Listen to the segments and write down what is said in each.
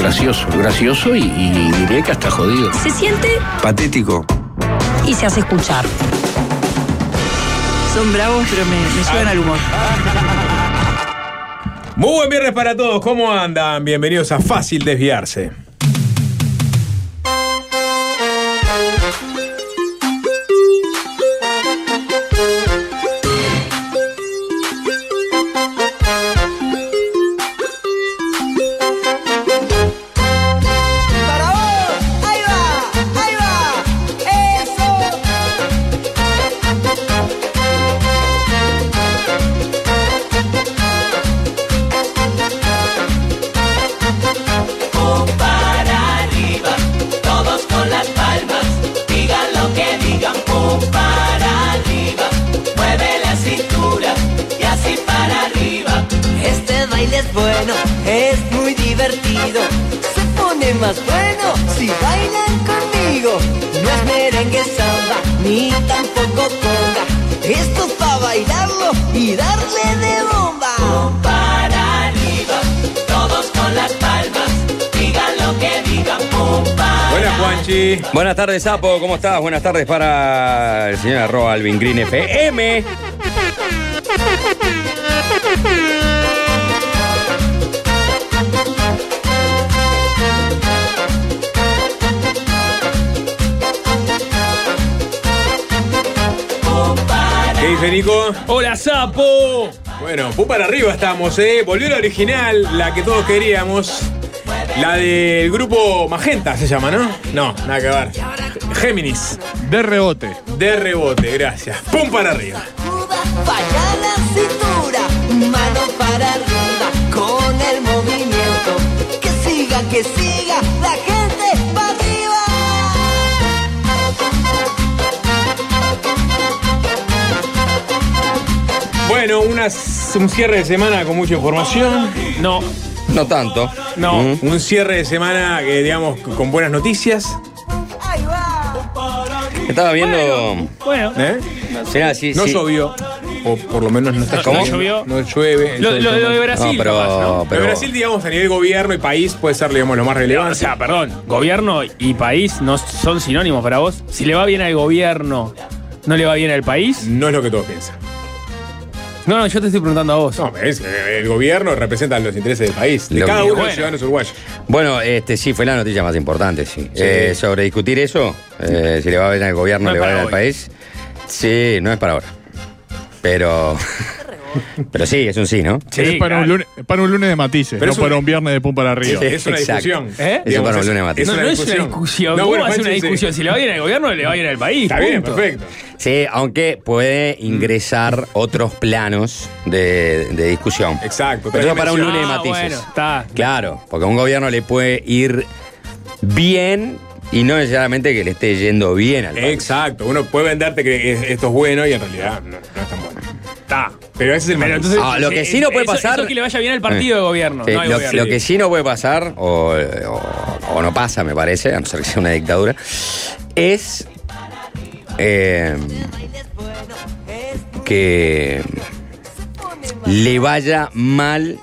Gracioso, gracioso y, y diré que hasta jodido. Se siente Patético. Y se hace escuchar. Son bravos, pero me, me llevan al humor. Muy buen viernes para todos, ¿cómo andan? Bienvenidos a Fácil Desviarse. Buenas tardes, Sapo, ¿cómo estás? Buenas tardes para el señor arroba Alvin Green FM. ¿Qué dice Nico? ¡Hola, sapo! Bueno, pu para arriba estamos, ¿eh? Volvió la original, la que todos queríamos. La del grupo Magenta se llama, ¿no? No, nada que ver. Géminis. De rebote. De rebote, gracias. ¡Pum para arriba! Vaya la cintura, mano para arriba, con el movimiento. Que siga, que siga, la gente para arriba. Bueno, unas- un cierre de semana con mucha información. No. No tanto. No, Mm. un cierre de semana que digamos con buenas noticias. Estaba viendo. Bueno, ¿eh? Mirá, sí, no sí. llovió. O por lo menos no está ¿Cómo? lloviendo. ¿No llovió? No llueve. Lo- lo- lo de Brasil, No, pero, capaz, ¿no? Lo pero- de Brasil, digamos, a nivel gobierno y país puede ser, digamos, lo más relevante. O sea, perdón, gobierno y país no son sinónimos para vos. Si le va bien al gobierno, ¿no le va bien al país? No es lo que todos piensan. No, no, yo te estoy preguntando a vos. No, es, el gobierno representa los intereses del país, de Lo cada que- uno de los bueno. ciudadanos uruguayos. Bueno, este sí fue la noticia más importante, sí. Eh, sobre discutir eso, eh, si le va bien al gobierno, No es le va para bien al hoy. país. Sí, no es para ahora. Pero. pero sí, es un sí, ¿no? es para, un lunes, para un lunes de matices, Pero no es un- para un viernes de pum para arriba. Sí, Es una exacto. discusión. ¿Eh? Eso para un lunes de matices. No, no es una discusión. No, ¿Cómo bueno, va a ser una sí. discusión? Si le va bien al gobierno, le va bien al país. Está bien, perfecto. Sí, aunque puede ingresar otros planos de, de discusión. Exacto. Pero eso para un Ah, lunes de matices. bueno, está. Claro, porque a un gobierno le puede ir bien y no necesariamente que le esté yendo bien al país. Exacto. Uno puede venderte que es- esto es bueno y en realidad no, no es tan bueno. Está. Pero ese es el Pero entonces, Ah, lo que eh, sí no puede eso- pasar- Eso es que le vaya bien al partido de gobierno. Sí, no lo, gobierno. lo que sí no puede pasar, o, o- o no pasa, me parece, a no ser que sea una dictadura, es eh, que le vaya mal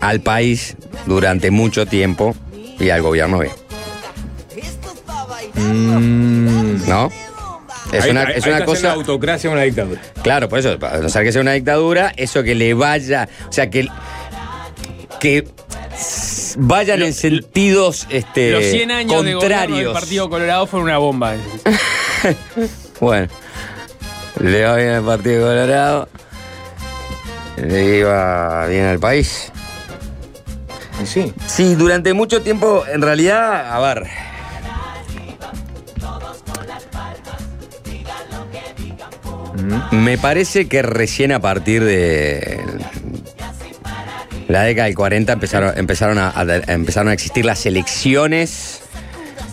al país durante mucho tiempo y al gobierno B. ¿No? Es Ahí- una, ahí- es una está cosa. haciendo autocracia una dictadura. Claro, por eso, para no ser que sea una dictadura, eso que le vaya, o sea, que, que vayan en sentidos este, Los 100 años de gobierno del contrarios. Partido Colorado fueron una bomba. Bueno, le va bien al Partido Colorado, le iba bien al país. Sí. Sí, durante mucho tiempo, en realidad, a ver. Me parece que recién a partir de la década del 40 empezaron, empezaron, a, empezaron a existir las elecciones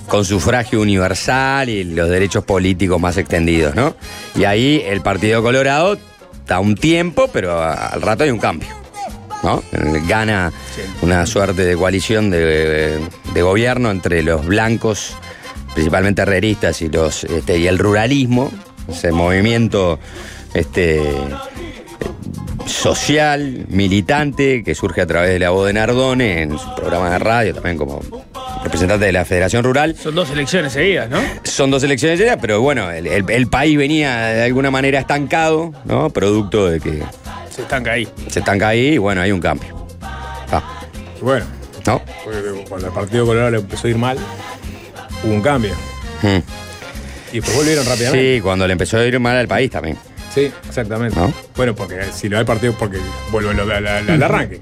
con sufragio universal y los derechos políticos más extendidos, ¿no? Y ahí el Partido Colorado da un tiempo, pero al rato hay un cambio, ¿no? Gana una suerte de coalición de, de gobierno entre los blancos, principalmente herreristas, y, los, este, y el ruralismo, ese movimiento este, social, militante, que surge a través de la voz de Nardone en su programa de radio, también como representante de la Federación Rural. Son dos elecciones seguidas, ¿no? Son dos elecciones ya, pero bueno, el, el- el país venía de alguna manera estancado, ¿no? Producto de que Se estanca ahí. se estanca ahí y bueno, hay un cambio. Ah, Y bueno, ¿no? porque cuando el Partido Colorado le empezó a ir mal, hubo un cambio. Mm. Y después volvieron rápidamente. Sí, cuando le empezó a ir mal al país también. Sí, exactamente. ¿No? Bueno, porque si le va al partido, porque vuelvo al arranque.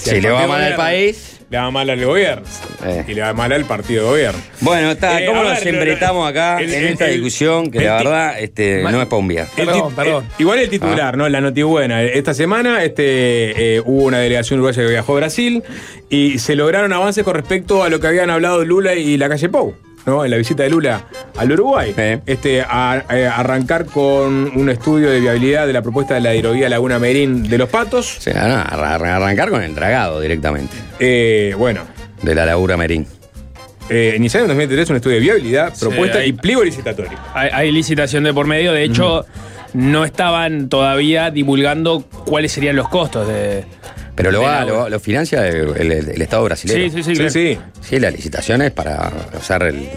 Si le va mal al país. Le va mal al gobierno. Eh. Y le va mal al partido de gobierno. Bueno, está, Eh, ¿cómo nos ver, embretamos acá el- en el- esta el- discusión que el la verdad este, no es para un viaje? El tit- eh, igual el titular, ¿no? La notibuena. Esta semana este, eh, hubo una delegación uruguaya que viajó a Brasil y se lograron avances con respecto a lo que habían hablado Lula y la calle Pou. ¿No? En la visita de Lula al Uruguay. Este, a, eh, arrancar con un estudio de viabilidad de la propuesta de la hidrovía Laguna Merín de los Patos. Sí, no, arra- arrancar con el dragado directamente. Eh, bueno. De la Laguna Merín. Eh, iniciaron en 2003 un estudio de viabilidad, propuesta hay- y pliego licitatorio. Hay, hay licitación de por medio. De hecho, no estaban todavía divulgando cuáles serían los costos de. Pero lo, va, lo, lo financia el, el- el Estado brasileño. Sí, sí, sí, claro. sí. Sí, la licitación es para usar el,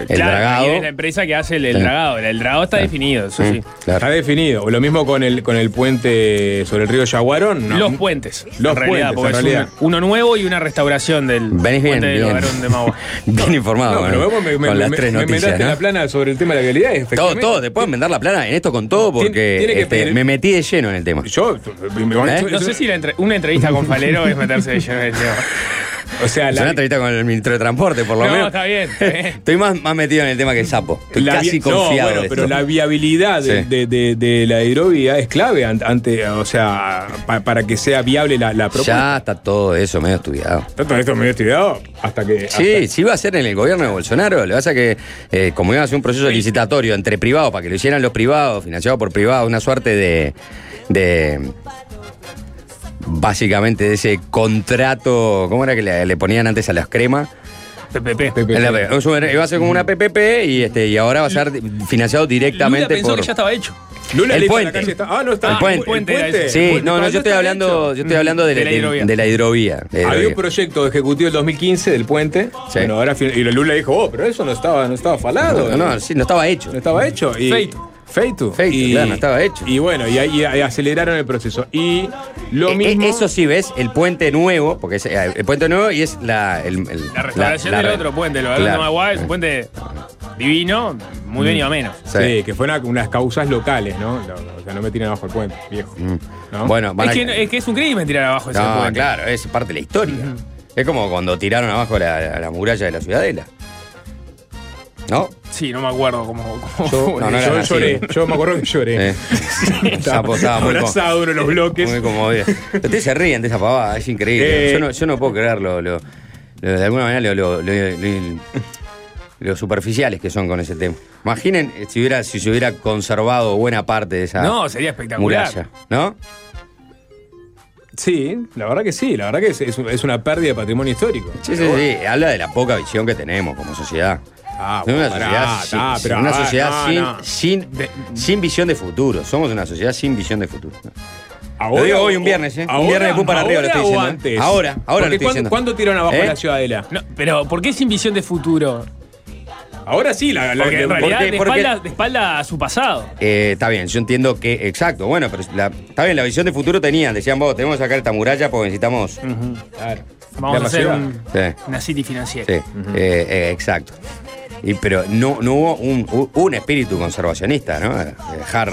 el Claro, dragado. es la empresa que hace el, el Sí. dragado. El, el dragado está definido, eso sí. Está definido. Lo mismo con el, con el puente sobre el río Yaguarón. ¿no? Los puentes. Los en realidad, puentes, porque en es un- uno nuevo y una restauración del Venís bien, puente de bien. De Magua. Bien informado No, con, pero vos me, me- con las me- tres me noticias. ¿no? la plana sobre el tema de la vialidad. Todo, todo, te pueden vender la plana en esto con todo porque tiene este, me metí de lleno en el tema. Yo, ¿Eh? No sé si la entre- una entrevista con Falero es meterse de lleno en el tema. O sea, Es una entrevista con el ministro de Transporte, por lo No, menos. está bien. está bien. Estoy más, más metido en el tema que el sapo. Estoy La casi vi- no, confiado. bueno, de pero esto. la viabilidad de, Sí. de- de- de la hidrovía es clave ante, o sea, pa- para que sea viable la, la propuesta. Ya está todo eso medio estudiado. Tanto esto me he estudiado hasta que. Sí, sí iba a ser en el gobierno de Bolsonaro. Lo que pasa es que, eh, como iba a ser un proceso licitatorio entre privados, para que lo hicieran los privados, financiado por privados, una suerte de. de básicamente de ese contrato. ¿Cómo era que le, le ponían antes a las cremas? PPP. En la- Iba a ser como una PPP y, este, y ahora va a ser financiado Lula directamente pensó por. que ya estaba hecho. Lula el puente. la calle está- Ah, no está. El puente. puente era ese. Sí, El puente no, no, yo estoy hablando, hecho. yo estoy hablando de, De la de- hidrovía. de la hidrovía. de la Había un hidrovía. proyecto ejecutivo del 2015 del puente. Sí. Bueno, ahora y Lula dijo, oh, pero eso no estaba, no estaba falado. No, no, sí, no estaba hecho. No estaba hecho. Y, Feito. Feito. Feito, y, claro, no estaba hecho. Y bueno, y ahí ahí aceleraron el proceso. Y lo Eh, mismo. eh, Eso sí, ves, el puente nuevo, porque es eh, el puente nuevo y es la. el- el- La restauración la- del la- otro puente, el Logarón claro. de Magua, es un puente divino, muy bien y a menos. Sí, que fue una- unas causas locales, ¿no? O sea, no me tiren abajo el puente, viejo. ¿no? Mm. Bueno, Es a- que, es que es un crimen tirar abajo ese No, puente. claro, es parte de la historia. Es como cuando tiraron abajo la, la- la muralla de la ciudadela. ¿No? Sí, no me acuerdo cómo, cómo Yo, no, no lloré, yo me acuerdo que lloré. Eh. Sapo estaba muy, abrazado uno de los bloques. muy conmovido. Ustedes se ríen de esa pavada, es increíble. Eh. yo, no, yo no puedo creerlo. Lo, lo- de alguna manera lo, superficiales que son con ese tema. Imaginen si, hubiera, si se hubiera conservado buena parte de esa No, sería espectacular. muralla, ¿no? Sí, la verdad que sí, la verdad que es, es- es una pérdida de patrimonio histórico. Sí, sí, sí. Habla de la poca visión que tenemos como sociedad. Ah, No, una pará, sociedad, sin, pero, una ah, sociedad no, sin, no. Sin, sin visión de futuro. Somos una sociedad sin visión de futuro. Ahora lo digo hoy, un viernes, ¿eh? ahora- un viernes de para arriba lo estoy o diciendo. ¿eh? antes? Ahora, ahora Porque lo estoy ¿cuándo- diciendo. ¿Cuándo tiraron abajo ¿Eh? la ciudadela? No, pero ¿por qué sin visión de futuro? Ahora sí, la, la Porque en realidad porque- de, porque- espalda, de espalda a su pasado. Eh, está bien, yo entiendo que, exacto, bueno, pero la- está bien, la visión de futuro tenían, decían vos, tenemos que sacar esta muralla porque necesitamos. Claro. Vamos a hacer ciudad. un- Sí. una city financiera. Sí, eh, eh, exacto. Y, pero no, no hubo un, un espíritu conservacionista, ¿no? De Dejar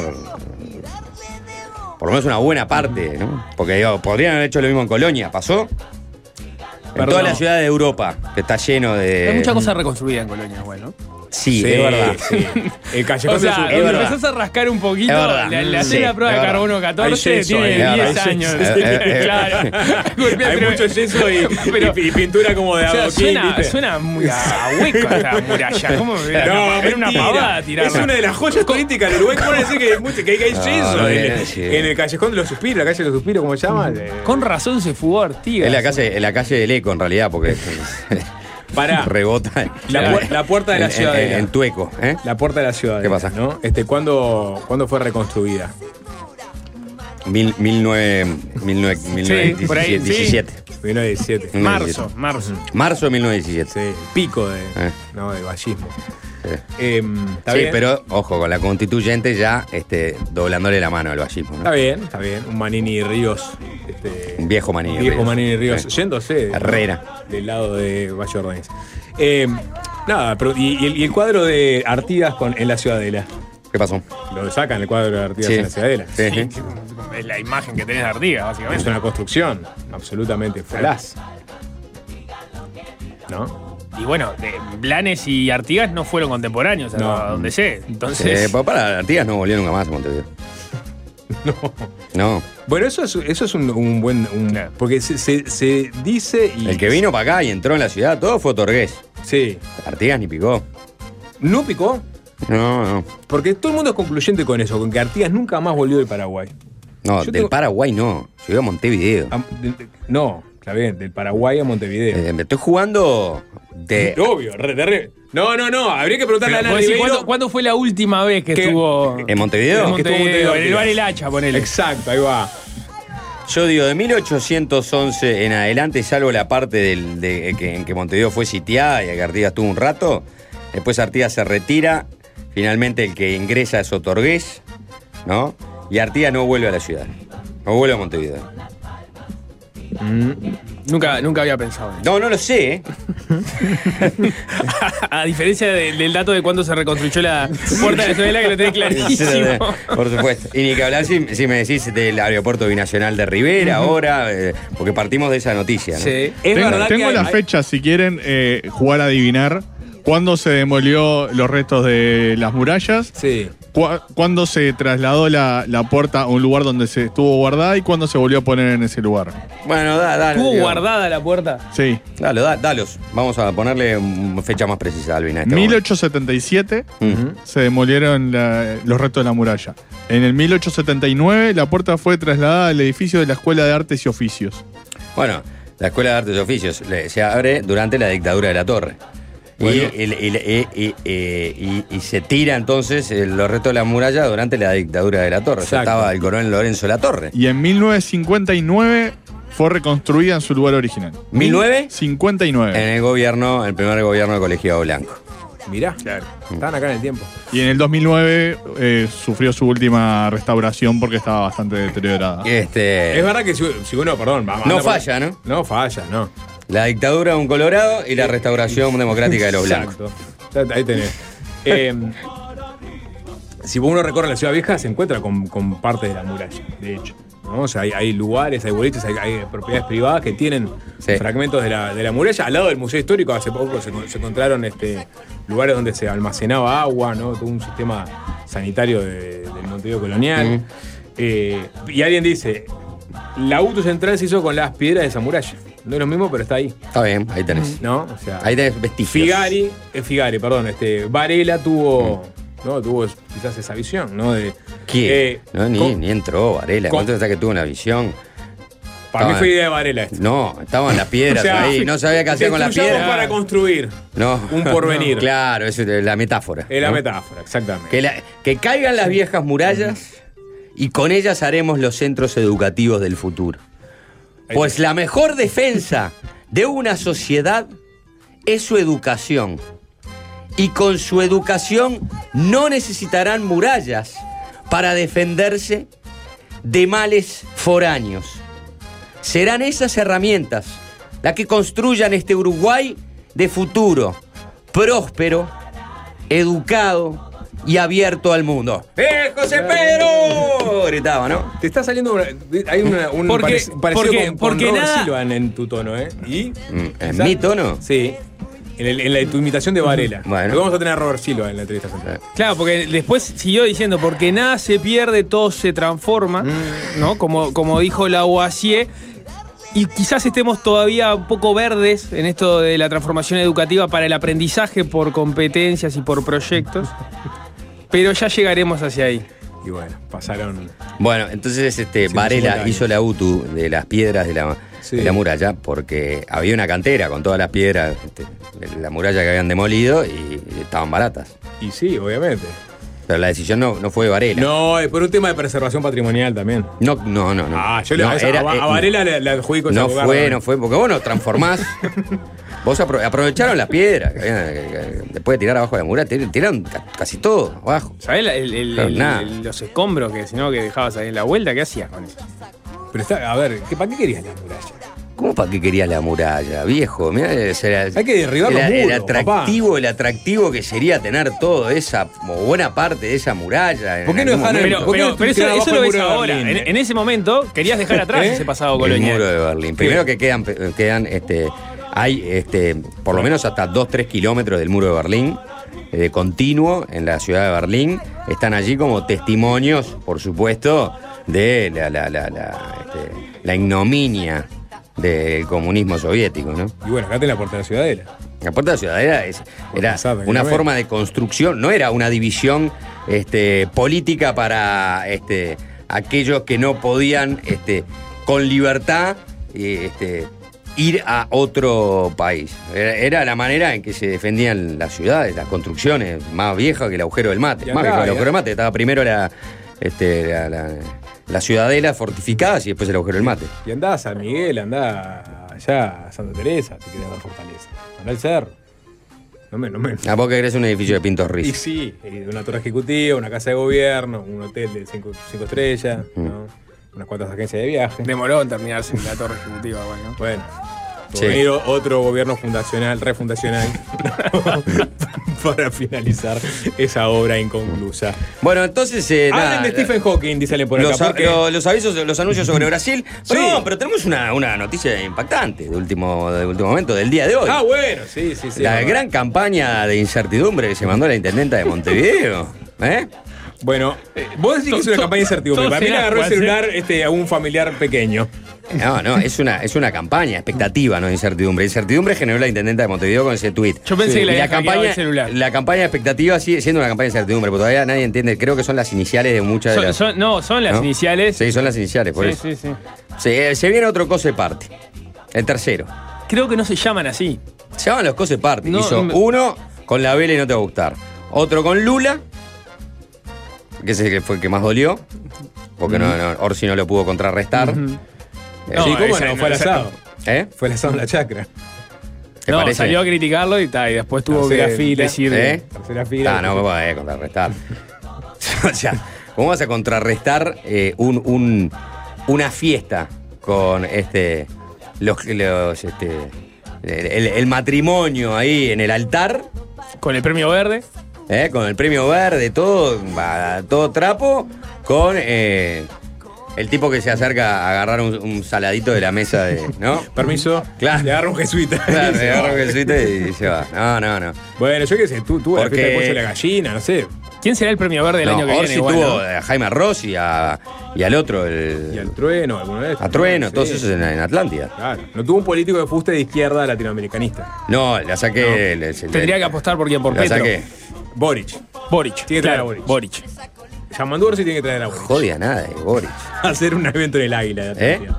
por lo menos una buena parte, ¿no? Porque digo, podrían haber hecho lo mismo en Colonia, ¿pasó? En toda la ciudad de Europa, que está lleno de. Hay muchas cosas reconstruidas en Colonia, igual, ¿no? Sí, Sí, es verdad. sí. El callejón O sea, de su- es cuando empezás a rascar un poquito, le, le haces Sí, la prueba de carbono Hay 14, yeso tiene ahí, es 10 verdad. años. Eh, eh, eh, claro. Hay mucho yeso y, pero- y- y pintura como de o sea, adoquín, suena, ¿viste? suena muy a hueco esta muralla. ¿Cómo era, No, una, era una pavada tirarla. Es una de las joyas turísticas de Uruguay. ¿Cómo decir que que hay, No, yeso no, en, el callejón de los suspiros, la calle de los suspiros, ¿cómo se llama? Con razón se fugó Artigas. Es la calle, es la calle del eco, en realidad, porque Pará. rebota. La pu- la puerta de la en- en- ciudadela. Tueco, ¿eh? La puerta de la ciudad. ¿Qué pasa? ¿no? Este, ¿cuándo, ¿Cuándo fue reconstruida? Mil, mil nueve, mil nueve, mil nueve por ahí, sí. 17. 1917. Marzo, marzo. Marzo de 1917. Sí, pico de, Eh. no, de vallismo. Sí. Em, ¿Está Sí, bien? pero ojo, con la constituyente ya este, doblándole la mano al vallismo, Está bien, está bien. Un Manini Ríos. Este, Un viejo Manini viejo Ríos. Manini Ríos. Sí. Yéndose. de- Herrera. Del lado de Valle Ordóñez. Em, nada, pero y, y el, y el cuadro de Artigas con, en la Ciudadela? ¿Qué pasó? Lo sacan el cuadro de Artigas Sí. en la Ciudadela. Sí, sí. Es la imagen que tenés de Artigas, Es básicamente. una construcción absolutamente falaz. ¿No? Y bueno, de Blanes y Artigas no fueron contemporáneos, No. a donde sé. Eh, Entonces, pero para Artigas no volvió nunca más a Montevideo. No. No. Bueno, eso es, eso es un, un buen. un- Claro. porque se, se- se dice. Y, El que vino para acá y entró en la ciudad, todo fue Torgués. Sí. Artigas ni picó. No picó. No, no. Porque todo el mundo es concluyente con eso, con que Artigas nunca más volvió del Paraguay. No, Yo del tengo- Paraguay no. Llegó a Montevideo. De- de- no, está bien, del Paraguay a Montevideo. Eh, me estoy jugando de. Obvio, re- de re- No, no, no, habría que preguntarle a pero, decís, Ribeiro. ¿cuándo, cuándo fue la última vez que ¿Qué? estuvo ¿En Montevideo? en Que estuvo Montevideo? Montevideo, En el bar. El Hacha, ponele. Exacto, ahí va. Yo digo, de 1811 en adelante, salvo la parte del, de, que, en que Montevideo fue sitiada y que Artigas estuvo un rato, después Artigas se retira, finalmente el que ingresa es Otorgués, ¿no? Y Artigas no vuelve a la ciudad, no vuelve a Montevideo. Nunca, nunca había pensado en eso. No, no lo sé, ¿eh? A diferencia de- del dato de cuándo se reconstruyó la puerta de la ciudadela, que lo tenés clarísimo. Por supuesto. Y ni que hablar si, si me decís del aeropuerto binacional de Rivera ahora, eh, porque partimos de esa noticia, ¿no? Sí. Es tengo verdad tengo que la hay- fecha, si quieren eh, jugar a adivinar. ¿Cuándo se demolió los restos de las murallas? Sí. Cu- ¿Cuándo se trasladó la, la puerta a un lugar donde se estuvo guardada y cuándo se volvió a poner en ese lugar? Bueno, da, da. ¿Estuvo guardada la puerta? Sí. Dalo, da- dalos. Vamos a ponerle una fecha más precisa, Alvin. a este momento. 1877 Ujú. se demolieron la- los restos de la muralla. En el 1879 la puerta fue trasladada al edificio de la Escuela de Artes y Oficios. Bueno, la Escuela de Artes y Oficios le- se abre durante la dictadura de la Torre. Y, Bueno. y- y- y- y- y- y se tira entonces eh, los restos de la muralla durante la dictadura de la Torre. O sea, estaba el coronel Lorenzo La Torre. Y en 1959 fue reconstruida en su lugar original. ¿1009? 59. En el gobierno, el primer gobierno de Colegiado Blanco. Mirá, están acá en el tiempo. Y en el 2009 eh, sufrió su última restauración porque estaba bastante deteriorada. Este, Es verdad que si, si uno, perdón, vamos No por- falla, ¿no? No falla, no. La dictadura de un colorado y la restauración democrática de los blancos. Exacto. Ahí tenés. Eh, si uno recorre la ciudad vieja, se encuentra con, con parte de la muralla, de hecho. ¿no? O sea, hay, hay lugares, hay boliches, hay, hay propiedades privadas que tienen Sí. fragmentos de la, de la muralla. Al lado del Museo Histórico, hace poco se, se encontraron este, lugares donde se almacenaba agua, ¿no? Todo un sistema sanitario de- del Montevideo colonial. Eh, y alguien dice, la auto central se hizo con las piedras de esa muralla. No es lo mismo, pero está ahí. Está bien, ahí tenés. ¿No? O sea, Ahí tenés vestigios. Figari, eh, Figari, perdón, este, Varela tuvo, ¿no? Tuvo quizás esa visión, ¿no? De, ¿Quién? eh, no, ni, con- ni entró Varela. ¿Cuánto está que tuvo una visión? Para mí fue idea de Varela esto. No, estaban las piedras O sea, ahí. No sabía qué hacer con las piedras. para construir No. un porvenir. Claro, eso es la metáfora. Es la metáfora, exactamente. Que, la- que caigan las viejas murallas y con ellas haremos los centros educativos del futuro. Pues la mejor defensa de una sociedad es su educación. Y con su educación no necesitarán murallas para defenderse de males foráneos. Serán esas herramientas las que construyan este Uruguay de futuro, próspero, educado y abierto al mundo. ¡Eh, José Pedro! Gritaba, ¿no? Te está saliendo una- hay una, un Porque- parec- parecido porque- con, con porque Robert nada- Silva en, en tu tono, ¿eh? ¿Y? ¿En Exacto. mi tono? Sí. En, el- en la, tu imitación de Varela. Bueno. Lo vamos a tener a Robert Silva en la entrevista central. Claro, porque después siguió diciendo, porque nada se pierde, todo se transforma, Mm. ¿no? Como, como dijo la UACIE. Y quizás estemos todavía un poco verdes en esto de la transformación educativa para el aprendizaje por competencias y por proyectos. Pero ya llegaremos hacia ahí. Y bueno, pasaron. Bueno, entonces este, 150 Varela hizo la UTU de las piedras de la, Sí. de la muralla porque había una cantera con todas las piedras este, de la muralla que habían demolido y estaban baratas. Y sí, obviamente. Pero la decisión no, no fue de Varela. No, es por un tema de preservación patrimonial también. No, no, no. no. Ah, yo le, No, a, era- a, eh, a Varela le, le adjudico No fue, no fue, porque vos no transformás. vos apro- aprovecharon las piedras, que habían- que- que- después de tirar abajo de la muralla, tir- tiraron ca- casi todo abajo. ¿Sabés la- el- el- el- el- los escombros que si no que dejabas ahí en la vuelta? ¿Qué hacías con eso? Pero está, a ver, ¿qué, ¿para qué querías la muralla? ¿Cómo para qué querías la muralla, viejo? Mirá, era el- Hay que derribar el, el atractivo, el atractivo que sería tener toda esa, como buena parte de esa muralla. en ¿Por qué no dejaron-. Pero, ¿Por qué pero- pero eso, lo el ves ahora. En, eh? en ese momento querías dejar atrás ¿Eh? ese pasado el colonial. muro de Berlín. Primero que quedan, quedan este, hay este, por lo menos hasta 2-3 kilómetros del muro de Berlín, eh, de continuo en la ciudad de Berlín. Están allí como testimonios, por supuesto, de la, la, la, la, este, la ignominia del comunismo soviético, ¿no? Y bueno, acá tenés la puerta de la ciudadela. La puerta de la ciudadela es- era una forma de construcción, no era una división este, política para este, aquellos que no podían este, con libertad eh, este, ir a otro país. Era, la manera en que se defendían las ciudades, las construcciones, más viejas que el agujero del mate. Y Más acá, viejo que el agujero del mate. Estaba primero la, este, la, la- la ciudadela fortificadas y después el agujero del mate. Y andá a San Miguel, andá allá a Santa Teresa, si querés dar fortaleza. Andá al cerro. No me, no me. ¿A vos que querés un edificio de Pintos Y Riz? sí, y una torre ejecutiva, una casa de gobierno, un hotel de cinco, cinco estrellas, Mm. ¿no? unas cuantas agencias de viaje. Demoró en terminarse la torre ejecutiva, bueno. Bueno, Sí. venir otro gobierno fundacional, refundacional, para finalizar esa obra inconclusa. Bueno, entonces. eh, Hablen de Stephen Hawking, dísale por acá. Los, a- porque- lo- los avisos, los anuncios sobre Brasil. Pero, Sí. no, pero tenemos una, una noticia impactante de último, de último momento, del día de hoy. Ah, bueno, sí, sí, sí. la gran campaña de incertidumbre que se mandó la intendenta de Montevideo. ¿Eh? Bueno, eh, vos decís que es una campaña de incertidumbre. Para mí le agarró el celular este, a un familiar pequeño. No, no, es una, es una campaña, expectativa, no incertidumbre. Incertidumbre generó la intendenta de Montevideo con ese tuit. Yo pensé que Y la hackeado campaña, el celular. la campaña de expectativa sigue siendo una campaña de incertidumbre, porque todavía nadie entiende. Creo que son las iniciales de muchas de las. son- no, son las ¿no? iniciales. Sí, son las iniciales, por Sí, eso. sí, sí. Se, se viene otro cose parte. El tercero. Creo que no se llaman así. Se llaman los cose party. No, Hizo me- uno con la Vela y no te va a gustar. Otro con Lula, que ese que fue el que más dolió. Porque no, no, Orsi no lo pudo contrarrestar. Eh, No, sí, ¿cómo esa no? Fue al esa- asado. ¿Eh? Fue al asado en la chacra. ¿Te No, parece? salió a criticarlo y, ta, y después tuvo Tercera que fila. decir. ¿Eh? Tercera fila. Ah, no, me podés contrarrestar. o sea, ¿cómo vas a contrarrestar eh, un, un- una fiesta con este los, los este el, el matrimonio ahí en el altar? Con el premio verde. ¿Eh? con el premio verde, todo, todo trapo, con eh, el tipo que se acerca a agarrar un, un saladito de la mesa de. ¿No? Permiso. Claro. Le agarra un jesuita. Claro, le agarra un jesuita y se va. No, no, no. Bueno, yo qué sé, tú, tú la Porque- fiesta de pollo de la gallina, no sé. ¿Quién será el premio verde del No, año que Orsi viene? igual, tuvo no? a Jaime Ross y, a, y al otro, el, Y al trueno, alguna vez. a Trueno, Sí. todos esos en, en Atlántida. Claro. No tuvo un político de fuste de izquierda latinoamericanista. No, la saqué. se- Tendría que apostar por quién, por la Petro. saqué. Boric. Boric. Tiene que traer claro, a Boric. Boric. Yamandú Orsi tiene que traer a Boric. Jodia nada de Boris. Hacer un evento en el águila de ¿Eh?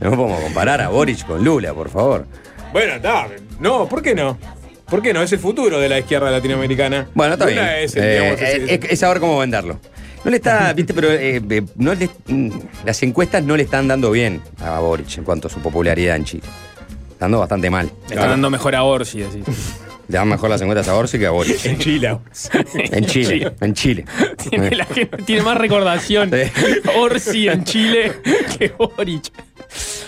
No podemos comparar a Boric con Lula, por favor. Bueno, está. No, ¿por qué no? ¿Por qué no? Es el futuro de la izquierda latinoamericana. Bueno, está Lula bien. Es, el, Eh, digamos, eh, así- es, es saber cómo venderlo. No le está, viste, pero eh, eh, no le- mm, las encuestas no le están dando bien a Boric en cuanto a su popularidad en Chile. Está dando bastante mal. Le está dando mejor a Orsi, así. Le dan mejor las encuestas a Boric que a Boric. en Chile. En Chile, en Chile. Tiene, la que- tiene más recordación Orsi en Chile que Boric.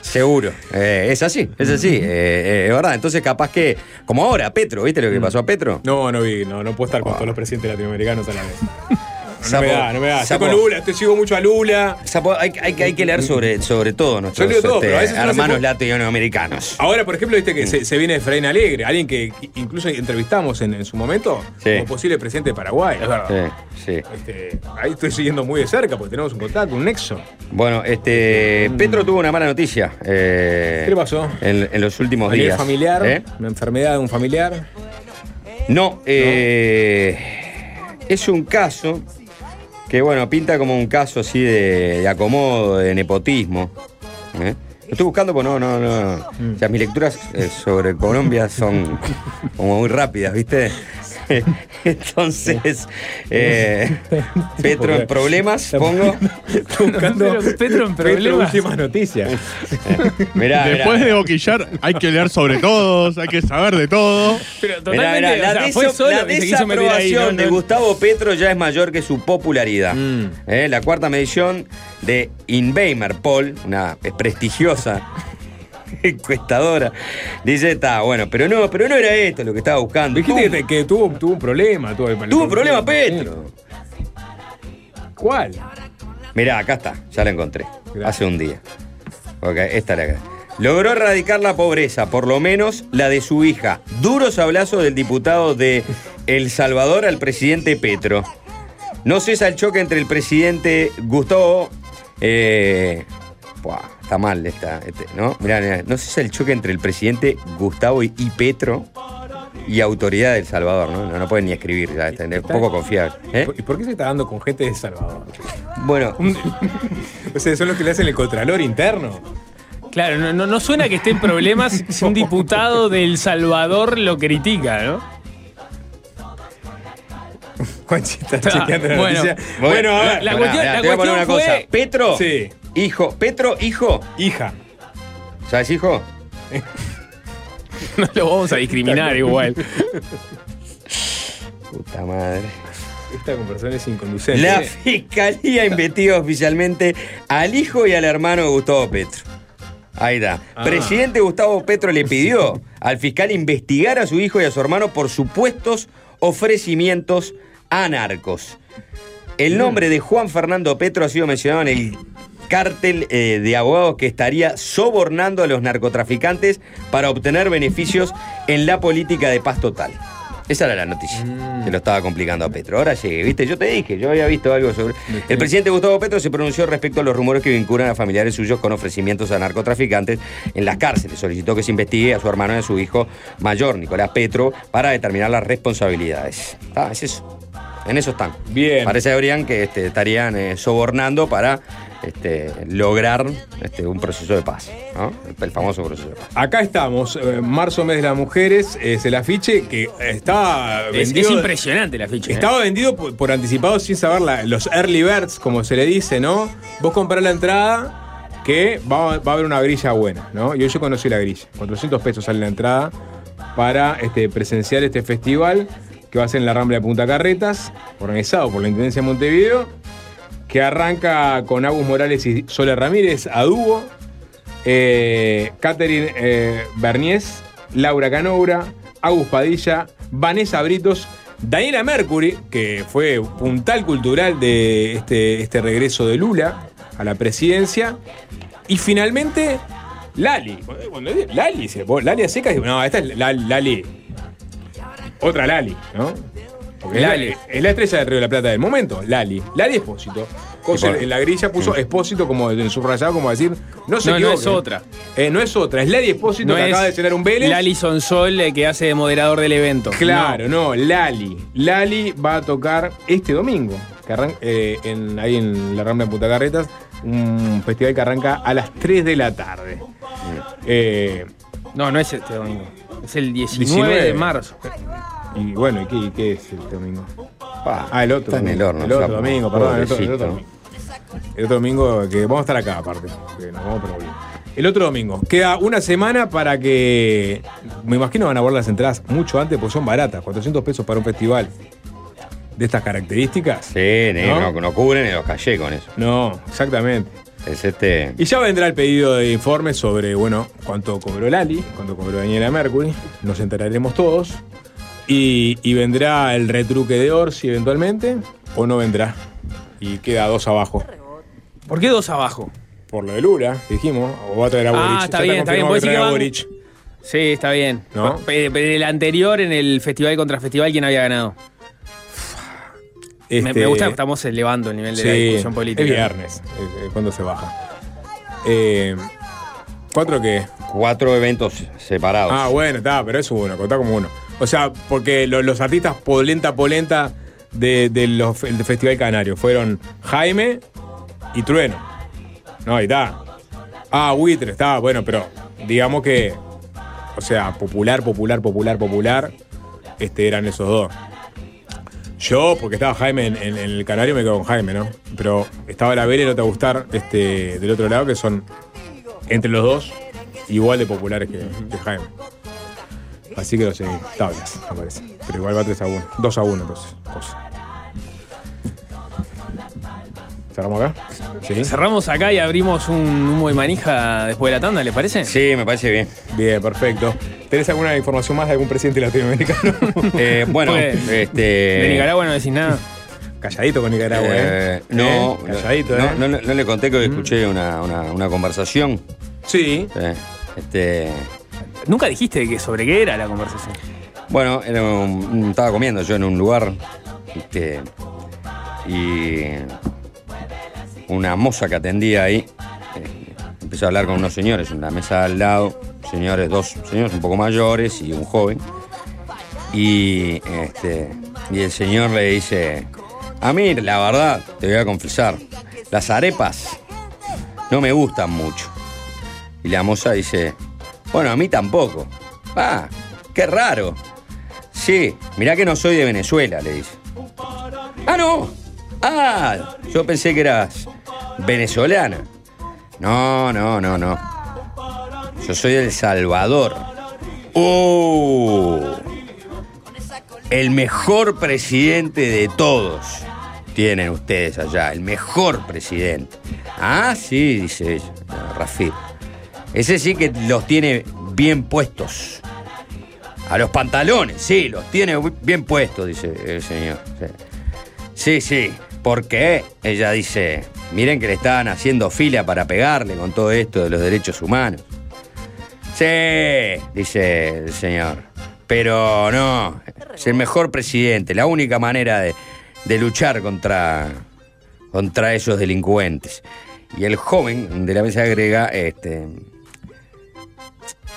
Seguro. Eh, es así, es así. eh, eh, es verdad. Entonces, capaz que. Como ahora, Petro, ¿viste lo que pasó a Petro? No, no vi, no, no puedo estar con todos los presidentes latinoamericanos a la vez. No me da, no me da. Estoy con Lula, te sigo mucho a Lula. Hay, hay que- hay que leer sobre, sobre todo nuestros todo, este, se hermanos latinoamericanos. Ahora, por ejemplo, viste que se, se viene Efraín Alegre, alguien que incluso entrevistamos en, en su momento Sí. como posible presidente de Paraguay. Sí, sí. Este, ahí estoy siguiendo muy de cerca porque tenemos un contacto, un nexo. Bueno, este. Petro tuvo una mala noticia. eh, ¿Qué le pasó? En, en los últimos días. familiar, ¿Eh? una enfermedad de un familiar. No, eh, es un caso que, bueno, pinta como un caso así de, de acomodo, de nepotismo. ¿eh? Lo estoy buscando, pues no, no, no. O sea, mis lecturas eh, sobre Colombia son como muy rápidas, ¿viste? Entonces, eh, Petro en problemas, pongo. buscando Petro en problemas. últimas noticias. Mirá, Después mirá. de boquillar, hay que leer sobre todos, hay que saber de todo. Pero Mirá, totalmente, mirá, o sea, la, fue solo que ahí. desaprobación ¿no? de Gustavo Petro ya es mayor que su popularidad. Mm. Eh, La cuarta medición de Inbeimer Poll, una prestigiosa encuestadora, dice, está bueno, pero no, pero no era esto lo que estaba buscando. Dijiste que, que tuvo, tuvo un problema. Tuvo, Tuvo un problema Petro. ¿Cuál? Mirá, acá está, ya la encontré. Hace un día. Ok, esta la Logró erradicar la pobreza, por lo menos la de su hija. Duros sablazos del diputado de El Salvador al presidente Petro. No cesa el choque entre el presidente Gustavo. eh, buah, está mal esta, este, ¿no? Mirá, mirá, no cesa el choque entre el presidente Gustavo y, y Petro y autoridad del Salvador, ¿no? No, no pueden ni escribir, ya, es poco confiable. ¿eh? ¿Y por qué se está dando con gente de El Salvador? Bueno, O sea, son los que le hacen el contralor interno. Claro, no, no, no suena que esté en problemas si un diputado de El Salvador lo critica, ¿no? Juanchita, Ah, chequeando la bueno. noticia. Bueno, a ver. La Pará, cuestión- la te voy a poner cuestión una cosa. fue- Petro, Sí, hijo, Petro, hijo. hija. ¿Sabes, hijo? No lo vamos a discriminar igual. Puta madre. Esta conversación es inconducente. La fiscalía investiga oficialmente al hijo y al hermano de Gustavo Petro. Ahí está. Ah. Presidente Gustavo Petro le pidió al fiscal investigar a su hijo y a su hermano por supuestos ofrecimientos a narcos. El nombre de Juan Fernando Petro ha sido mencionado en el cártel eh, de abogados que estaría sobornando a los narcotraficantes para obtener beneficios en la política de paz total. Esa era la noticia. Que lo estaba complicando a Petro. Ahora llegué, ¿viste? Yo te dije, yo había visto algo sobre. El presidente Gustavo Petro se pronunció respecto a los rumores que vinculan a familiares suyos con ofrecimientos a narcotraficantes en las cárceles. Solicitó que se investigue a su hermano y a su hijo mayor, Nicolás Petro, para determinar las responsabilidades. Ah, es eso. En eso están. Bien. Parece habrían que este, estarían eh, sobornando para este, lograr este, un proceso de paz. ¿no? El famoso proceso de paz. Acá estamos, eh, marzo, mes de las mujeres, es el afiche que estaba Es, vendido. es impresionante la ficha. ¿eh? Estaba vendido por, por anticipado sin saber la- los early birds, como se le dice, ¿no? Vos comprás la entrada que va, va a haber una grilla buena, ¿no? Y hoy yo conocí la grilla. 400 pesos sale la entrada para este, presenciar este festival que va a ser en la Rambla de Punta Carretas, organizado por la Intendencia de Montevideo, que arranca con Agus Morales y Sole Ramírez a dúo, eh, Catherine eh, Berniés, Laura Canoura, Agus Padilla, Vanessa Britos, Daniela Mercury, que fue puntal cultural de este, este regreso de Lula a la presidencia, y finalmente Lali. Cuando Lali, Lali a secas, no, esta es la- Lali. Otra Lali, ¿no? Porque es la- Lali. Es, la estrella de Río de la Plata del momento, Lali. Lali Espósito. Cosa en la grilla puso Espósito como en subrayado, como decir, no se No, no es otra. Eh, no es otra, es Lali Espósito que acaba de cenar un Vélez. Lali Sonsol, eh, que hace de moderador del evento. Claro, no. Lali. Lali va a tocar este domingo, que eh, en- ahí en la Rambla de Punta Carretas, Un festival que arranca a las 3 de la tarde. Eh, No, no es este domingo. Es el 19, 19. de marzo. Y bueno, ¿y qué, y qué es este domingo? Ah, el otro. está en el horno, El otro sapo. domingo, perdón. El otro, el otro domingo. El otro domingo, que vamos a estar acá aparte. que nos vamos. El otro domingo. Queda una semana para que. Me imagino van a ver las entradas mucho antes porque son baratas. 400 pesos para un festival de estas características. Sí, ¿No? no, no, cubren ni los callé con eso. No, exactamente. Es este. Y ya vendrá el pedido de informe sobre, bueno, cuánto cobró Lali, cuánto cobró Daniela Mercury. Nos enteraremos todos. Y, y vendrá el retruque de Orsi eventualmente, o no vendrá. Y queda dos abajo. ¿Por qué dos abajo? Por lo de Lula, dijimos. O va a traer a Ah, Boric. está Ya bien, está bien, que decir trae que a van- Boric. Sí, está bien. ¿No? Pe- Pero el anterior en el festival contra festival, ¿quién había ganado? Me, Este- me gusta que estamos elevando el nivel de la discusión política. Es viernes, cuando se baja. Eh, ¿Cuatro qué? Cuatro eventos separados. Ah, bueno, está, pero es uno, contá como uno. O sea, porque lo- los artistas polenta, polenta de, de del Festival Canario fueron Jaime y Trueno. No, ahí está. Ah, Buitre, está, bueno, pero digamos que, o sea, popular, popular, popular, popular, este, eran esos dos. Yo, porque estaba Jaime en, el Canario, me quedo con Jaime, ¿no? Pero estaba la Vélez, no te va gustar, este, del otro lado, que son entre los dos igual de populares que Jaime. Así que lo seguí. Tablas, me parece. Pero igual va 3 a 1. 2 a 1 entonces. Cosa. ¿Cerramos acá? Sí. Cerramos acá y abrimos un humo de manija después de la tanda, ¿le parece? Sí, me parece bien. Bien, perfecto. ¿Tenés alguna información más de algún presidente latinoamericano? Eh, bueno, Pues, este. De Nicaragua no decís nada. Calladito con Nicaragua, ¿eh? Eh, no, ¿Eh? Calladito, no, ¿eh? no, no le conté que escuché una, una, una conversación. Sí. Eh, este, Nunca dijiste que sobre qué era la conversación. bueno, estaba comiendo yo en un lugar y una moza que atendía ahí eh, empezó a hablar con unos señores en la mesa al lado, señores, dos señores un poco mayores y un joven. Y, este, y el señor le dice, a mí la verdad, te voy a confesar, las arepas no me gustan mucho. Y la moza dice, bueno, a mí tampoco. Ah, qué raro. Sí, mirá que no soy de Venezuela, le dice. Ah, no. Ah, yo pensé que eras venezolana. No, no, no, no. Yo soy de El Salvador. ¡Uh! El mejor presidente de todos tienen ustedes allá. El mejor presidente. Ah, sí, dice ella, Rafir. Ese sí que los tiene bien puestos. A los pantalones, sí, los tiene bien puestos, dice el señor. Sí, sí, sí. ¿Por qué? Ella dice, miren que le estaban haciendo fila para pegarle con todo esto de los derechos humanos. Sí, dice el señor. Pero no, es el mejor presidente, la única manera de, de luchar contra, contra esos delincuentes. Y el joven de la mesa agrega, este,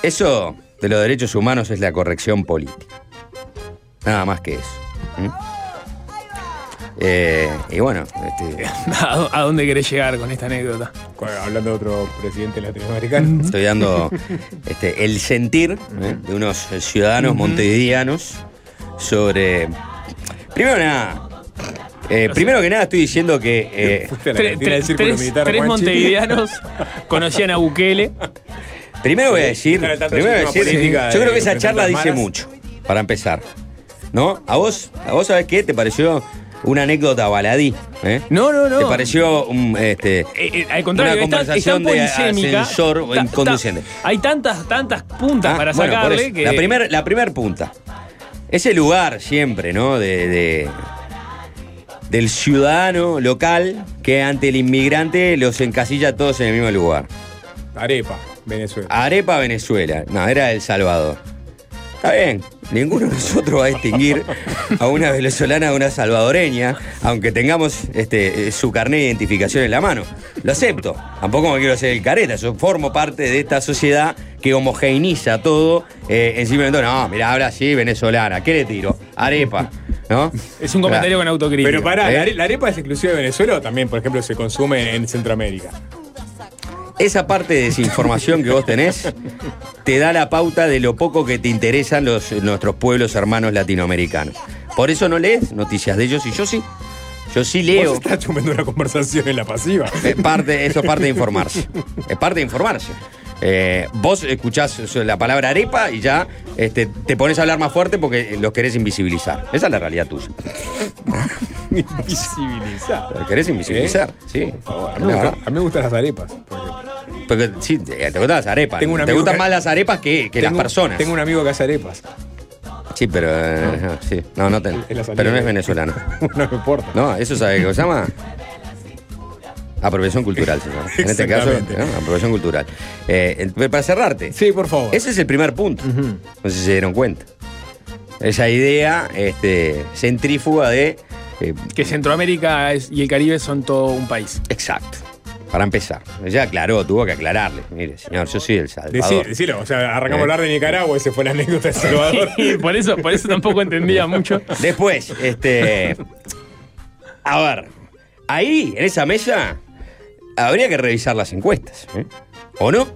eso de los derechos humanos es la corrección política. Nada más que eso. Eh, y bueno, este, ¿A dónde querés llegar con esta anécdota? Hablando de otro presidente latinoamericano. estoy dando este, el sentir ¿eh? de unos ciudadanos montevideanos sobre. Primero nada. eh, primero que nada estoy diciendo que. eh, Tre- tre- tres Militar, tres montevideanos conocían a Bukele. Primero voy a decir, primero voy a decir, política yo creo que esa charla dice malas. mucho, para empezar. ¿No? ¿A vos, a vos sabés qué? ¿Te pareció una anécdota baladí? ¿eh? No, no, no. ¿Te pareció un, este, Eh, eh, al contrario, una es tan- es tan conversación de ascensor ta- ta-? Hay tantas, tantas puntas Ah, para bueno, sacarle eso. que. La primera la primer punta. Ese lugar siempre, ¿no? De, de- del ciudadano local que ante el inmigrante los encasilla todos en el mismo lugar. Arepa, Venezuela. Arepa, Venezuela. No, era El Salvador. Está bien, ninguno de nosotros va a distinguir a una venezolana de una salvadoreña, aunque tengamos este, eh, su carnet de identificación en la mano. Lo acepto. Tampoco me quiero hacer el careta. Yo formo parte de esta sociedad que homogeneiza todo. Eh, en simplemente, no, mira, habla así, venezolana. ¿Qué le tiro? Arepa. ¿No? Es un comentario con autocrítica. Pero pará, ¿Eh? ¿la, are- la arepa es exclusiva de Venezuela o también, por ejemplo, se consume en Centroamérica? Esa parte de desinformación que vos tenés te da la pauta de lo poco que te interesan los, nuestros pueblos hermanos latinoamericanos. Por eso no lees noticias de ellos y yo sí. Yo sí leo. Vos estás chumando una conversación en la pasiva. Es parte, eso es parte de informarse. Es parte de informarse. Eh, vos escuchás la palabra arepa y ya este, te pones a hablar más fuerte porque los querés invisibilizar. Esa es la realidad tuya. Invisibilizar. Los querés invisibilizar, sí. A mí, gusta- a mí me gustan las arepas. Porque sí, te te gustan las arepas. Tengo un te gustan que- más las arepas que, que las personas. Tengo un amigo que hace arepas. Sí, pero. eh, no, sí. No, no la salida. Pero no es venezolano. no me importa. No, eso sabe cómo se llama. Apropiación cultural, se llama. En este caso, Exactamente. ¿no? apropiación cultural. Eh, para cerrarte. Sí, por favor. Ese es el primer punto. No sé si se dieron cuenta. Esa idea este, centrífuga de. eh, Que Centroamérica es- y el Caribe son todo un país. Exacto. Para empezar. Ya aclaró, tuvo que aclararle. Mire, señor, yo soy el Salvador. Decí- decilo, o sea, arrancamos Eh. a hablar de Nicaragua, esa fue la anécdota de Salvador. por eso, por eso tampoco entendía mucho. Después, este. A ver, ahí, en esa mesa, habría que revisar las encuestas. ¿eh? ¿O no?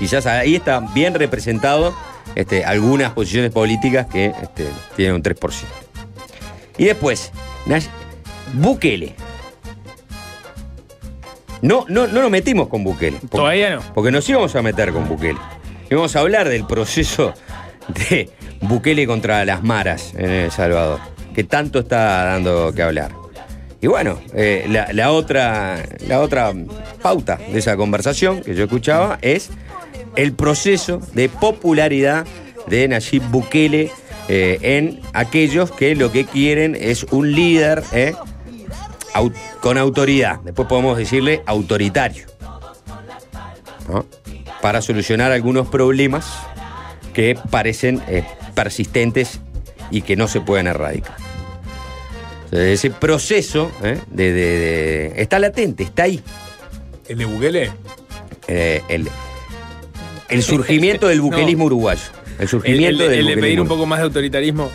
Quizás ahí está bien representado este, algunas posiciones políticas que este, tienen un 3%. Y después, Nay- Bukele. No, no, no nos metimos con Bukele. Porque- Todavía no. Porque nos íbamos a meter con Bukele. Íbamos a hablar del proceso de Bukele contra las maras en El Salvador, que tanto está dando que hablar. Y bueno, eh, la, la otra, la otra pauta de esa conversación que yo escuchaba es el proceso de popularidad de Nayib Bukele eh, en aquellos que lo que quieren es un líder eh, au- con autoridad. Después podemos decirle autoritario. ¿no? Para solucionar algunos problemas que parecen eh, persistentes y que no se pueden erradicar. Entonces, ese proceso eh, de, de- de- está latente, está ahí. ¿El de Bukele? Eh, el, el surgimiento del buquelismo uruguayo. El El, surgimiento el- del el de pedir un poco más de autoritarismo.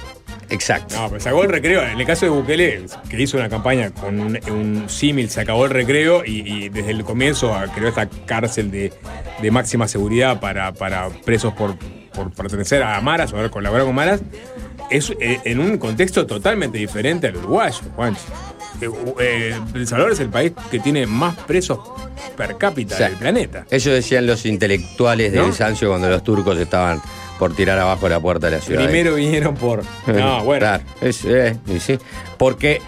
Exacto. No, pero se acabó el recreo. En el caso de Bukele, que hizo una campaña con un, un símil, se acabó el recreo y, y desde el comienzo ah, creó esta cárcel de, de máxima seguridad para, para presos por, por pertenecer a Maras o haber colaborado con Maras. Es eh, en un contexto totalmente diferente al uruguayo, Juanchi. Eh, eh, El Salvador es el país que tiene más presos per cápita O sea, del planeta. Eso decían los intelectuales de ¿No? Bizancio cuando los turcos estaban por tirar abajo la puerta de la ciudad. Primero vinieron por. No, bueno. Claro, es- eh, sí. Porque,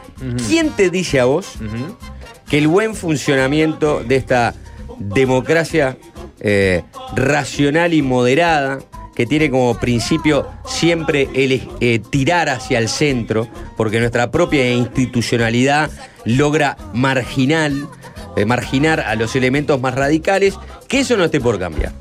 ¿quién te dice a vos que el buen funcionamiento de esta democracia eh, racional y moderada, que tiene como principio siempre el eh, tirar hacia el centro, porque nuestra propia institucionalidad logra marginal, eh, marginar a los elementos más radicales, que eso no esté por cambiar.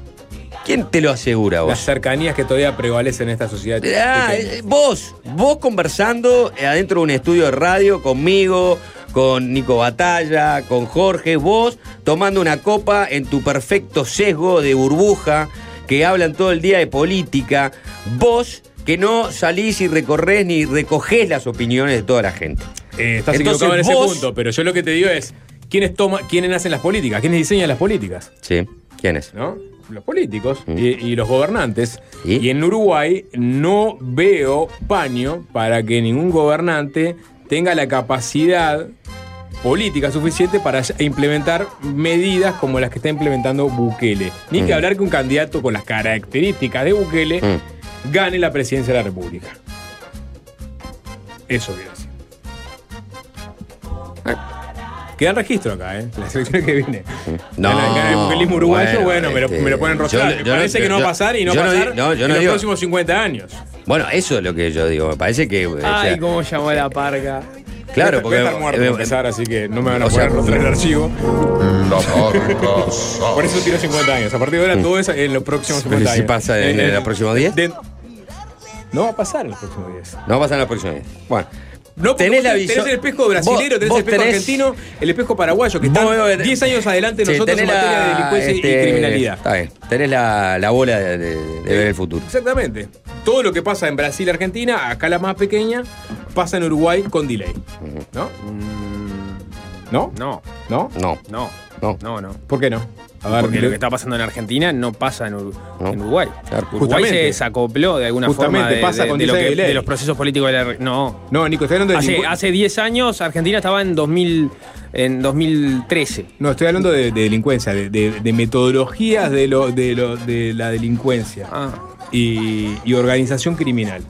¿Quién te lo asegura vos? Las cercanías que todavía prevalecen en esta sociedad. Ah, vos, vos conversando eh, adentro de un estudio de radio conmigo, con Nico Batalla, con Jorge, vos tomando una copa en tu perfecto sesgo de burbuja, que hablan todo el día de política, vos que no salís y recorres ni recogés las opiniones de toda la gente. Eh, estás Entonces, equivocado en ese vos- punto, pero yo lo que te digo es, ¿quiénes, toma, quiénes hacen las políticas? ¿Quiénes diseñan las políticas? Sí, ¿quién es? ¿No? Los políticos Mm. y, y los gobernantes. ¿Y? en Uruguay no veo paño para que ningún gobernante tenga la capacidad política suficiente para implementar medidas como las que está implementando Bukele. Ni que Mm. hablar que un candidato con las características de Bukele Mm. gane la presidencia de la República. Eso quiero decir. Queda en registro acá, ¿eh? Las elecciones que viene. No, gana el buquelismo uruguayo, bueno, me, lo, este, me lo ponen rostrar. yo- Me no- parece que no yo- va a pasar y no va a no pasar no, yo en no los digo- próximos 50 años. Bueno, eso es lo que yo digo. Me parece que. o sea, Ay, cómo llamó la parca. claro, Voy a porque. estar muerto eh, empezar, así que no me van a sea, poner rostrar el archivo. Por eso tiro 50 años. A partir de ahora todo es en los próximos Pero 50 si años. pasa en Eh, los próximos 10. de- no va a pasar en los próximos 10. No pasa en los próximos días. Bueno. No, porque tenés vos la tenés visión. el espejo brasilero, Vos- tenés vos el espejo tenés- argentino, el espejo paraguayo, que están Vos veo que- 10 años adelante de Sí, nosotros en tenés materia de delincuencia este, y criminalidad. Está bien. Tenés la, la bola de, de- de ver el futuro. Exactamente. todo lo que pasa en Brasil y Argentina, acá la más pequeña, pasa en Uruguay con delay. ¿No? ¿No? No. ¿No? No. No. No. No, no. ¿Por qué no? Ver, Porque lo que está pasando en Argentina no pasa en, Ur- en Uruguay. Uruguay se desacopló de alguna forma de, pasa de- con de lo dice que- delay. de los procesos políticos de la No. No, Nico, estoy hablando de. Hace, hace 10 años Argentina estaba en 2000 en 2013. No, estoy hablando de, de delincuencia, de, de- de metodologías de, lo, de, lo, de la delincuencia y, y organización criminal.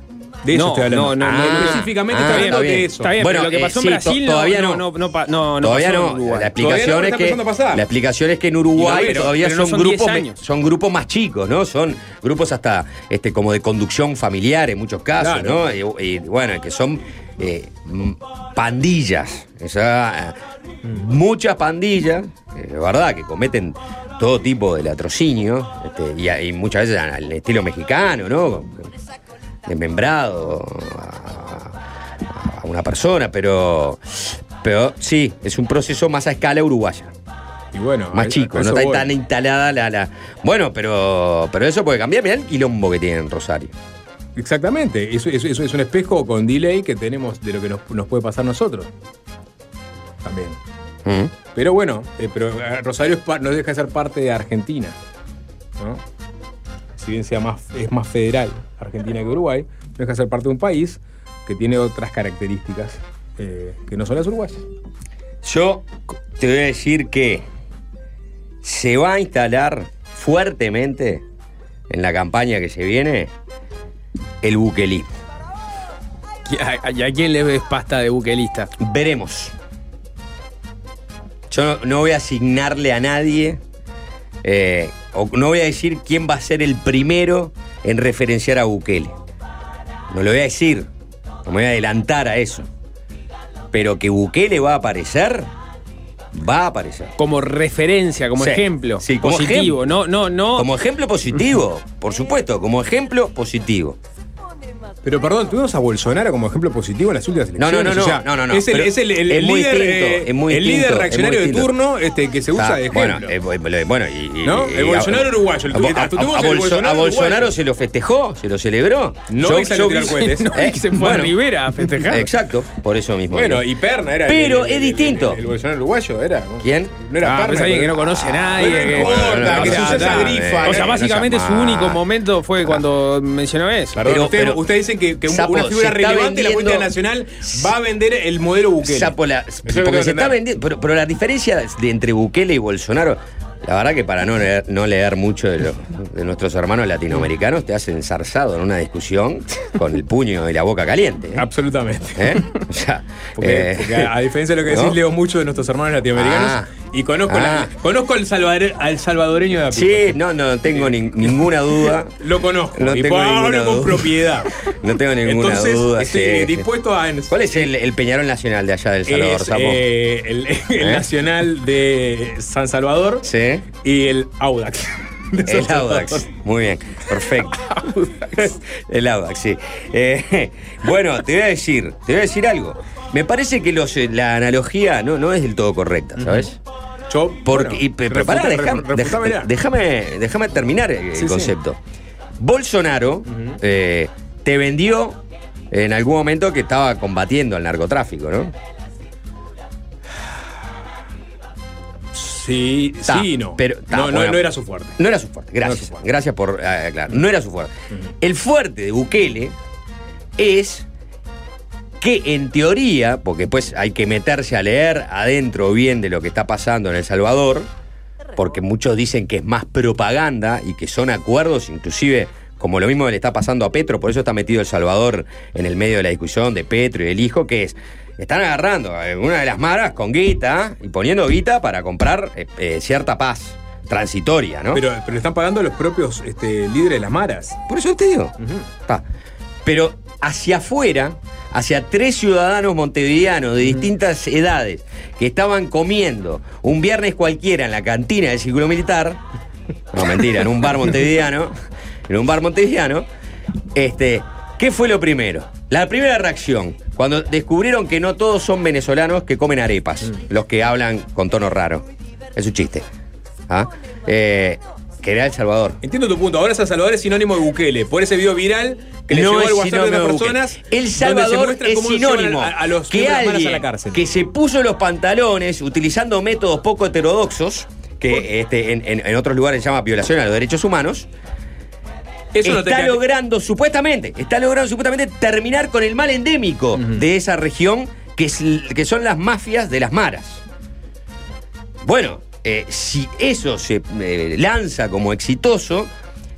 De eso no, estoy hablando. no, no, Ah, no. específicamente Ah, estoy hablando está bien, de eso. Está bien, Bueno, pero lo que eh, pasó en Brasil to- todavía no, no. no, todavía pasó no. en. La explicación es está que la explicación es que en Uruguay Pero- todavía pero son, son 10 grupos años. son grupos más chicos, ¿no? Son grupos hasta este como de conducción familiar en muchos casos, Claro. ¿no? Y, y, bueno, que son eh, pandillas, o sea, eh, muchas pandillas, de verdad, que cometen todo tipo de latrocinio este, y, y muchas veces al estilo mexicano, ¿no? Desmembrado a, a una persona, pero, pero sí, es un proceso más a escala uruguaya. Y bueno, Más chico, no está voy. tan instalada la, la. Bueno, pero, pero eso puede cambiar. Mirá el quilombo que tiene en Rosario. Exactamente. Eso, eso- eso es un espejo con delay que tenemos de lo que nos, nos puede pasar a nosotros. También. Mm. Pero bueno, eh, pero eh, Rosario es no deja de ser parte de Argentina. ¿no? Si bien sea más, es más federal Argentina que Uruguay, no deja de ser parte de un país que tiene otras características eh, que no son las uruguayas. Yo te voy a decir que se va a instalar fuertemente en la campaña que se viene el buquelismo. ¿Y a, a quién le ves pasta de buquelista? Veremos. Yo no, no voy a asignarle a nadie, eh, no voy a decir quién va a ser el primero en referenciar a Bukele. No lo voy a decir, no me voy a adelantar a eso. Pero que Bukele va a aparecer, va a aparecer. Como referencia, como Sí, ejemplo. sí, como positivo, ejemplo. no, no, no. Como ejemplo positivo, por supuesto, como ejemplo positivo. Pero perdón, tuvimos a Bolsonaro como ejemplo positivo en las últimas No, elecciones. no, no, o sea, no, no, no, Es el, es el- el es muy líder, distinto, eh, es muy el distinto, líder es muy reaccionario de turno este, que se usa Está, de ejemplo. Bueno, eh, bueno, bueno, y, y- ¿No? y- El Bolsonaro uruguayo, el a, a- a Bolsonaro a Bolsonaro uruguayo. se lo festejó, se lo celebró. No salió a tirar cohetes. No, y se fue a Rivera a festejar. Exacto, por eso mismo. Bueno, y Perna era. el- Pero el- es distinto. El, el Bolsonaro uruguayo era. ¿no? ¿Quién? No era Ah, Perna. pues alguien que no conoce a nadie. no que- se usa esa grifa. O sea, no- básicamente no su único momento fue cuando mencionó eso. Perdón, pero- ustedes dicen que, que un- Sapo, una figura relevante en la política vendiendo- nacional va a vender el modelo Bukele. Sapo, la- porque se está vendiendo. Pero, pero la diferencia de entre Bukele y Bolsonaro, la verdad que para no leer, no leer mucho de, lo- de nuestros hermanos latinoamericanos, te has ensarzado en una discusión con el puño y la boca caliente. ¿eh? Absolutamente. ¿Eh? O sea, Porque, eh, porque a, a diferencia de lo que decís, ¿no? leo mucho de nuestros hermanos latinoamericanos Ah. Y conozco, la- Ah. conozco al, salvadore- al salvadoreño de a Sí, no, no tengo ni- ninguna duda. Lo conozco. No y tengo hablar con propiedad. No tengo ninguna Entonces, duda. estoy sí, dispuesto a. ¿Cuál es el, el Peñarol Nacional de allá del Salvador, es, eh, el, el ¿Eh? Nacional de San Salvador Sí. y el Audax. El Audax. Salvador. Muy bien, perfecto. El Audax, sí. Eh, bueno, te voy a decir, te voy a decir algo. Me parece que los, la analogía no, no es del todo correcta, ¿sabes? Yo, Porque, bueno, y, pará, dej- déjame, déjame terminar el, Sí, concepto. Bolsonaro eh, te vendió en algún momento que estaba combatiendo al narcotráfico, ¿no? Sí, Ta, sí y no. pero ta, no, no, bueno. no era su fuerte. No era su fuerte, gracias. Gracias por eh, aclarar. No era su fuerte. El fuerte de Bukele es que en teoría, porque pues hay que meterse a leer adentro bien de lo que está pasando en El Salvador, porque muchos dicen que es más propaganda y que son acuerdos, inclusive como lo mismo que le está pasando a Petro, por eso está metido El Salvador en el medio de la discusión de Petro y del hijo, que es, están agarrando a una de las maras con guita y poniendo guita para comprar eh, eh, cierta paz transitoria, ¿no? Pero, pero le están pagando los propios este, líderes de las maras. Por eso te digo. Pero hacia afuera, hacia tres ciudadanos montevideanos de distintas edades que estaban comiendo un viernes cualquiera en la cantina del círculo militar, no mentira, en un bar montevideano, en un bar montevideano, este, ¿qué fue lo primero? La primera reacción, cuando descubrieron que no todos son venezolanos que comen arepas, los que hablan con tono raro. Es un chiste. ¿Ah? Eh, que era El Salvador. Entiendo tu punto. Ahora El Salvador es sinónimo de Bukele. Por ese video viral que le No llegó al WhatsApp de unas de personas. El Salvador es sinónimo a, a los que alguien a la cárcel. que se puso los pantalones utilizando métodos poco heterodoxos, que este, en, en- en otros lugares se llama violación a los derechos humanos, Eso no te está logrando supuestamente, está logrando supuestamente terminar con el mal endémico de esa región, que, es- que son las mafias de las maras. Bueno, eh, si eso se eh, lanza como exitoso,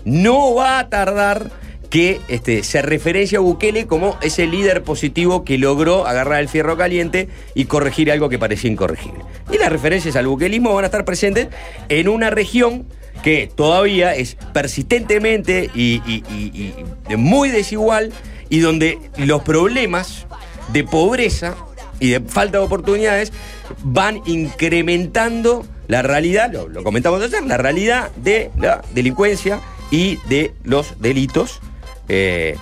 no va a tardar que este, se referencie a Bukele como ese líder positivo que logró agarrar el fierro caliente y corregir algo que parecía incorregible. Y las referencias al buquelismo van a estar presentes en una región que todavía es persistentemente y- y- y muy desigual y donde los problemas de pobreza y de falta de oportunidades van incrementando la realidad, lo, lo comentamos ayer, la realidad de la delincuencia y de los delitos eh,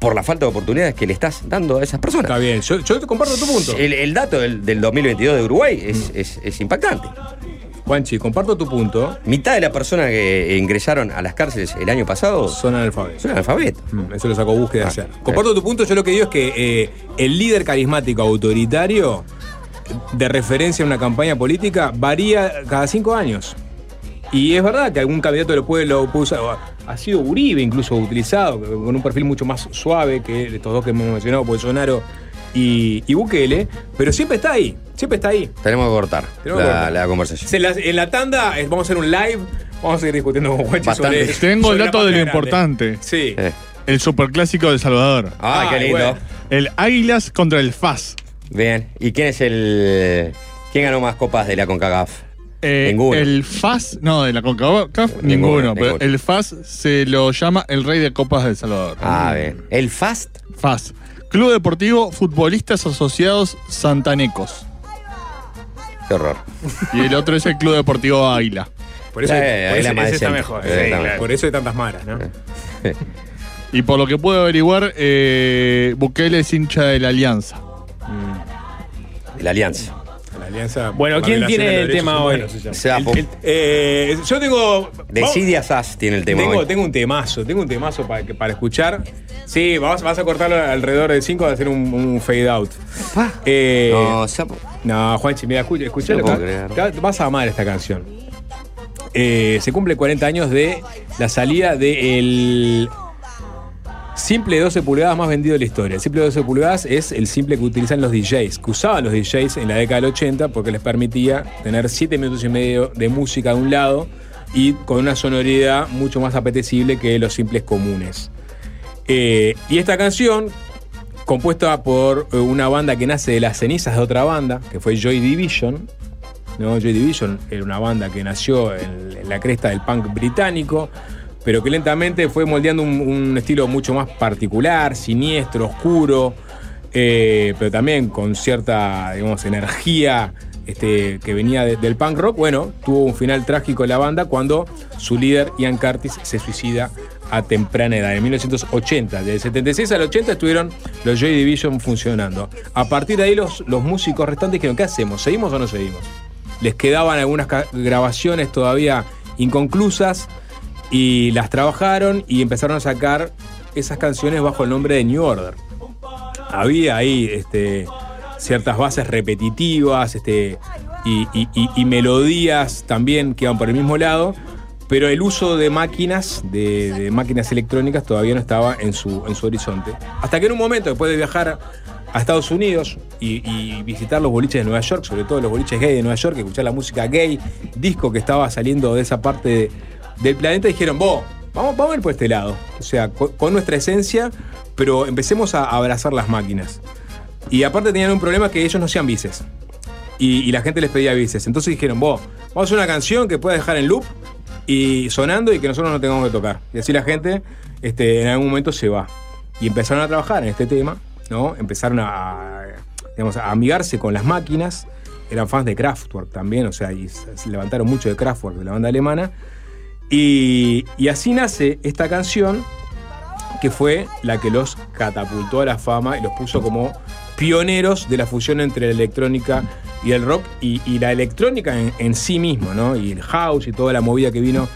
por la falta de oportunidades que le estás dando a esas personas. Está bien, yo, yo te comparto tu punto. El, el dato del, del 2022 de Uruguay es, es- es impactante. Juanchi, comparto tu punto. Mitad de las personas que ingresaron a las cárceles el año pasado son analfabetos. Son analfabetos. Mm, Eso lo sacó búsqueda Ah, ayer. Comparto tu punto, yo lo que digo es que eh, el líder carismático autoritario de referencia a una campaña política varía cada cinco años. Y es verdad que algún candidato lo puede, lo puede usar. Ha sido Uribe incluso utilizado, con un perfil mucho más suave que estos dos que hemos mencionado, Bolsonaro y, y Bukele, pero siempre está ahí, siempre está ahí. Tenemos que cortar Tenemos que la, cortar. la conversación. Se la- en la tanda eh, vamos a hacer un live, vamos a seguir discutiendo con Juanchi sobre Tengo el sobre dato de lo grande. importante. Sí. El superclásico de El Salvador. Ah, qué lindo. bueno. El Águilas contra el FAS. Bien. ¿Y quién es el. ¿Quién ganó más copas de la CONCACAF? Eh, Ninguno. El FAS, no, de la CONCACAF, ninguno, Ninguno, pero ninguno. el FAS se lo llama el rey de copas de El Salvador. Ah, bien. ¿El FAST? FAS. Club Deportivo Futbolistas Asociados Santanecos. Qué horror. Y el otro es el Club Deportivo Águila. Por eso, Eh, por ese está. Eh, sí, claro. mejor. Por eso hay tantas maras, ¿no? Y por lo que puedo averiguar, eh, Bukele es hincha de la Alianza. La Alianza. La alianza. Bueno, ¿quién tiene de el tema Humanos hoy? se. El- el- eh, yo tengo. Decidia SAS tiene el tema Tengo, hoy. tengo un temazo, tengo un temazo para, para escuchar. Sí, vas, vas a cortarlo alrededor de 5 a hacer un, un fade out. Eh, No, sapo. No, Juanchi, mira, escucha, escucha No Vas a amar esta canción. Eh, se cumple 40 años de la salida del simple de 12 pulgadas más vendido de la historia. El simple de 12 pulgadas es el simple que utilizan los DJs, que usaban los DJs en la década del 80 porque les permitía tener 7 minutos y medio de música de un lado y con una sonoridad mucho más apetecible que los simples comunes. Eh, y esta canción, compuesta por eh, una banda que nace de las cenizas de otra banda, que fue Joy Division. ¿no? Joy Division era una banda que nació en la cresta del punk británico, pero que lentamente fue moldeando un, estilo mucho más particular, siniestro, oscuro, eh, pero también con cierta, digamos, energía este, que venía de- del punk rock. Bueno, tuvo un final trágico la banda cuando su líder, Ian Curtis, se suicida a temprana edad, en 1980. Del 76 al 80 estuvieron los Joy Division funcionando. A partir de ahí los, los músicos restantes dijeron, ¿qué hacemos? ¿Seguimos o no seguimos? Les quedaban algunas grabaciones todavía inconclusas y las trabajaron y empezaron a sacar esas canciones bajo el nombre de New Order. Había ahí este, ciertas bases repetitivas este, y, melodías también que iban por el mismo lado, pero el uso de máquinas, de, máquinas electrónicas, todavía no estaba en su, en su horizonte. Hasta que en un momento, después de viajar a Estados Unidos y, visitar los boliches de Nueva York, sobre todo los boliches gay de Nueva York, escuchar la música gay, disco que estaba saliendo de esa parte del planeta, dijeron, vos, vamos, vamos a ir por este lado. O sea, con, nuestra esencia, pero empecemos a abrazar las máquinas. Y aparte tenían un problema que ellos no hacían bices. Y, la gente les pedía bices. Entonces dijeron, vos, vamos a hacer una canción que pueda dejar en loop y sonando y que nosotros no tengamos que tocar. Y así la gente este, en algún momento se va. Y empezaron a trabajar en este tema, ¿no? Empezaron a, digamos, a amigarse con las máquinas. Eran fans de Kraftwerk también, o sea, se levantaron mucho de Kraftwerk, de la banda alemana. Y, así nace esta canción que fue la que los catapultó a la fama y los puso como pioneros de la fusión entre la electrónica y el rock y, la electrónica en, en sí mismo, ¿no? Y el house y toda la movida que vino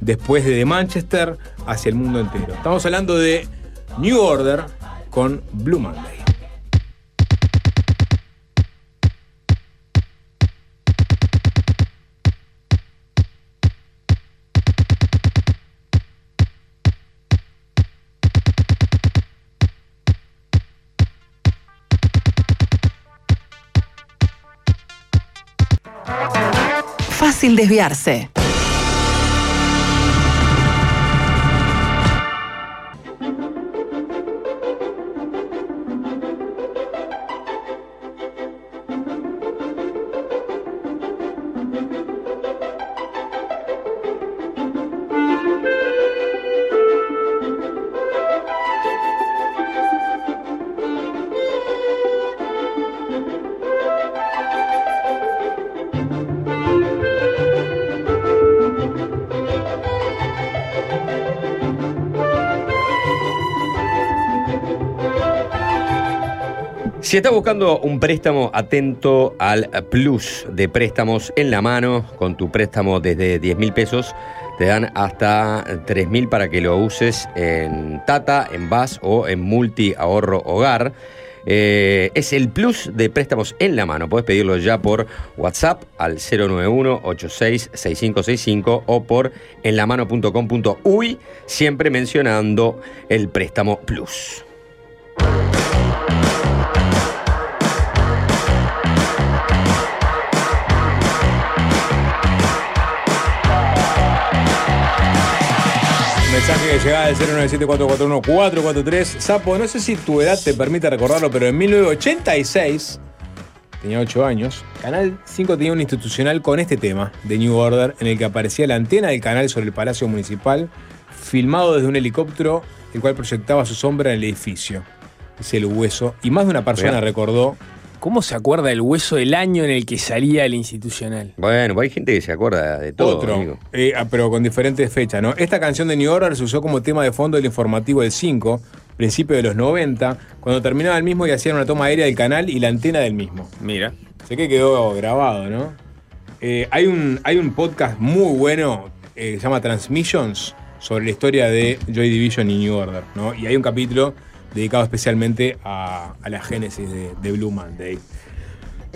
después de Manchester hacia el mundo entero. Estamos hablando de New Order con Blue Monday. Desviarse. Si estás buscando un préstamo, atento al plus de préstamos en la mano. Con tu préstamo desde 10 mil pesos, te dan hasta 3 mil para que lo uses en Tata, en VAS o en Multi Ahorro Hogar. Eh, es el plus de préstamos en la mano. Puedes pedirlo ya por WhatsApp al 091-866565 o por enlamano.com.uy, siempre mencionando el préstamo plus. Mensaje que llegaba del 097441443. Sapo, no sé si tu edad te permite recordarlo, pero en 1986, tenía 8 años, Canal 5 tenía un institucional con este tema de New Order, en el que aparecía la antena del canal sobre el Palacio Municipal, filmado desde un helicóptero, el cual proyectaba su sombra en el edificio. Es el hueso. Y más de una persona Real. recordó. ¿Cómo se acuerda el hueso del año en el que salía el institucional? Bueno, hay gente que se acuerda de todo. Otro, amigo. eh, ah, pero con diferentes fechas, ¿no? Esta canción de New Order se usó como tema de fondo del informativo del 5, principio de los 90, cuando terminaba el mismo y hacían una toma aérea del canal y la antena del mismo. Mira. Sé que quedó grabado, ¿no? Eh, hay, un, hay un podcast muy bueno eh, que se llama Transmissions sobre la historia de Joy Division y New Order, ¿no? Y hay un capítulo dedicado especialmente a, a la génesis de, de Blue Monday.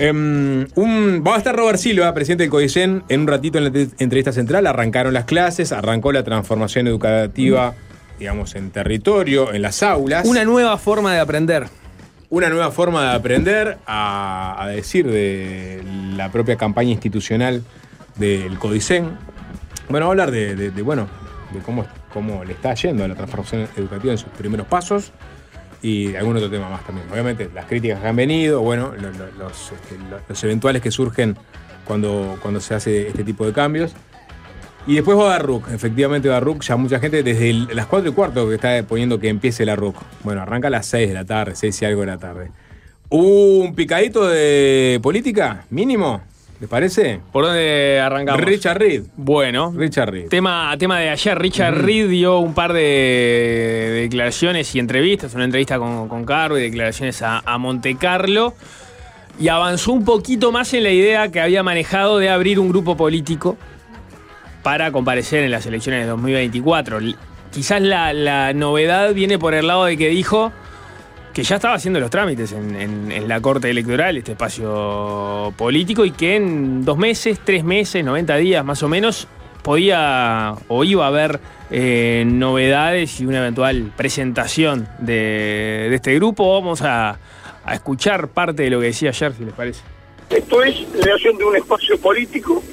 Un, va a estar Robert Silva, presidente del CODICEN, en un ratito en la entrevista central. Arrancaron las clases, arrancó la transformación educativa, digamos, en territorio, en las aulas. Una nueva forma de aprender. Una nueva forma de aprender, a, a decir de la propia campaña institucional del CODICEN. Bueno, a hablar de, de- de, bueno, de cómo, cómo le está yendo a la transformación educativa en sus primeros pasos y algún otro tema más también. Obviamente, las críticas que han venido, bueno, lo- lo- los, este, lo- los eventuales que surgen cuando, cuando se hace este tipo de cambios. Y después va a RUC, efectivamente va a RUC, ya mucha gente desde las 4 y cuarto que está poniendo que empiece la RUC. Bueno, arranca a las 6 de la tarde, 6 y algo de la tarde. ¿Un picadito de política? ¿Mínimo? ¿Les parece? ¿Por dónde arrancamos? Richard Reed. Bueno. Richard Reed. Tema, tema de ayer, Richard Reed dio un par de declaraciones y entrevistas, una entrevista con, con Carro y declaraciones a, a Monte Carlo, y avanzó un poquito más en la idea que había manejado de abrir un grupo político para comparecer en las elecciones de 2024. L- Quizás la, la novedad viene por el lado de que dijo que ya estaba haciendo los trámites en, en- la Corte Electoral, este espacio político, y que en dos meses, tres meses, 90 días más o menos, podía o iba a haber eh, novedades y una eventual presentación de, este grupo. Vamos a, escuchar parte de lo que decía ayer, si les parece. Esto es creación de un espacio político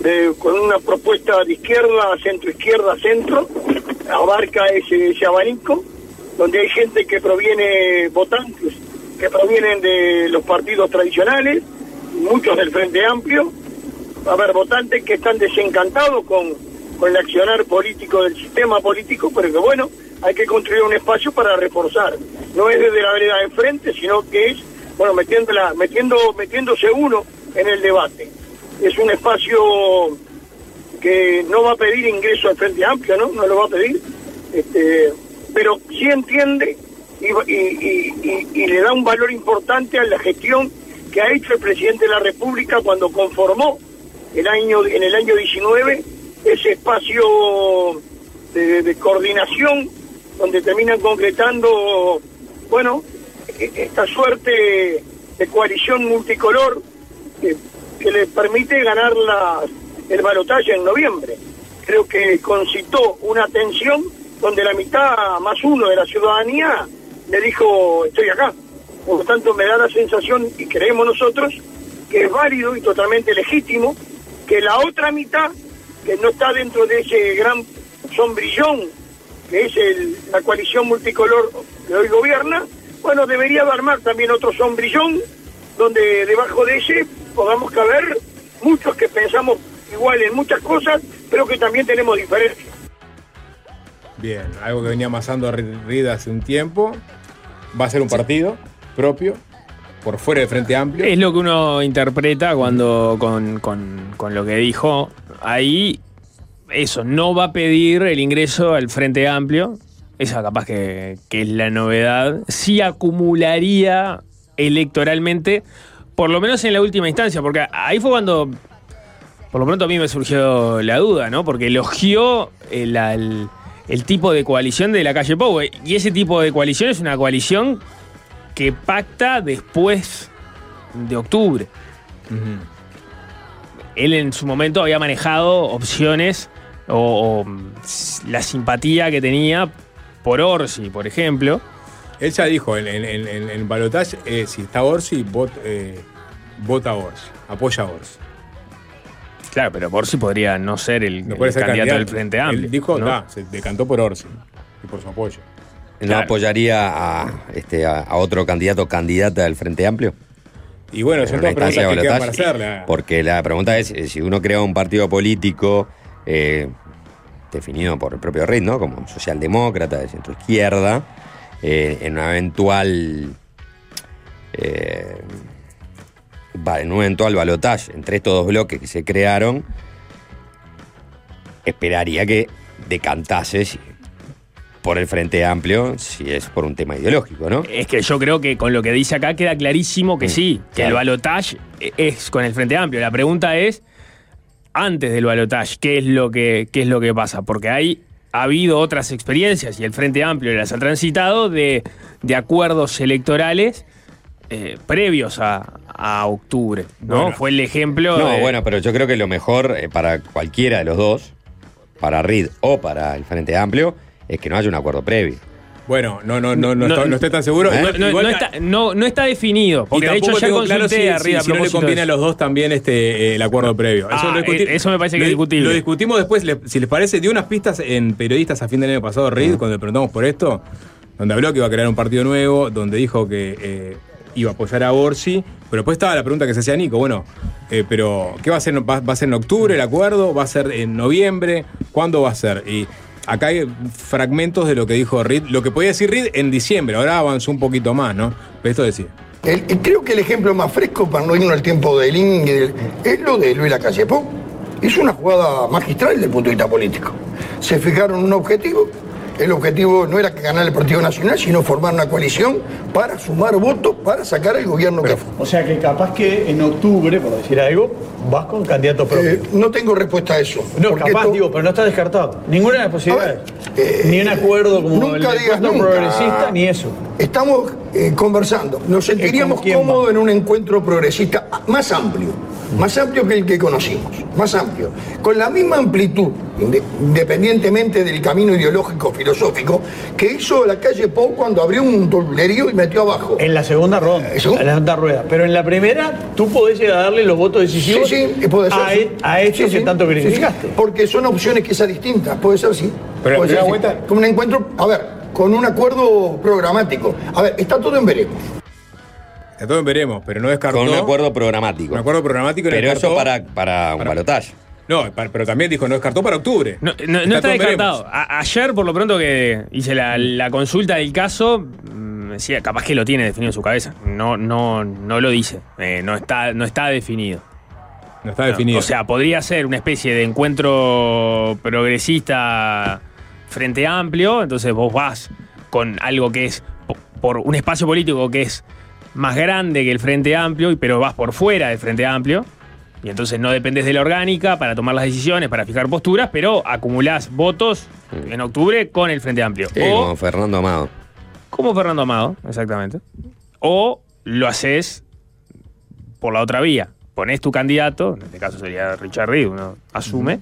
de- con una propuesta de izquierda, centro izquierda, centro, abarca ese, ese abanico, donde hay gente que proviene, votantes, que provienen de los partidos tradicionales, muchos del Frente Amplio, a haber votantes que están desencantados con, con el accionar político del sistema político, pero que bueno, hay que construir un espacio para reforzar. No es desde la vereda de enfrente, sino que es, bueno, metiéndola, metiendo, metiéndose uno en el debate. Es un espacio que no va a pedir ingreso al Frente Amplio, ¿no? No lo va a pedir, este, pero sí entiende y, y- y- y- le da un valor importante a la gestión que ha hecho el presidente de la República cuando conformó el año, en el año 19 ese espacio de, coordinación donde terminan concretando, bueno, e- esta suerte de coalición multicolor que, les permite ganar la, el balotaje en noviembre. Creo que concitó una tensión donde la mitad más uno de la ciudadanía le dijo estoy acá. Por lo tanto me da la sensación, y creemos nosotros, que es válido y totalmente legítimo que la otra mitad, que no está dentro de ese gran sombrillón que es el- la coalición multicolor que hoy gobierna, bueno, debería de armar también otro sombrillón donde debajo de ese podamos caber muchos que pensamos igual en muchas cosas, pero que también tenemos diferencias. Bien, algo que venía amasando a Reed hace un tiempo. Va a ser un partido propio, por fuera del Frente Amplio. Es lo que uno interpreta cuando con, con- con lo que dijo ahí. Eso, no va a pedir el ingreso al Frente Amplio. Esa capaz que, que es la novedad. Sí acumularía electoralmente, por lo menos en la última instancia, porque ahí fue cuando, por lo pronto a mí me surgió la duda, ¿no? Porque elogió el, al- el tipo de coalición de la calle Pou. Y ese tipo de coalición es una coalición que pacta después de octubre. Él en su momento había manejado opciones o, o, la simpatía que tenía por Orsi, por ejemplo. Él ya dijo en, en, en, en- en balotaje, eh, si está Orsi, vot- eh, vota Orsi, apoya a Orsi. Claro, pero Orsi podría no ser el, No puede el ser candidato, candidato. del Frente Amplio. Él dijo, ¿no? Se decantó por Orsi y por su apoyo. ¿No apoyaría a, este, a, a otro candidato o candidata del Frente Amplio? Y bueno, En son una todas instancia preguntas de que quedan para hacerle. Porque la pregunta es, eh, si uno crea un partido político eh, definido por el propio Reid, ¿no? Como socialdemócrata, de centro izquierda, eh, en una eventual. eh, en un eventual balotaje entre estos dos bloques que se crearon, esperaría que decantase por el Frente Amplio si es por un tema ideológico, ¿no? Es que yo creo que con lo que dice acá queda clarísimo que Mm, sí, que claro. el balotaje es con el Frente Amplio. La pregunta es, antes del balotaje, ¿qué es lo que, qué es lo que pasa? Porque hay ha habido otras experiencias, y el Frente Amplio las ha transitado, de, de acuerdos electorales eh, previos a, a octubre, ¿no? Bueno. Fue el ejemplo No, de- bueno, pero yo creo que lo mejor eh, para cualquiera de los dos, para Reed o para el Frente Amplio, es que no haya un acuerdo previo. Bueno, no, no, no, no, estoy, no estoy tan seguro. No, Igual- no- no está, no- no está definido, y porque de hecho ya tengo consulté claro si, a Reed a si- si no le conviene a eso. los dos también este, eh, el acuerdo previo. Ah, lo discuti- eh, eso me parece que lo- es discutible. Lo discutimos después, le- si les parece, dio unas pistas en periodistas a fin del año pasado, Reed, Mm. cuando le preguntamos por esto, donde habló que iba a crear un partido nuevo, donde dijo que eh, iba a apoyar a Borsi, pero después estaba la pregunta que se hacía Nico, bueno, eh, pero ¿qué va a ser? ¿Va, a ser en octubre el acuerdo? ¿Va a ser en noviembre? ¿Cuándo va a ser? Y acá hay fragmentos de lo que dijo Reed, lo que podía decir Reed en diciembre, ahora avanzó un poquito más, ¿no? Pero esto decía. El- creo que el ejemplo más fresco para no irnos al tiempo de Lin es lo de Luis Lacalle Pou. Hizo una jugada magistral desde el punto de vista político. Se fijaron un objetivo. El objetivo no era que ganara el Partido Nacional, sino formar una coalición para sumar votos para sacar el gobierno que fue. O sea que capaz que en octubre, por decir algo, vas con candidato propio. Eh, no tengo respuesta a eso. no, capaz, esto- digo, pero no está descartado. Ninguna de las posibilidades. eh, ni un acuerdo como nunca el digas nunca. progresista, ni eso. Estamos eh, conversando. Nos sentiríamos cómodos en un encuentro progresista más amplio, más amplio que el que conocimos, más amplio, con la misma amplitud, independientemente del camino ideológico filosófico, que hizo la calle Pou cuando abrió un tolderío y metió abajo. En la segunda ronda, en la segunda rueda. Pero en la primera, tú podés llegar a darle los votos decisivos Sí, sí, puede ser. a, sí. e- a estos Sí, que tanto sí, sí. criticaste. porque son opciones quizás distintas, puede ser sí. Pero, Puede ¿te ser, cuenta? Con un encuentro, a ver, con un acuerdo programático. A ver, está todo en veremos. A todos veremos, pero no descartó. Con un acuerdo programático. Un acuerdo programático. Pero eso para, para un balotaje. No, pero también dijo, no descartó para octubre. No, no- no está descartado. A- ayer, por lo pronto que hice la, la consulta del caso, mm, decía, capaz que lo tiene definido en su cabeza. No, no, no lo dice. Eh, no, está, no está definido. No está definido. O sea, podría ser una especie de encuentro progresista frente amplio. Entonces vos vas con algo que es po- por un espacio político que es más grande que el Frente Amplio, pero vas por fuera del Frente Amplio. Y entonces no dependes de la orgánica para tomar las decisiones, para fijar posturas, pero acumulás votos en octubre con el Frente Amplio. Sí, o como Fernando Amado. como Fernando Amado, exactamente. O lo haces por la otra vía. Pones tu candidato, en este caso sería Richard Reed, uno asume,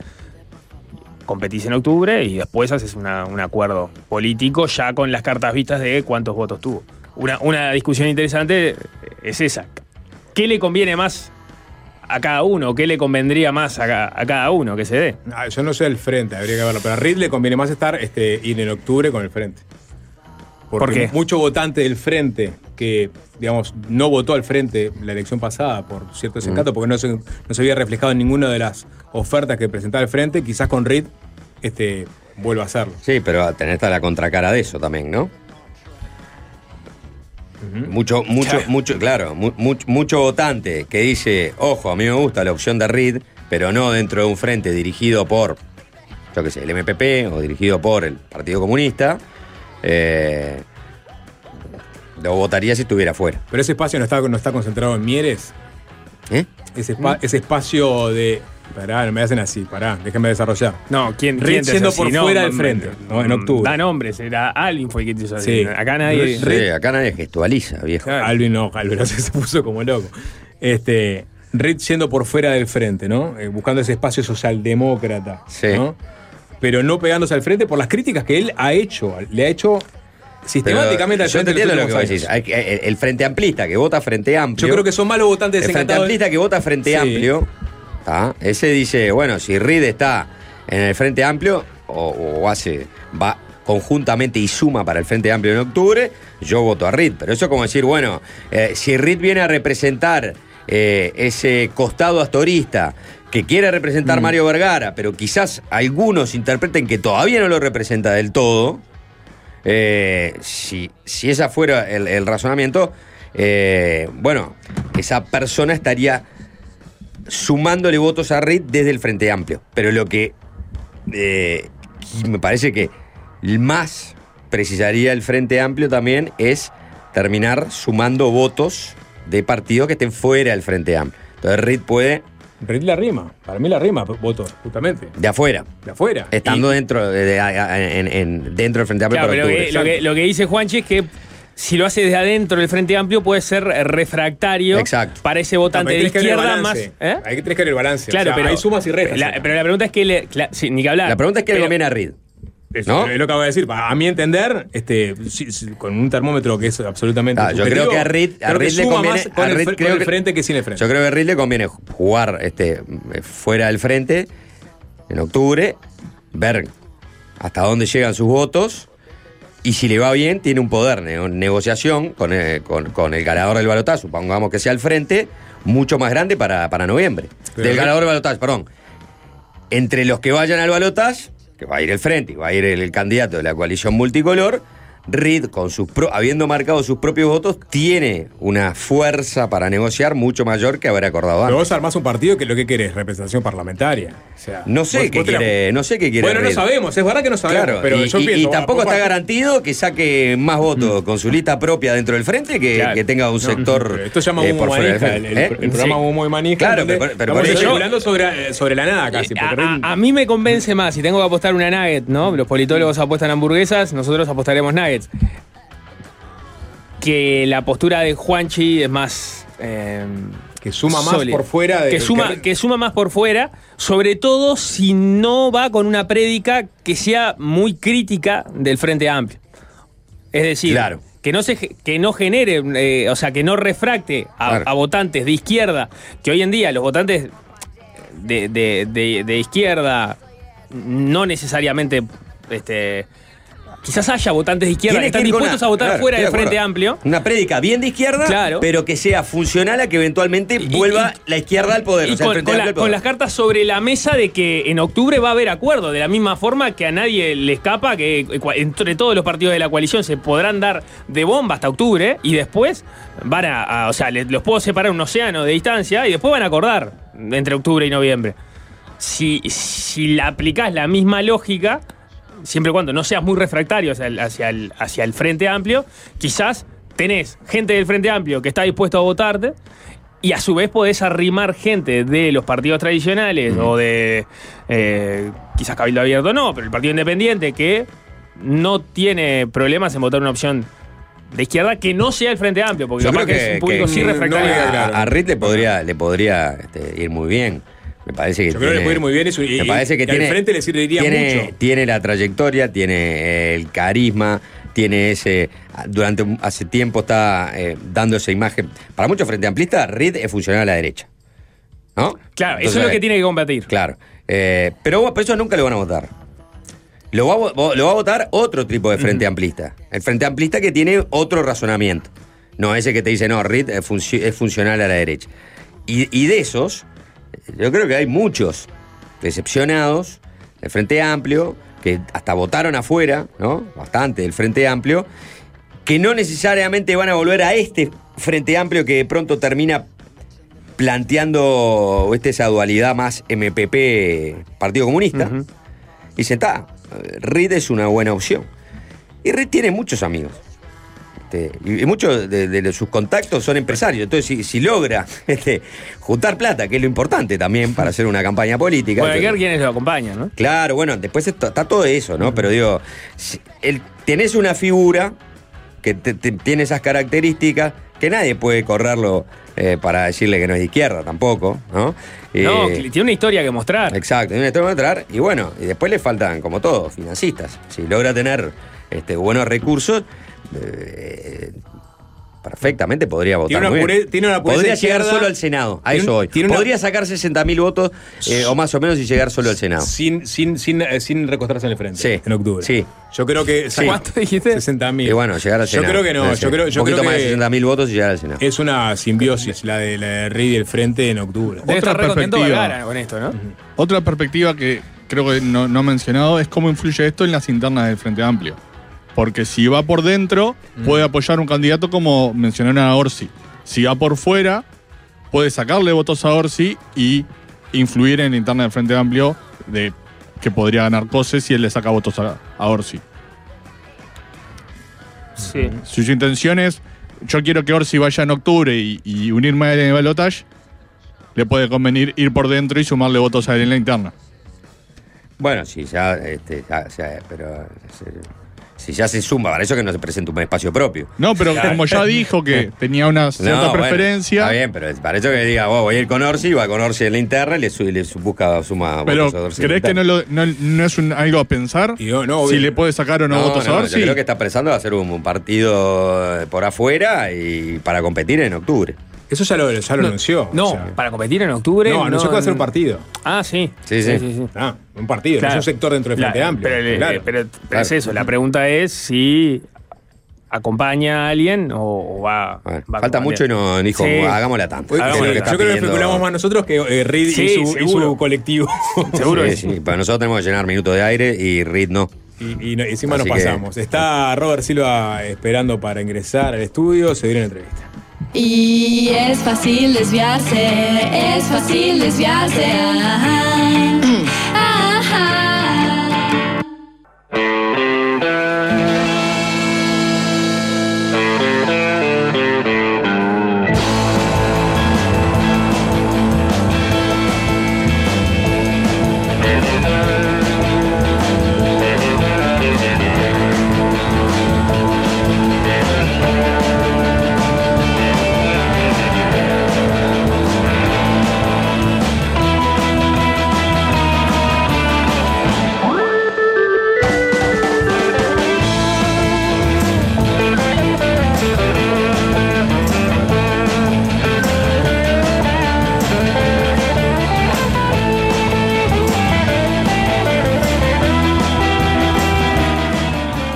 competís en octubre y después haces una- un acuerdo político ya con las cartas vistas de cuántos votos tuvo. Una, una discusión interesante es esa. ¿Qué le conviene más a cada uno? ¿Qué le convendría más a, a cada uno que se dé? Ah, yo no sé el frente, habría que verlo. Pero a Reed le conviene más estar este, ir en octubre con el frente. Porque ¿Por qué? mucho votante del frente que, digamos, no votó al frente la elección pasada por cierto desencanto, porque no se, no se había reflejado en ninguna de las ofertas que presentaba el frente, quizás con Reed este, vuelva a hacerlo. Sí, pero tenés la contracara de eso también, ¿no? Mucho, mucho, mucho, claro, mu- mucho, mucho votante que dice, ojo, a mí me gusta la opción de Reed, pero no dentro de un frente dirigido por, yo qué sé, el MPP o dirigido por el Partido Comunista, eh, lo votaría si estuviera fuera. Pero ese espacio no está, no está concentrado en Mieres. ¿Eh? Ese, espa- ese espacio de. Pará, no me hacen así, pará, déjenme desarrollar. No, ¿quién, Reed quién te siendo hace por? No, fuera del mm, frente, no, en octubre. Da nombres, era Alvin fue el que te hizo Sí. así. Acá nadie. Sí, acá nadie gestualiza, viejo. Alvin no, Alvin se puso como loco. Este, Reed siendo por fuera del frente, ¿no? Eh, buscando ese espacio socialdemócrata. ¿no? Pero no pegándose al frente por las críticas que él ha hecho. Le ha hecho sistemáticamente yo entiendo lo que vos decís. El, el Frente Amplista que vota Frente Amplio. Yo creo que son malos votantes El Frente. Amplista que vota Frente Sí. Amplio, ¿tá? ese dice, bueno, si Reed está en el Frente Amplio o, o hace, va conjuntamente y suma para el Frente Amplio en octubre, yo voto a Reed. Pero eso es como decir, bueno, eh, si Reed viene a representar eh, ese costado astorista que quiere representar Mario Vergara, pero quizás algunos interpreten que todavía no lo representa del todo, eh, si, si esa fuera el, el razonamiento, bueno, esa persona estaría sumándole votos a Reed desde el Frente Amplio. Pero lo que eh, me parece que más precisaría el Frente Amplio también es terminar sumando votos de partidos que estén fuera del Frente Amplio. Entonces Reed puede Reed la rima. Para mí la rima, voto, justamente. de afuera. De afuera. Estando dentro, de, de- en- en- dentro del Frente Amplio Claro, para pero lo octubre. que, lo, que, lo que dice Juanchi es que si lo hace desde adentro del Frente Amplio puede ser refractario Exacto. para ese votante de que izquierda más. ¿eh? Hay que tenés que ver el balance. Claro, O sea, pero hay sumas y restas. La, pero la pregunta es que le, sí, ni que hablar. La pregunta es qué le Pero- conviene a Reed. Es, ¿No? es lo que acabo de decir. A mi entender, este, con un termómetro que es absolutamente. Ah, yo creo que a Reed, a creo que Reed le conviene. más con a el, fre- con creo el que- frente que sin el frente. Yo creo que a Reed le conviene jugar este, fuera del frente en octubre, ver hasta dónde llegan sus votos y si le va bien, tiene un poder de negociación con el, con, con el ganador del balotaje, supongamos que sea el frente, mucho más grande para, para noviembre. Pero del ganador del balotaje, perdón. Entre los que vayan al balotaje, que va a ir el frente y va a ir el, el candidato de la coalición multicolor, Reed, con sus pro- habiendo marcado sus propios votos, tiene una fuerza para negociar mucho mayor que haber acordado Pero antes. vos armás un partido que lo que querés, representación parlamentaria. O sea, No sé vos- qué vos te la- quiere, no sé qué quiere. Bueno, no sabemos, es verdad que no sabemos. Claro, pero y, yo y- pienso, y va, tampoco está garantido que saque más votos Mm. con su lista propia dentro del frente que, Claro. que tenga un sector pero Esto se llama eh, humo por fuera del manija, el, frente. el- ¿Eh? el programa Sí. humo y manija. Claro, donde pero- pero estamos por eso- especulando sobre, eh, sobre la nada casi. Eh, a, Reed- a- a mí me convence más, si tengo que apostar una nugget, ¿no? Los politólogos apuestan hamburguesas, nosotros apostaremos nuggets. Que la postura de Juanchi es más. eh, que suma más sólida. por fuera de que suma, que suma más por fuera, sobre todo si no va con una prédica que sea muy crítica del Frente Amplio. Es decir, Claro. que no se que no genere, eh, o sea, que no refracte a, Claro. a votantes de izquierda, que hoy en día los votantes de, de- de- de izquierda no necesariamente este, quizás haya votantes de izquierda que están dispuestos una- a votar claro, fuera del de Frente. Amplio. Una prédica bien de izquierda, Claro. pero que sea funcional a que eventualmente vuelva la izquierda al poder. Y o sea, el con, la- las cartas sobre la mesa de que en octubre va a haber acuerdo, de la misma forma que a nadie le escapa que eh, entre todos los partidos de la coalición se podrán dar de bomba hasta octubre y después van a, a- o sea, los puedo separar un océano de distancia y después van a acordar entre octubre y noviembre. Si, si la aplicás la misma lógica, siempre y cuando no seas muy refractario hacia el, hacia el- hacia el Frente Amplio, quizás tenés gente del Frente Amplio que está dispuesto a votarte Y a su vez podés arrimar gente de los partidos tradicionales o de eh, quizás Cabildo Abierto no, pero el Partido Independiente que no tiene problemas en votar una opción de izquierda que no sea el Frente Amplio, porque Yo creo que, es que, un público que- sí refractario. a, a le podría, le podría este, ir muy bien. Me parece que Yo creo que le puede ir muy bien eso, y- me y- parece que y al tiene, frente le serviría tiene, mucho. Tiene la trayectoria, tiene eh, el carisma, tiene ese. Durante un- hace tiempo está eh, dando esa imagen. Para muchos frente amplistas, Reed es funcional a la derecha. ¿No? Claro, eso es lo que tiene que combatir. Claro. Eh, pero por eso nunca lo van a votar. Lo va, a vo- lo va a votar otro tipo de frente amplista. El frente amplista que tiene otro razonamiento. No ese que te dice, no, Reed es, funci- es funcional a la derecha. Y, y de esos, yo creo que hay muchos decepcionados del Frente Amplio, que hasta votaron afuera, ¿no? Bastante del Frente Amplio, que no necesariamente van a volver a este Frente Amplio que de pronto termina planteando este, esa dualidad más MPP Partido Comunista. Y dicen, está, Reed es una buena opción. Y Reed tiene muchos amigos. Este, y y muchos de, de sus contactos son empresarios. Entonces, si, si logra este, juntar plata, que es lo importante también para hacer una campaña política. Bueno, hay que ver quiénes lo acompañan, ¿no? Claro, bueno, después está todo eso, ¿no? Pero digo, si- el- tenés una figura que te- te- tiene esas características que nadie puede correrlo eh, para decirle que no es de izquierda tampoco, ¿no? No, Eh, tiene una historia que mostrar. Exacto, tiene una historia que mostrar y bueno, y después le faltan, como todo, financistas. Si logra tener este, buenos recursos, eh, perfectamente podría votar. Tiene una muy bien. pure- tiene una pureza Podría llegar izquierda. solo al Senado, a Tiene- eso hoy. tiene una- Podría sacar 60.000 votos eh, o más o menos y llegar solo al Senado. Sin, sin, sin, eh, sin recostarse en el frente. Sí. En octubre. Sí. Yo creo que. Sí. ¿Cuánto dijiste? 60 mil. Y bueno, llegar al Yo Senado. creo que no. Yo creo, yo Un poquito creo más de que 60.000 votos y llegar al Senado. es una simbiosis la de, la de Reed y el frente en octubre. Debe estar contento perspectiva. Con esto, ¿no? Otra perspectiva que creo que no, no he mencionado es cómo influye esto en las internas del Frente Amplio. Porque si va por dentro, puede apoyar un candidato como mencionaron a Orsi. Si va por fuera, puede sacarle votos a Orsi y influir en la interna del Frente Amplio de que podría ganar cosas si él le saca votos a, a Orsi. Sí. Si su intención es, yo quiero que Orsi vaya en octubre y, y unirme a él en el balotaje, le puede convenir ir por dentro y sumarle votos a él en la interna. Bueno, sí, ya, este, ya, ya, pero se- si ya se suma, para eso que no se presenta un espacio propio. No, pero como ya dijo que tenía una cierta No, bueno, preferencia, está bien, pero para eso que diga, vos voy a ir con Orsi, va con Orsi en la interna y le, su- le busca, suma pero votos a ¿crees que no, lo- no- no es un- algo a pensar? no, si le puede sacar o no, votos no, a Yo Orsi. creo que está pensando hacer un, un partido por afuera y para competir en octubre. Eso ya lo, ya lo No, anunció. No, o sea. para competir en octubre. No, anunció que va a ser un partido. Ah, sí. Sí, sí. Ah, un partido, Claro. no es un sector dentro del Frente La- Amplio. Pero, claro. pero- pero es eso, la pregunta es si acompaña a alguien o, o va, Falta mucho y no dijo, Sí. hagámosla tanto. Sí, yo creo que especulamos más nosotros que eh, Reed Sí, y, su, y seguro. su colectivo. Seguro sí, que sí. sí, pero nosotros tenemos que llenar minutos de aire y Reed no. Y, y no- encima Así nos que- pasamos. Está Robert Silva esperando para ingresar al estudio. Se viene la entrevista. Y es fácil desviarse, es fácil desviarse. Ajá.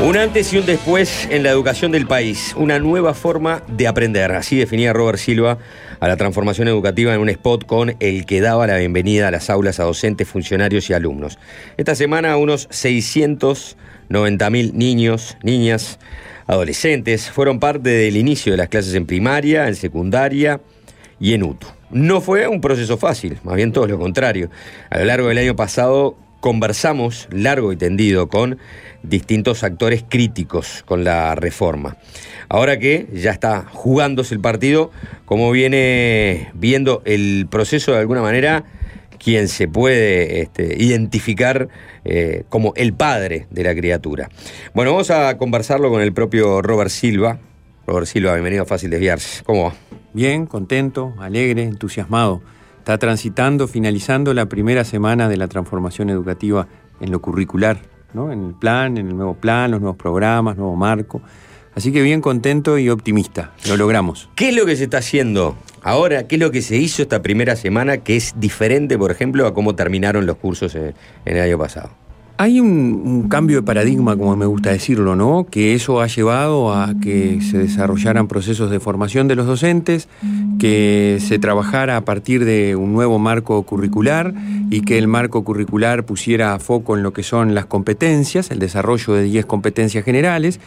Un antes y un después en la educación del país, una nueva forma de aprender. Así definía Robert Silva a la transformación educativa en un spot con el que daba la bienvenida a las aulas a docentes, funcionarios y alumnos. Esta semana unos 690.000 niños, niñas, adolescentes fueron parte del inicio de las clases en primaria, en secundaria y en UTU. No fue un proceso fácil, más bien todo lo contrario. A lo largo del año pasado conversamos largo y tendido con distintos actores críticos con la reforma. Ahora que ya está jugándose el partido, como viene viendo el proceso de alguna manera, quien se puede este, identificar eh, como el padre de la criatura. Bueno, vamos a conversarlo con el propio Robert Silva. Robert Silva, bienvenido a Fácil Desviarse. ¿Cómo va? Bien, contento, alegre, entusiasmado. Está transitando, finalizando la primera semana de la transformación educativa en lo curricular, ¿no? en el plan, en el nuevo plan, los nuevos programas, nuevo marco. Así que bien contento y optimista, lo logramos. ¿Qué es lo que se está haciendo ahora? ¿Qué es lo que se hizo esta primera semana que es diferente, por ejemplo, a cómo terminaron los cursos en, en el año pasado? Hay un, cambio de paradigma, como me gusta decirlo, ¿no? Que eso ha llevado a que se desarrollaran procesos de formación de los docentes, que se trabajara a partir de un nuevo marco curricular y que el marco curricular pusiera foco en lo que son las competencias, el desarrollo de 10 competencias generales,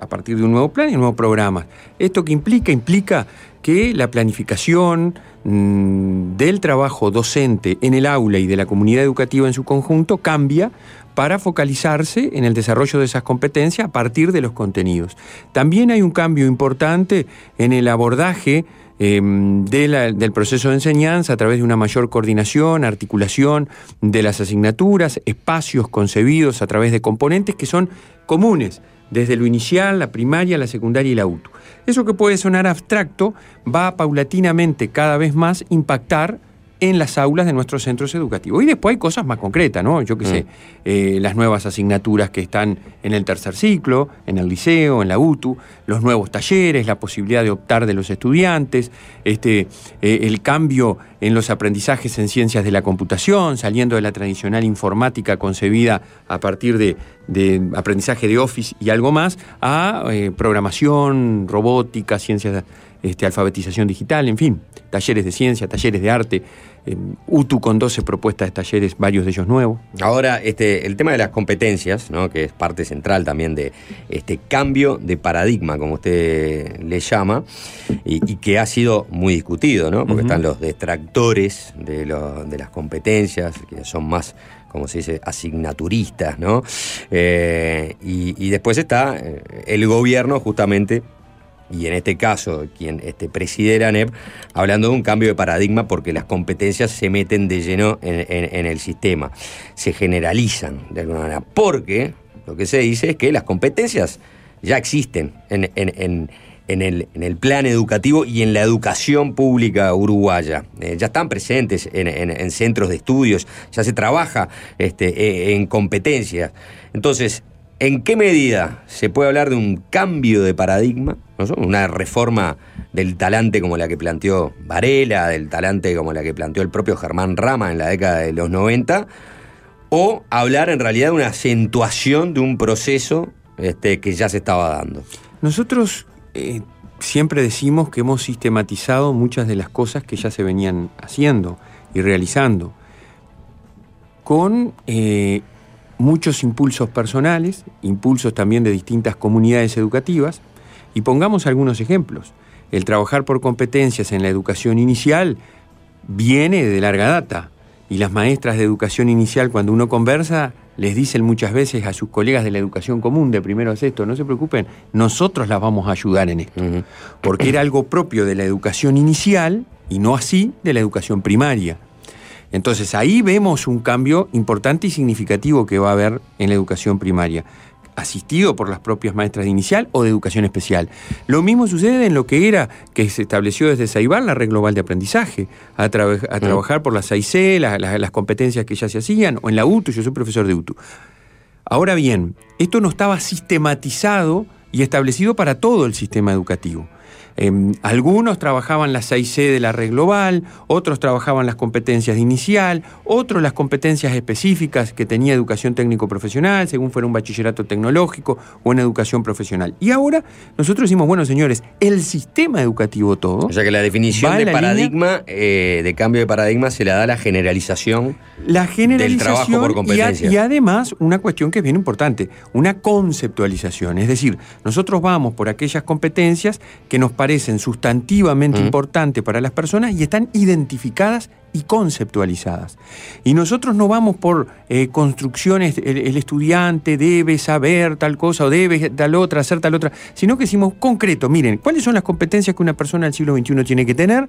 a partir de un nuevo plan y nuevos programas. ¿Esto que implica? Implica que la planificación mmm, del trabajo docente en el aula y de la comunidad educativa en su conjunto cambia para focalizarse en el desarrollo de esas competencias a partir de los contenidos. También hay un cambio importante en el abordaje la, del proceso de enseñanza a través de una mayor coordinación, articulación de las asignaturas, espacios concebidos a través de componentes que son comunes desde lo inicial, la primaria, la secundaria y la UTU. Eso que puede sonar abstracto va paulatinamente cada vez más impactar en las aulas de nuestros centros educativos. Y después hay cosas más concretas, ¿no? Yo qué mm. sé, eh, las nuevas asignaturas que están en el tercer ciclo, en el liceo, en la UTU, los nuevos talleres, la posibilidad de optar de los estudiantes, este, eh, el cambio en los aprendizajes en ciencias de la computación, saliendo de la tradicional informática concebida a partir de, de aprendizaje de Office y algo más, a eh, programación, robótica, ciencias de este, alfabetización digital, en fin, talleres de ciencia, talleres de arte, eh, UTU con 12 propuestas de talleres, varios de ellos nuevos. Ahora, este, el tema de las competencias, ¿no? que es parte central también de este cambio de paradigma, como usted le llama, y, y que ha sido muy discutido, ¿no? porque uh -huh. están los detractores de, lo, de las competencias, que son más como se dice, asignaturistas, ¿no? Eh, y, y, después está eh, el gobierno justamente y en este caso quien este, preside la ANEP, hablando de un cambio de paradigma porque las competencias se meten de lleno en, el sistema, se generalizan de alguna manera, porque lo que se dice es que las competencias ya existen en, en en el, en el, plan educativo y en la educación pública uruguaya. Eh, ya están presentes en, en, en, centros de estudios, ya se trabaja este, en competencias. Entonces, ¿en qué medida se puede hablar de un cambio de paradigma? Una reforma del talante como la que planteó Varela, del talante como la que planteó el propio Germán Rama en la década de los 90, o hablar en realidad de una acentuación de un proceso este, que ya se estaba dando. Nosotros eh, siempre decimos que hemos sistematizado muchas de las cosas que ya se venían haciendo y realizando, con eh, muchos impulsos personales, impulsos también de distintas comunidades educativas, y pongamos algunos ejemplos. El trabajar por competencias en la educación inicial viene de larga data, y las maestras de educación inicial, cuando uno conversa, les dicen muchas veces a sus colegas de la educación común de primero a sexto, no se preocupen, nosotros las vamos a ayudar en esto. Uh -huh. Porque era algo propio de la educación inicial y no así de la educación primaria. Entonces ahí vemos un cambio importante y significativo que va a haber en la educación primaria asistido por las propias maestras de inicial o de educación especial. Lo mismo sucede en lo que era que se estableció desde Saibal la red global de aprendizaje, a, tra a trabajar por las 6C, la, la, las competencias que ya se hacían, o en la UTU, yo soy profesor de UTU. Ahora bien, esto no estaba sistematizado y establecido para todo el sistema educativo. Eh, algunos trabajaban las 6C de la red global, otros trabajaban las competencias de inicial, otros las competencias específicas que tenía educación técnico-profesional, según fuera un bachillerato tecnológico o una educación profesional. Y ahora nosotros decimos, bueno, señores, el sistema educativo todo. O sea que la definición de paradigma, eh, de cambio de paradigma, se la da la generalización, la generalización del trabajo por competencia. Y, y además, una cuestión que es bien importante, una conceptualización. Es decir, nosotros vamos por aquellas competencias que nos parecen parecen sustantivamente importantes para las personas y están identificadas y conceptualizadas. Y nosotros no vamos por eh, construcciones, el, el estudiante debe saber tal cosa o debe tal otra, hacer tal otra, sino que decimos concreto, miren, ¿cuáles son las competencias que una persona del siglo XXI tiene que tener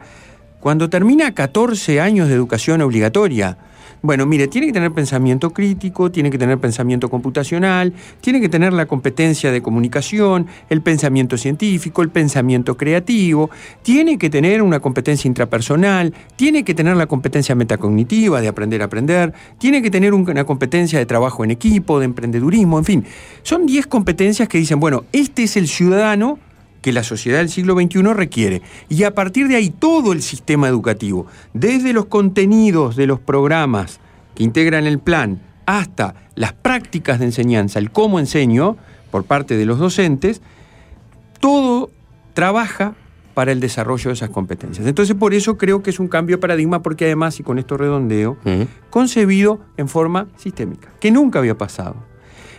cuando termina 14 años de educación obligatoria? Bueno, mire, tiene que tener pensamiento crítico, tiene que tener pensamiento computacional, tiene que tener la competencia de comunicación, el pensamiento científico, el pensamiento creativo, tiene que tener una competencia intrapersonal, tiene que tener la competencia metacognitiva de aprender a aprender, tiene que tener una competencia de trabajo en equipo, de emprendedurismo, en fin. Son 10 competencias que dicen, bueno, este es el ciudadano que la sociedad del siglo XXI requiere. Y a partir de ahí todo el sistema educativo, desde los contenidos de los programas que integran el plan hasta las prácticas de enseñanza, el cómo enseño por parte de los docentes, todo trabaja para el desarrollo de esas competencias. Entonces por eso creo que es un cambio de paradigma porque además, y con esto redondeo, concebido en forma sistémica, que nunca había pasado.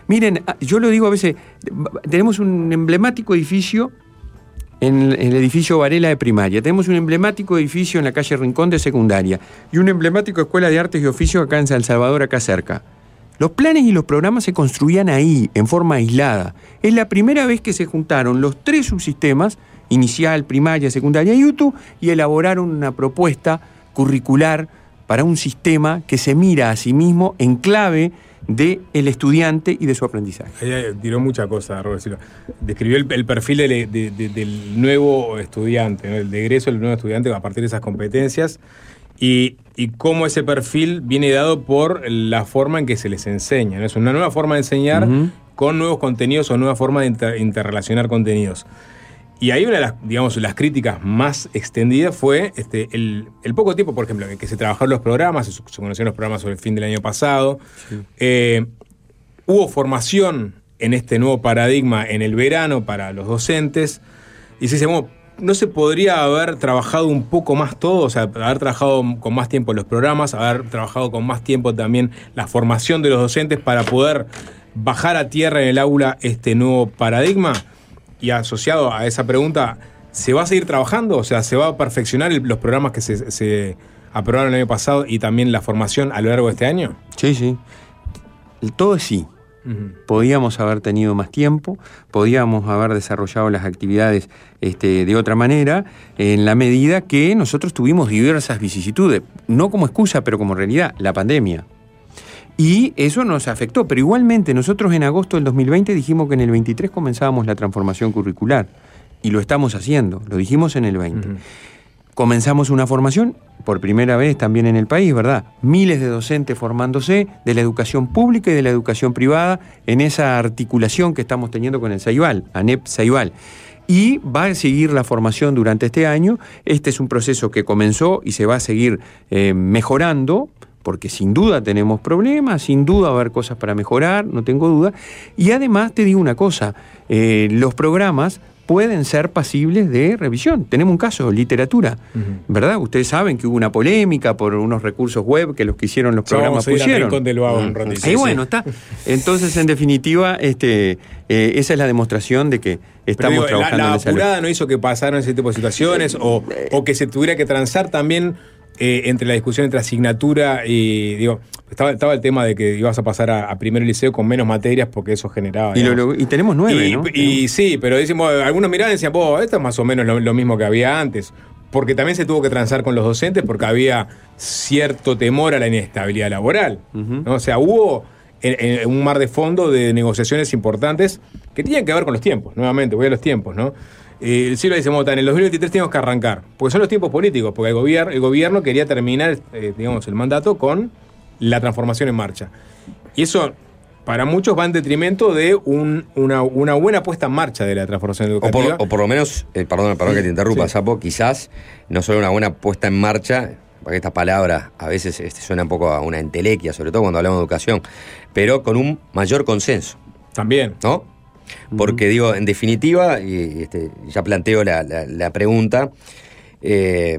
Miren, yo lo digo a veces, tenemos un emblemático edificio en el edificio Varela de primaria. Tenemos un emblemático edificio en la calle Rincón de secundaria y un emblemático escuela de artes y oficios acá en San Salvador, acá cerca. Los planes y los programas se construían ahí, en forma aislada. Es la primera vez que se juntaron los tres subsistemas, inicial, primaria, secundaria y UTU, y elaboraron una propuesta curricular para un sistema que se mira a sí mismo en clave del el estudiante y de su aprendizaje. Ella tiró mucha cosa, Robert Silva. Describió el, el perfil de- de- de- del nuevo estudiante, ¿no? el de egreso del nuevo estudiante a partir de esas competencias y, y cómo ese perfil viene dado por la forma en que se les enseña. ¿no? Es una nueva forma de enseñar con nuevos contenidos o nueva forma de inter- interrelacionar contenidos. Y ahí una de las, digamos, las críticas más extendidas fue este, el, el poco tiempo, por ejemplo, en que se trabajaron los programas, se, se conocieron los programas sobre el fin del año pasado. Eh, hubo formación en este nuevo paradigma en el verano para los docentes. Y se dice, bueno, ¿no se podría haber trabajado un poco más todo? O sea, haber trabajado con más tiempo los programas, haber trabajado con más tiempo también la formación de los docentes para poder bajar a tierra en el aula este nuevo paradigma? Y asociado a esa pregunta, ¿se va a seguir trabajando? O sea, ¿se va a perfeccionar el- los programas que se, se aprobaron el año pasado y también la formación a lo largo de este año? Sí, sí. Todo es sí. Podíamos haber tenido más tiempo, podíamos haber desarrollado las actividades este, de otra manera, en la medida que nosotros tuvimos diversas vicisitudes, no como excusa, pero como realidad, la pandemia. Y eso nos afectó, pero igualmente nosotros en agosto del 2020 dijimos que en el 23 comenzábamos la transformación curricular, y lo estamos haciendo, lo dijimos en el 20. Comenzamos una formación, por primera vez también en el país, ¿verdad? Miles de docentes formándose de la educación pública y de la educación privada en esa articulación que estamos teniendo con el Saibal, ANEP Saibal. Y va a seguir la formación durante este año. Este es un proceso que comenzó y se va a seguir eh, mejorando, porque sin duda tenemos problemas, sin duda va a haber cosas para mejorar, no tengo duda. Y además te digo una cosa, eh, los programas pueden ser pasibles de revisión. Tenemos un caso, literatura, ¿verdad? Ustedes saben que hubo una polémica por unos recursos web que los que hicieron los programas pusieron. del vago un ratito. Ahí Sí, bueno, está. Entonces, en definitiva, este, eh, esa es la demostración de que estamos digo, la, trabajando la en esa apurada no hizo que pasaran ese tipo de situaciones o, o que se tuviera que transar también eh, entre la discusión entre asignatura y, digo, estaba, estaba el tema de que ibas a pasar a, a primer liceo con menos materias porque eso generaba... Y, lo- tenemos nueve, y, ¿no? y sí, pero decimos, algunos miraban y decían, "Vos, esto es más o menos lo, lo mismo que había antes. Porque también se tuvo que transar con los docentes porque había cierto temor a la inestabilidad laboral. ¿no? O sea, hubo en- en un mar de fondo de negociaciones importantes que tenían que ver con los tiempos, nuevamente, voy a los tiempos, ¿no? Eh, el siglo dice, Mota, en el 2023 tenemos que arrancar, porque son los tiempos políticos, porque el, gobierno el gobierno quería terminar, eh, digamos, el mandato con la transformación en marcha. Y eso, para muchos, va en detrimento de un- una, una buena puesta en marcha de la transformación O por, educativa. o por lo menos, eh, perdón, perdón que te interrumpa, Sapo, quizás no solo una buena puesta en marcha, porque esta palabra a veces este, suena un poco a una entelequia, sobre todo cuando hablamos de educación, pero con un mayor consenso. También. ¿No? Porque digo, en definitiva, y este, ya planteo la, la- la pregunta, eh,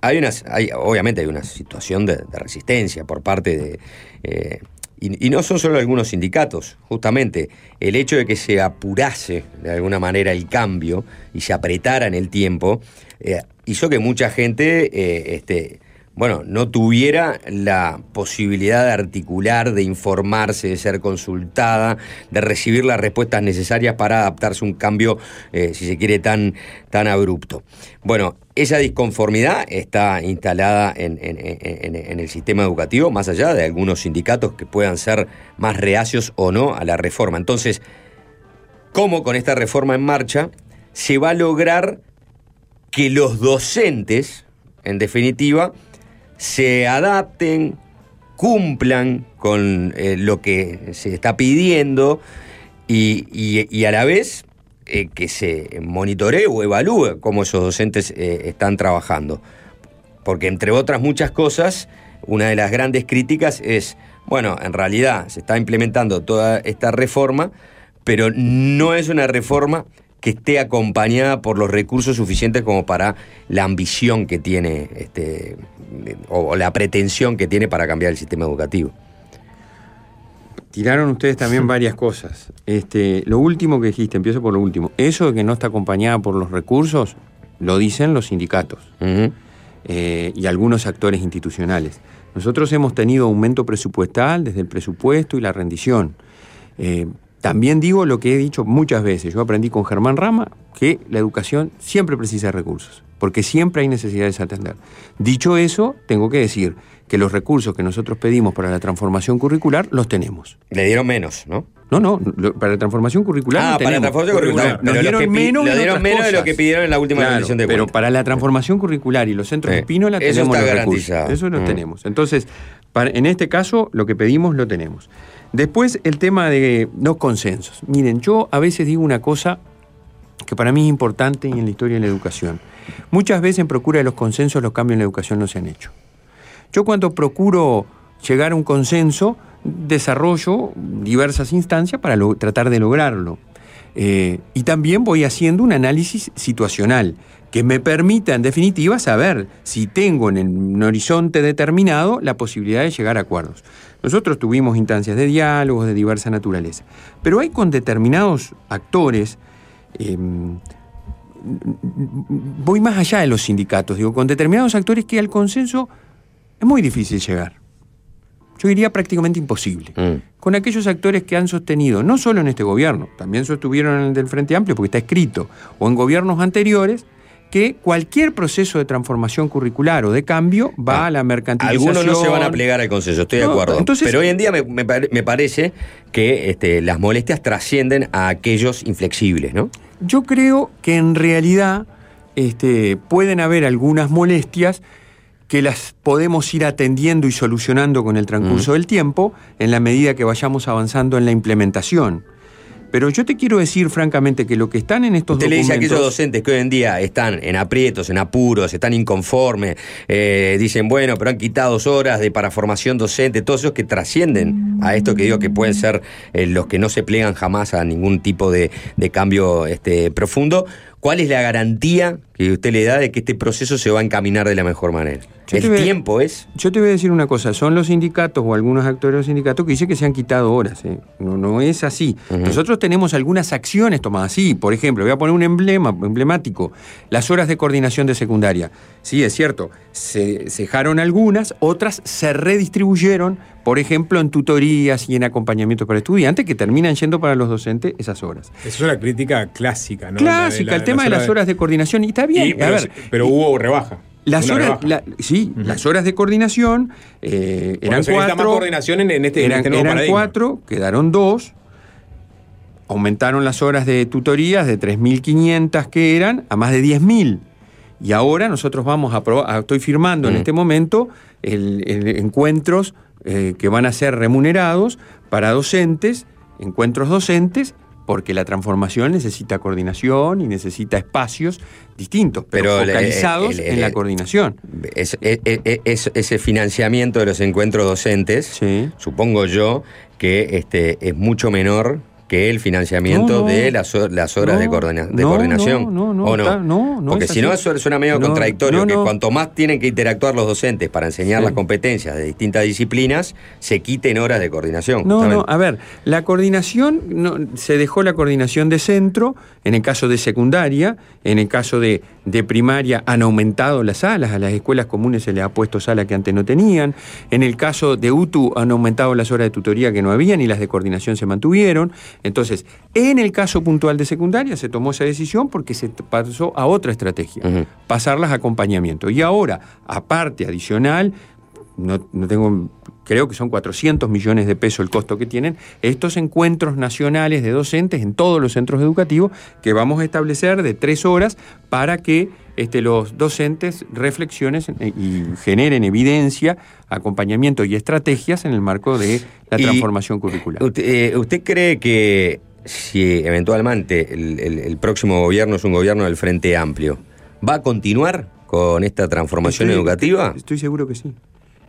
hay unas, hay, obviamente hay una situación de, de resistencia por parte de... eh, y, y no son solo algunos sindicatos, justamente el hecho de que se apurase de alguna manera el cambio y se apretara en el tiempo, eh, hizo que mucha gente eh, este, bueno, no tuviera la posibilidad de articular, de informarse, de ser consultada, de recibir las respuestas necesarias para adaptarse a un cambio, eh, si se quiere, tan, tan abrupto. Bueno, esa disconformidad está instalada en, en- en- en el sistema educativo, más allá de algunos sindicatos que puedan ser más reacios o no a la reforma. Entonces, ¿cómo con esta reforma en marcha se va a lograr que los docentes, en definitiva, se adapten, cumplan con eh, lo que se está pidiendo y, y- y a la vez eh, que se monitoree o evalúe cómo esos docentes eh, están trabajando. Porque entre otras muchas cosas, una de las grandes críticas es, bueno, en realidad se está implementando toda esta reforma, pero no es una reforma que esté acompañada por los recursos suficientes como para la ambición que tiene, este, o, la pretensión que tiene para cambiar el sistema educativo. Tiraron ustedes también varias cosas. Este, lo último que dijiste, empiezo por lo último. Eso de que no está acompañada por los recursos, lo dicen los sindicatos eh, y algunos actores institucionales. Nosotros hemos tenido aumento presupuestal desde el presupuesto y la rendición. Eh, también digo lo que he dicho muchas veces. Yo aprendí con Germán Rama que la educación siempre precisa de recursos, porque siempre hay necesidades a atender. Dicho eso, tengo que decir que los recursos que nosotros pedimos para la transformación curricular los tenemos. Le dieron menos, ¿no? No, no, lo- para la transformación curricular Ah, para la transformación curricular. Nos Pero lo dieron que menos, lo dieron menos de lo que pidieron en la última Claro, rendición de Pero cuentas. para la transformación curricular y los centros Sí. espínola Eso tenemos está los recursos. Eso lo Mm. tenemos. Entonces, para- en este caso, lo que pedimos lo tenemos. Después, el tema de los consensos. Miren, yo a veces digo una cosa que para mí es importante en la historia de la educación. Muchas veces en procura de los consensos los cambios en la educación no se han hecho. Yo cuando procuro llegar a un consenso, desarrollo diversas instancias para tratar de lograrlo. Eh, y también voy haciendo un análisis situacional que me permita, en definitiva, saber si tengo en un horizonte determinado la posibilidad de llegar a acuerdos. Nosotros tuvimos instancias de diálogos de diversa naturaleza, pero hay con determinados actores, eh, voy más allá de los sindicatos, digo, con determinados actores que al consenso es muy difícil llegar. Yo diría prácticamente imposible. Con aquellos actores que han sostenido, no solo en este gobierno, también sostuvieron en el del Frente Amplio, porque está escrito, o en gobiernos anteriores, que cualquier proceso de transformación curricular o de cambio va a la mercantilización. Algunos no se van a plegar al consenso, estoy de acuerdo. entonces- Pero hoy en día me, me pare- me parece que este, las molestias trascienden a aquellos inflexibles, ¿no? Yo creo que en realidad este, pueden haber algunas molestias que las podemos ir atendiendo y solucionando con el transcurso del tiempo en la medida que vayamos avanzando en la implementación. Pero yo te quiero decir francamente que lo que están en estos Usted le dice a documentos... aquellos docentes que hoy en día están en aprietos, en apuros, están inconformes, eh, dicen, bueno, pero han quitado horas de para formación docente, todos esos que trascienden a esto que digo que pueden ser eh, los que no se plegan jamás a ningún tipo de, de cambio este, profundo. ¿Cuál es la garantía que usted le da de que este proceso se va a encaminar de la mejor manera? Yo El voy tiempo es. Yo te voy a decir una cosa, son los sindicatos o algunos actores de los sindicatos que dicen que se han quitado horas. ¿eh? No, no es así. Nosotros tenemos algunas acciones tomadas así. Por ejemplo, voy a poner un emblema emblemático, las horas de coordinación de secundaria. Sí, es cierto, se cejaron algunas, otras se redistribuyeron, por ejemplo, en tutorías y en acompañamiento para estudiantes que terminan yendo para los docentes esas horas. Esa es una crítica clásica, ¿no? Clásica, La de la- el tema de las horas de coordinación. Y está bien, Y- a pero, ver, pero hubo rebaja. las horas, la- sí, las horas de coordinación eh, eran se necesita más cuatro. coordinación en, en este, en eran este nuevo eran paradigma. cuatro, quedaron dos. Aumentaron las horas de tutorías de 3.500 que eran a más de 10.000. Y ahora nosotros vamos a probar, estoy firmando en este momento el, el encuentros eh, que van a ser remunerados para docentes, encuentros docentes, porque la transformación necesita coordinación y necesita espacios distintos, pero, Pero el- focalizados el- el- en la el- coordinación. Es- es- es- es- ese financiamiento de los encuentros docentes, supongo yo que este, es mucho menor que el financiamiento No, no. de las, las horas de, coordina- de no, coordinación. no, no, ¿O no? está- no, no Porque si no, eso suena medio No, contradictorio, no, que no. cuanto más tienen que interactuar los docentes para enseñar Sí. las competencias de distintas disciplinas, se quiten horas de coordinación. No, no, a ver, la coordinación, no, se dejó la coordinación de centro, en el caso de secundaria, en el caso de, de primaria han aumentado las salas, a las escuelas comunes se les ha puesto sala que antes no tenían, en el caso de UTU han aumentado las horas de tutoría que no habían y las de coordinación se mantuvieron, entonces, en el caso puntual de secundaria se tomó esa decisión porque se pasó a otra estrategia, pasarlas a acompañamiento. Y ahora, aparte, adicional, no, no tengo, creo que son 400 millones de pesos el costo que tienen, estos encuentros nacionales de docentes en todos los centros educativos que vamos a establecer de tres horas para que este, los docentes reflexiones eh, y generen evidencia, acompañamiento y estrategias en el marco de la transformación curricular. ¿Usted, eh, usted cree que si eventualmente el, el- el próximo gobierno es un gobierno del Frente Amplio, va a continuar con esta transformación Estoy- educativa? Estoy seguro que sí.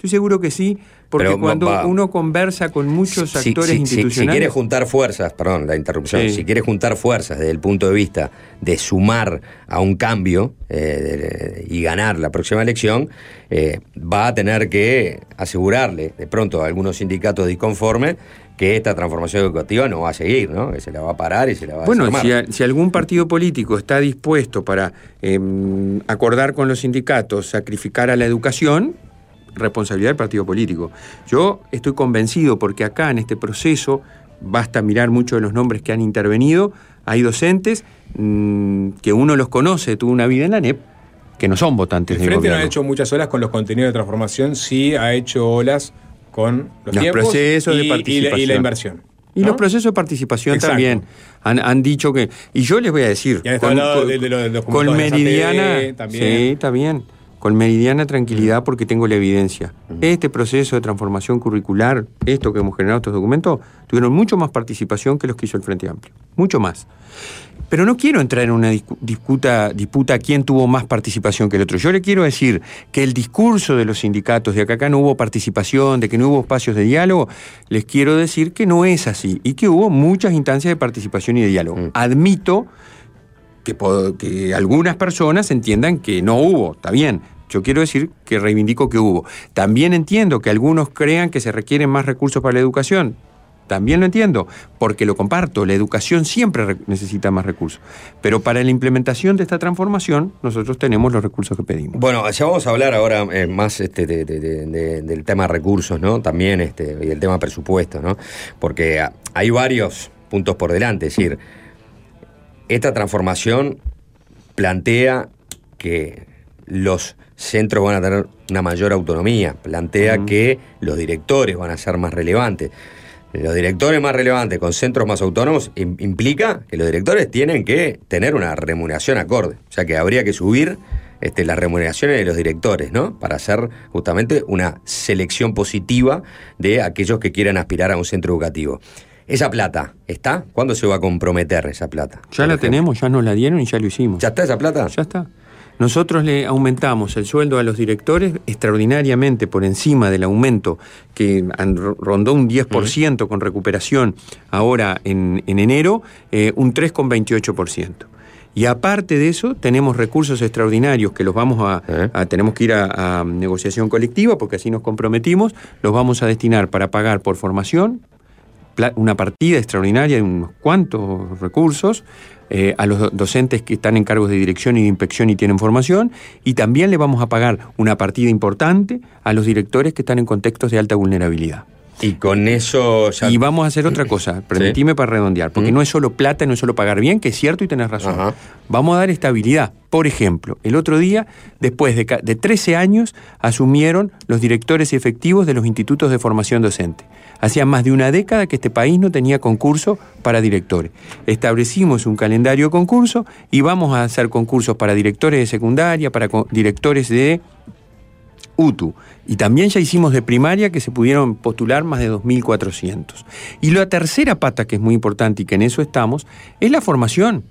Estoy seguro que sí, porque Pero cuando va- uno conversa con muchos Si- actores si- institucionales... Si, quiere juntar fuerzas, perdón, la interrupción, Sí. si quiere juntar fuerzas desde el punto de vista de sumar a un cambio eh, de- y ganar la próxima elección, eh, va a tener que asegurarle de pronto a algunos sindicatos disconformes que esta transformación educativa no va a seguir, ¿no? Que se la va a parar y se la va a Bueno, si, a- si algún partido político está dispuesto para em, acordar con los sindicatos sacrificar a la educación, responsabilidad del partido político. Yo estoy convencido porque acá en este proceso, basta mirar muchos de los nombres que han intervenido, hay docentes mm, que uno los conoce, tuvo una vida en la NEP, que no son votantes El Frente no ha hecho muchas olas con los contenidos de transformación, sí ha hecho olas con los, Los tiempos procesos y, de y la- participación. y la inversión. Y ¿no? los procesos de participación Exacto. también han, han dicho que. Y yo les voy a decir. Ya está hablado de- de lo- de los con meridiana. También. Sí, está bien. Con meridiana tranquilidad porque tengo la evidencia. Este proceso de transformación curricular, esto que hemos generado estos documentos, tuvieron mucho más participación que los que hizo el Frente Amplio. Mucho más. Pero no quiero entrar en una disputa, disputa quién tuvo más participación que el otro. Yo le quiero decir que el discurso de los sindicatos de que acá no hubo participación, de que no hubo espacios de diálogo, les quiero decir que no es así y que hubo muchas instancias de participación y de diálogo. Admito que, que algunas personas entiendan que no hubo, está bien. Yo quiero decir que reivindico que hubo. También entiendo que algunos crean que se requieren más recursos para la educación. También lo entiendo, porque lo comparto. La educación siempre re- necesita más recursos. Pero para la implementación de esta transformación, nosotros tenemos los recursos que pedimos. Bueno, ya vamos a hablar ahora eh, más este, de- de- de- de- del tema recursos, ¿no? También este, y el tema presupuesto, ¿no? Porque hay varios puntos por delante. Es decir, esta transformación plantea que los centros van a tener una mayor autonomía, plantea que los directores van a ser más relevantes. Los directores más relevantes con centros más autónomos im- implica que los directores tienen que tener una remuneración acorde. O sea que habría que subir este, las remuneraciones de los directores, ¿no? Para hacer justamente una selección positiva de aquellos que quieran aspirar a un centro educativo. ¿Esa plata está? ¿Cuándo se va a comprometer esa plata? Ya la tenemos, ya nos la dieron y ya lo hicimos. ¿Ya está esa plata? Ya está. Nosotros le aumentamos el sueldo a los directores extraordinariamente por encima del aumento que rondó un 10% con recuperación ahora en, en enero, eh, un 3,28%. Y aparte de eso, tenemos recursos extraordinarios que los vamos a, a- tenemos que ir a, a negociación colectiva, porque así nos comprometimos, los vamos a destinar para pagar por formación, una partida extraordinaria de unos cuantos recursos eh, a los do- docentes que están en cargos de dirección y de inspección y tienen formación, y también le vamos a pagar una partida importante a los directores que están en contextos de alta vulnerabilidad. Y con eso ya... Y vamos a hacer otra cosa, permitime para redondear, porque no es solo plata, no es solo pagar bien, que es cierto y tenés razón. Vamos a dar estabilidad. Por ejemplo, el otro día, después de, de 13 años, asumieron los directores efectivos de los institutos de formación docente. Hacía más de una década que este país no tenía concurso para directores. Establecimos un calendario de concurso y vamos a hacer concursos para directores de secundaria, para directores de UTU. Y también ya hicimos de primaria que se pudieron postular más de 2.400. Y la tercera pata, que es muy importante y que en eso estamos, es la formación.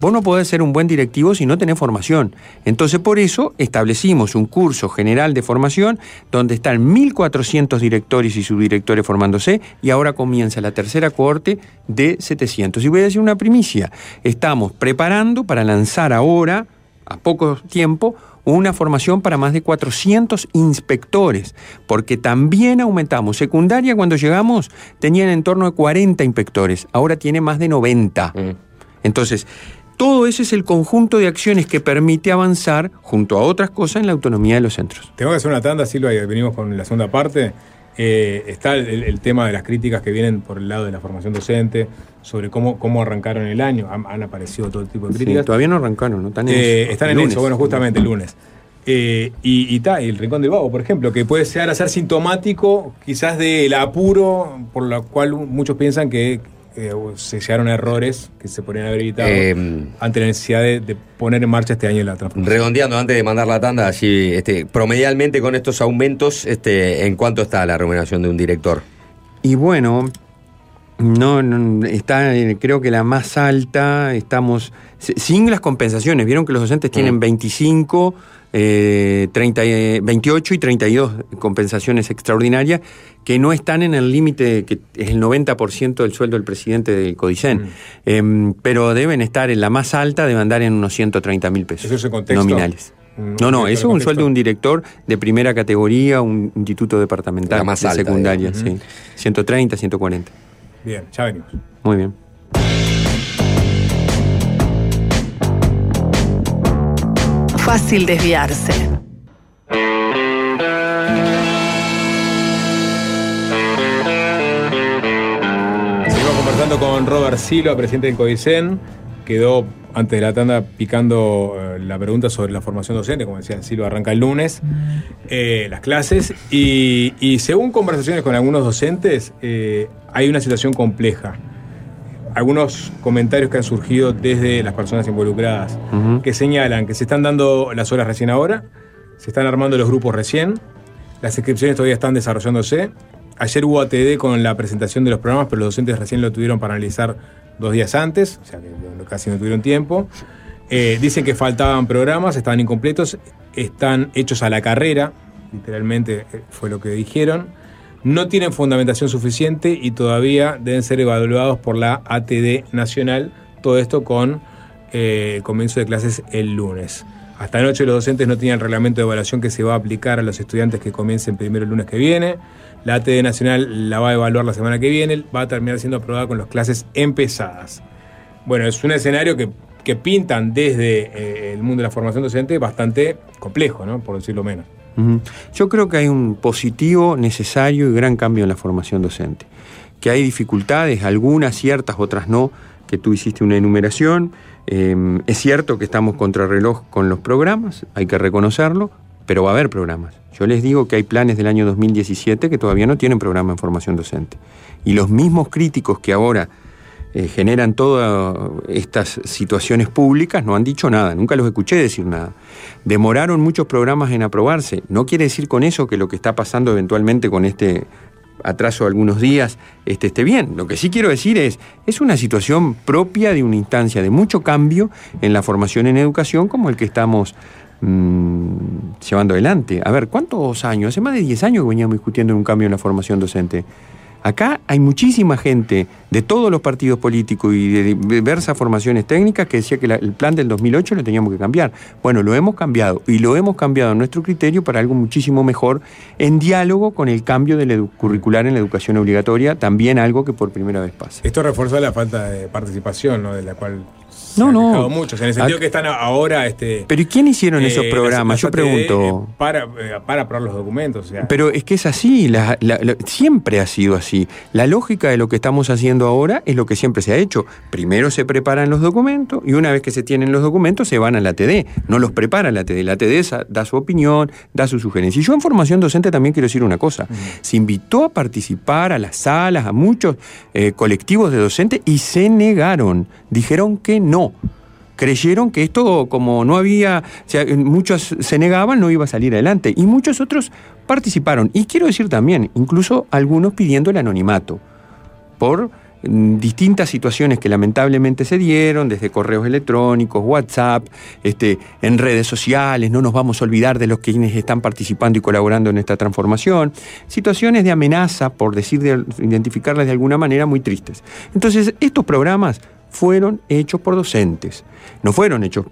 Vos no podés ser un buen directivo si no tenés formación. Entonces, por eso establecimos un curso general de formación donde están 1.400 directores y subdirectores formándose y ahora comienza la tercera cohorte de 700. Y voy a decir una primicia. Estamos preparando para lanzar ahora, a poco tiempo, una formación para más de 400 inspectores, porque también aumentamos. Secundaria, cuando llegamos, tenían en torno a 40 inspectores, ahora tiene más de 90. Entonces, todo ese es el conjunto de acciones que permite avanzar, junto a otras cosas, en la autonomía de los centros. Tengo que hacer una tanda, Silva, y venimos con la segunda parte. Eh, está el, el tema de las críticas que vienen por el lado de la formación docente, sobre cómo, cómo arrancaron el año. Han, han aparecido todo tipo de Sí, críticas. todavía no arrancaron, ¿no? Están en Eh, eso. están en lunes. eso, bueno, justamente el lunes. Eh, y, y, ta, y el Rincón del Vago, por ejemplo, que puede llegar a ser sintomático quizás del apuro por lo cual muchos piensan que eh, se llegaron a errores que se podrían haber evitado Eh, ante la necesidad de, de poner en marcha este año la transformación. Redondeando antes de mandar la tanda, así, este, promedialmente con estos aumentos, este, ¿en cuánto está la remuneración de un director? Y bueno, no, no, está, eh, creo que la más alta, estamos, si- sin las compensaciones, vieron que los docentes tienen 25, eh, 30, eh, 28 y 32 compensaciones extraordinarias que no están en el límite, que es el 90% del sueldo del presidente del Codicen, Em, pero deben estar en la más alta, deben andar en unos 130 mil pesos ¿Eso es el contexto? nominales. Un- No, no, eso es un sueldo de un director de primera categoría, un instituto departamental La más de alta, secundaria, digamos. sí. 130, 140. Bien, ya venimos. Muy bien. Fácil desviarse. Conversando con Robert Silva, presidente del CODICEN. Quedó antes de la tanda picando eh, la pregunta sobre la formación docente. Como decía Silva, arranca el lunes eh, las clases. Y, y según conversaciones con algunos docentes, eh, hay una situación compleja. Algunos comentarios que han surgido desde las personas involucradas Ujú. que señalan que se están dando las horas recién ahora, se están armando los grupos recién, las inscripciones todavía están desarrollándose. Ayer hubo ATD con la presentación de los programas, pero los docentes recién lo tuvieron para analizar dos días antes, o sea que casi no tuvieron tiempo. Eh, dicen que faltaban programas, estaban incompletos, están hechos a la carrera, literalmente eh, fue lo que dijeron. No tienen fundamentación suficiente y todavía deben ser evaluados por la ATD nacional. Todo esto con eh, el comienzo de clases el lunes. Hasta anoche los docentes no tenían el reglamento de evaluación que se va a aplicar a los estudiantes que comiencen primero el lunes que viene. La ATD Nacional la va a evaluar la semana que viene, va a terminar siendo aprobada con las clases empezadas. Bueno, es un escenario que, que pintan desde eh, el mundo de la formación docente bastante complejo, ¿no? por decirlo menos. Yo creo que hay un positivo, necesario y gran cambio en la formación docente. Que hay dificultades, algunas ciertas, otras no, que tú hiciste una enumeración. Eh, es cierto que estamos contrarreloj con los programas, hay que reconocerlo, pero va a haber programas. Yo les digo que hay planes del año 2017 que todavía no tienen programa en formación docente. Y los mismos críticos que ahora eh, generan todas estas situaciones públicas no han dicho nada, nunca los escuché decir nada. Demoraron muchos programas en aprobarse. No quiere decir con eso que lo que está pasando eventualmente con este atraso de algunos días este, esté bien. Lo que sí quiero decir es, es una situación propia de una instancia de mucho cambio en la formación en educación como el que estamos mm, llevando adelante. A ver, ¿cuántos años? Hace más de 10 años que veníamos discutiendo un cambio en la formación docente. Acá hay muchísima gente de todos los partidos políticos y de diversas formaciones técnicas que decía que el plan del 2008 lo teníamos que cambiar. Bueno, lo hemos cambiado y lo hemos cambiado en nuestro criterio para algo muchísimo mejor en diálogo con el cambio del curricular en la educación obligatoria, también algo que por primera vez pasa. Esto refuerza la falta de participación, ¿no? de la cual se No, han no. muchos, en el sentido Ac- que están ahora... Este, Pero ¿y quién hicieron esos eh, programas? las- Yo pregunto. para, eh, para aprobar los documentos. O sea, Pero es que es así, la- la- la- siempre ha sido así. La lógica de lo que estamos haciendo ahora es lo que siempre se ha hecho. Primero se preparan los documentos y una vez que se tienen los documentos se van a la TD. No los prepara la TD. La TD da su opinión, da su sugerencia. Y yo en formación docente también quiero decir una cosa. Se invitó a participar a las salas, a muchos eh, colectivos de docentes y se negaron. Dijeron que no creyeron que esto, como no había, o muchos se negaban, no iba a salir adelante. Y muchos otros participaron. Y quiero decir también, incluso algunos pidiendo el anonimato por mm, distintas situaciones que lamentablemente se dieron, desde correos electrónicos, WhatsApp, este, en redes sociales, no nos vamos a olvidar de los quienes están participando y colaborando en esta transformación, situaciones de amenaza, por decir, de, identificarlas de alguna manera, muy tristes. Entonces, estos programas fueron hechos por docentes, no fueron hechos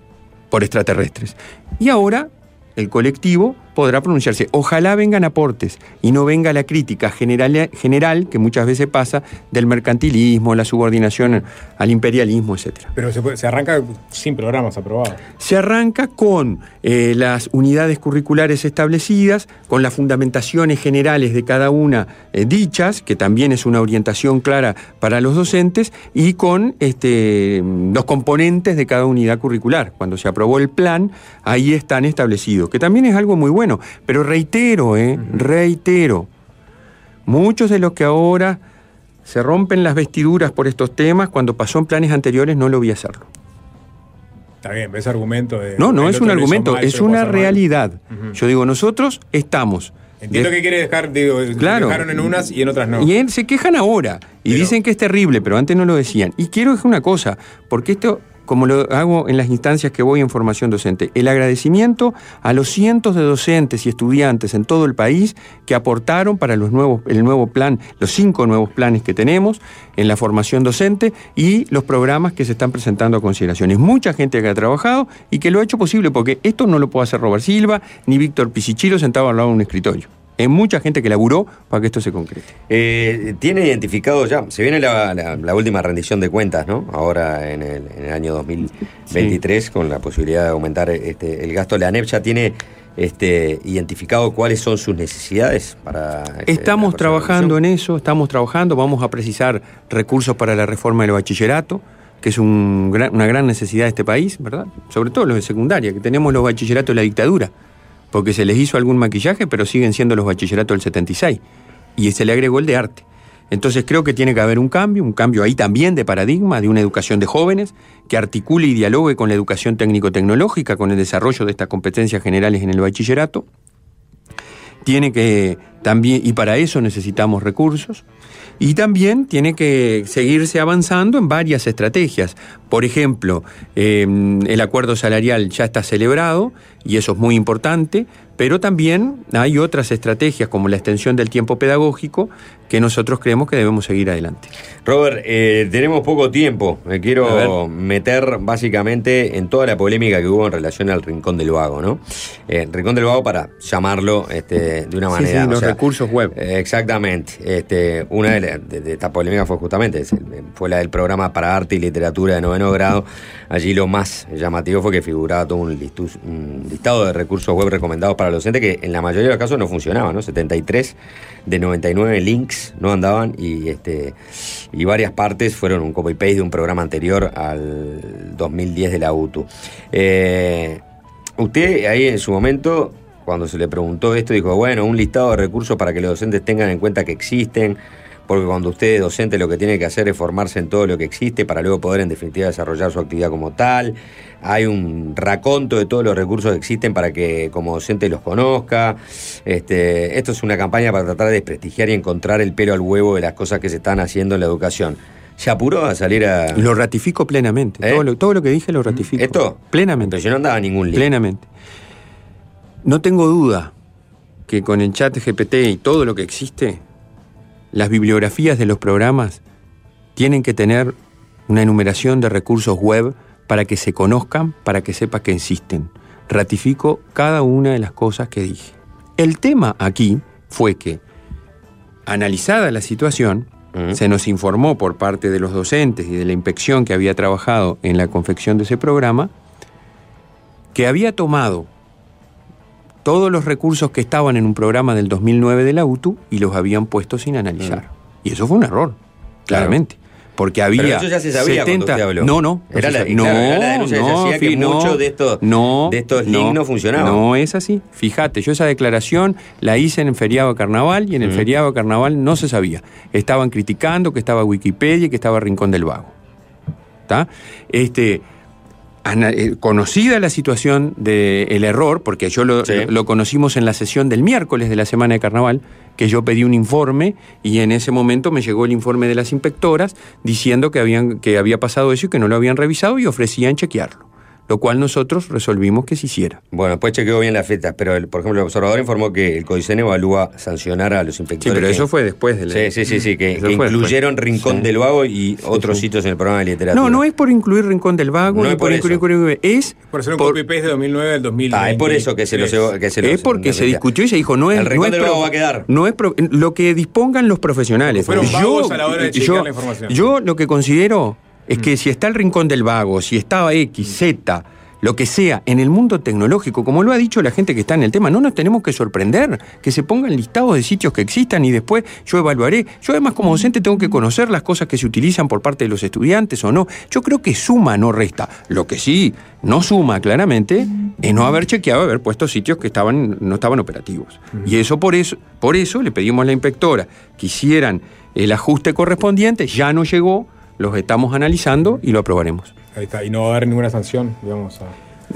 por extraterrestres. Y ahora el colectivo podrá pronunciarse. Ojalá vengan aportes y no venga la crítica general, general que muchas veces pasa del mercantilismo, la subordinación al imperialismo, etc. Pero se, puede- se arranca sin programas aprobados. Se arranca con eh, las unidades curriculares establecidas, con las fundamentaciones generales de cada una eh, dichas, que también es una orientación clara para los docentes, y con este, los componentes de cada unidad curricular. Cuando se aprobó el plan, ahí están establecidos, que también es algo muy bueno. Pero reitero, eh, reitero, muchos de los que ahora se rompen las vestiduras por estos temas, cuando pasó en planes anteriores no lo vi hacerlo. Está bien, ese argumento de. No, no es un argumento, mal, es una realidad. Yo digo, nosotros estamos. Entiendo de- que quiere dejar, digo, Claro. dejaron en unas y en otras no. Y él- se quejan ahora y dicen que es terrible, pero antes no lo decían. Y quiero decir una cosa, porque esto, como lo hago en las instancias que voy en formación docente, el agradecimiento a los cientos de docentes y estudiantes en todo el país que aportaron para los nuevos, el nuevo plan, los cinco nuevos planes que tenemos en la formación docente y los programas que se están presentando a consideración. Es mucha gente que ha trabajado y que lo ha hecho posible, porque esto no lo puede hacer Robert Silva ni Víctor Pisichilo sentado al lado de un escritorio. Es mucha gente que laburó para que esto se concrete. Eh, tiene identificado ya, se viene la, la- la última rendición de cuentas, ¿no? Ahora en el, en el año 2023, con la posibilidad de aumentar este, el gasto. La ANEP ya tiene este, identificado cuáles son sus necesidades para. este, Estamos trabajando en eso, estamos trabajando, vamos a precisar recursos para la reforma del bachillerato, que es un gran- una gran necesidad de este país, ¿verdad? Sobre todo los de secundaria, que tenemos los bachilleratos de la dictadura, porque se les hizo algún maquillaje, pero siguen siendo los bachilleratos del 76, y se le agregó el de arte. Entonces creo que tiene que haber un cambio, un cambio ahí también de paradigma, de una educación de jóvenes, que articule y dialogue con la educación técnico-tecnológica, con el desarrollo de estas competencias generales en el bachillerato tiene que también, y para eso necesitamos recursos, y también tiene que seguirse avanzando en varias estrategias. Por ejemplo, eh, el acuerdo salarial ya está celebrado, y eso es muy importante, pero también hay otras estrategias como la extensión del tiempo pedagógico que nosotros creemos que debemos seguir adelante. Robert, eh, tenemos poco tiempo. Me quiero meter básicamente en toda la polémica que hubo en relación al Rincón del Vago, ¿no? Eh, Rincón del Vago para llamarlo este, de una manera. sí, los sea, recursos web. eh, exactamente. Este, una de, de- de estas polémicas fue justamente fue la del programa para arte y literatura de noveno grado. Allí lo más llamativo fue que figuraba todo un, listado de recursos web recomendados para los docentes que en la mayoría de los casos no funcionaban, ¿no? 73 de 99 links no andaban y este y varias partes fueron un copy paste de un programa anterior al 2010 de la UTU. Eh, usted ahí en su momento cuando se le preguntó esto dijo, bueno, un listado de recursos para que los docentes tengan en cuenta que existen, porque cuando usted es docente lo que tiene que hacer es formarse en todo lo que existe para luego poder en definitiva desarrollar su actividad como tal. Hay un raconto de todos los recursos que existen para que como docente los conozca. Este, esto es una campaña para tratar de desprestigiar y encontrar el pelo al huevo de las cosas que se están haciendo en la educación. ¿Se apuró a salir a...? Lo ratifico plenamente. ¿Eh? Todo, lo, todo lo que dije lo ratifico. ¿Esto? Plenamente. Pero yo no andaba ningún link. Plenamente. No tengo duda que con el chat GPT y todo lo que existe, las bibliografías de los programas tienen que tener una enumeración de recursos web para que se conozcan, para que sepa que existen. Ratifico cada una de las cosas que dije. El tema aquí fue que, analizada la situación, se nos informó por parte de los docentes y de la inspección que había trabajado en la confección de ese programa, que había tomado todos los recursos que estaban en un programa del 2009 de la UTU y los habían puesto sin analizar. Y eso fue un error, claramente. Porque había Pero eso ya se sabía cuando 70 usted habló. No, no. Era no la- claro, no, era la denuncia que se no, hacía que fi- no, muchos de estos- no, de estos links no funcionaban. No es así. Fíjate, yo esa declaración la hice en el feriado de carnaval y en el feriado de carnaval no se sabía. Estaban criticando que estaba Wikipedia y que estaba Rincón del Vago. ¿Está? Este, conocida la situación del error, porque yo lo, lo- lo conocimos en la sesión del miércoles de la semana de carnaval, que yo pedí un informe y en ese momento me llegó el informe de las inspectoras diciendo que, habían, que había pasado eso y que no lo habían revisado y ofrecían chequearlo lo cual nosotros resolvimos que se hiciera. Bueno, después chequeó bien las fechas, pero el- por ejemplo el observador informó que el Codicen evalúa sancionar a los Sí, inspectores. pero que- eso fue después de la... Sí, sí, sí, sí, que, incluyeron después. Rincón Sí. del Vago y otros sí. sitios en el programa de literatura. No, no es por incluir Rincón del Vago, No ni es por, por incluir, incluir- es Por hacer un por- copy-paste de 2009 al 2020. Ah, es por eso que se lo que se lo- es porque se discutió y se dijo no es El Rincón no es del pro- Vago va a quedar. no es pro- lo que dispongan los profesionales Fueron vagos a la hora de chequear la información. yo lo que considero es que si está el rincón del vago si estaba X Z lo que sea en el mundo tecnológico como lo ha dicho la gente que está en el tema no nos tenemos que sorprender que se pongan listados de sitios que existan y después yo evaluaré. Yo además como docente tengo que conocer las cosas que se utilizan por parte de los estudiantes o no. Yo creo que suma no resta. Lo que sí no suma claramente es no haber chequeado haber puesto sitios que estaban no estaban operativos. Y eso por eso por eso le pedimos a la inspectora que hicieran el ajuste correspondiente. Ya no llegó los estamos analizando y lo aprobaremos Ahí está, y no va a haber ninguna sanción, digamos. A...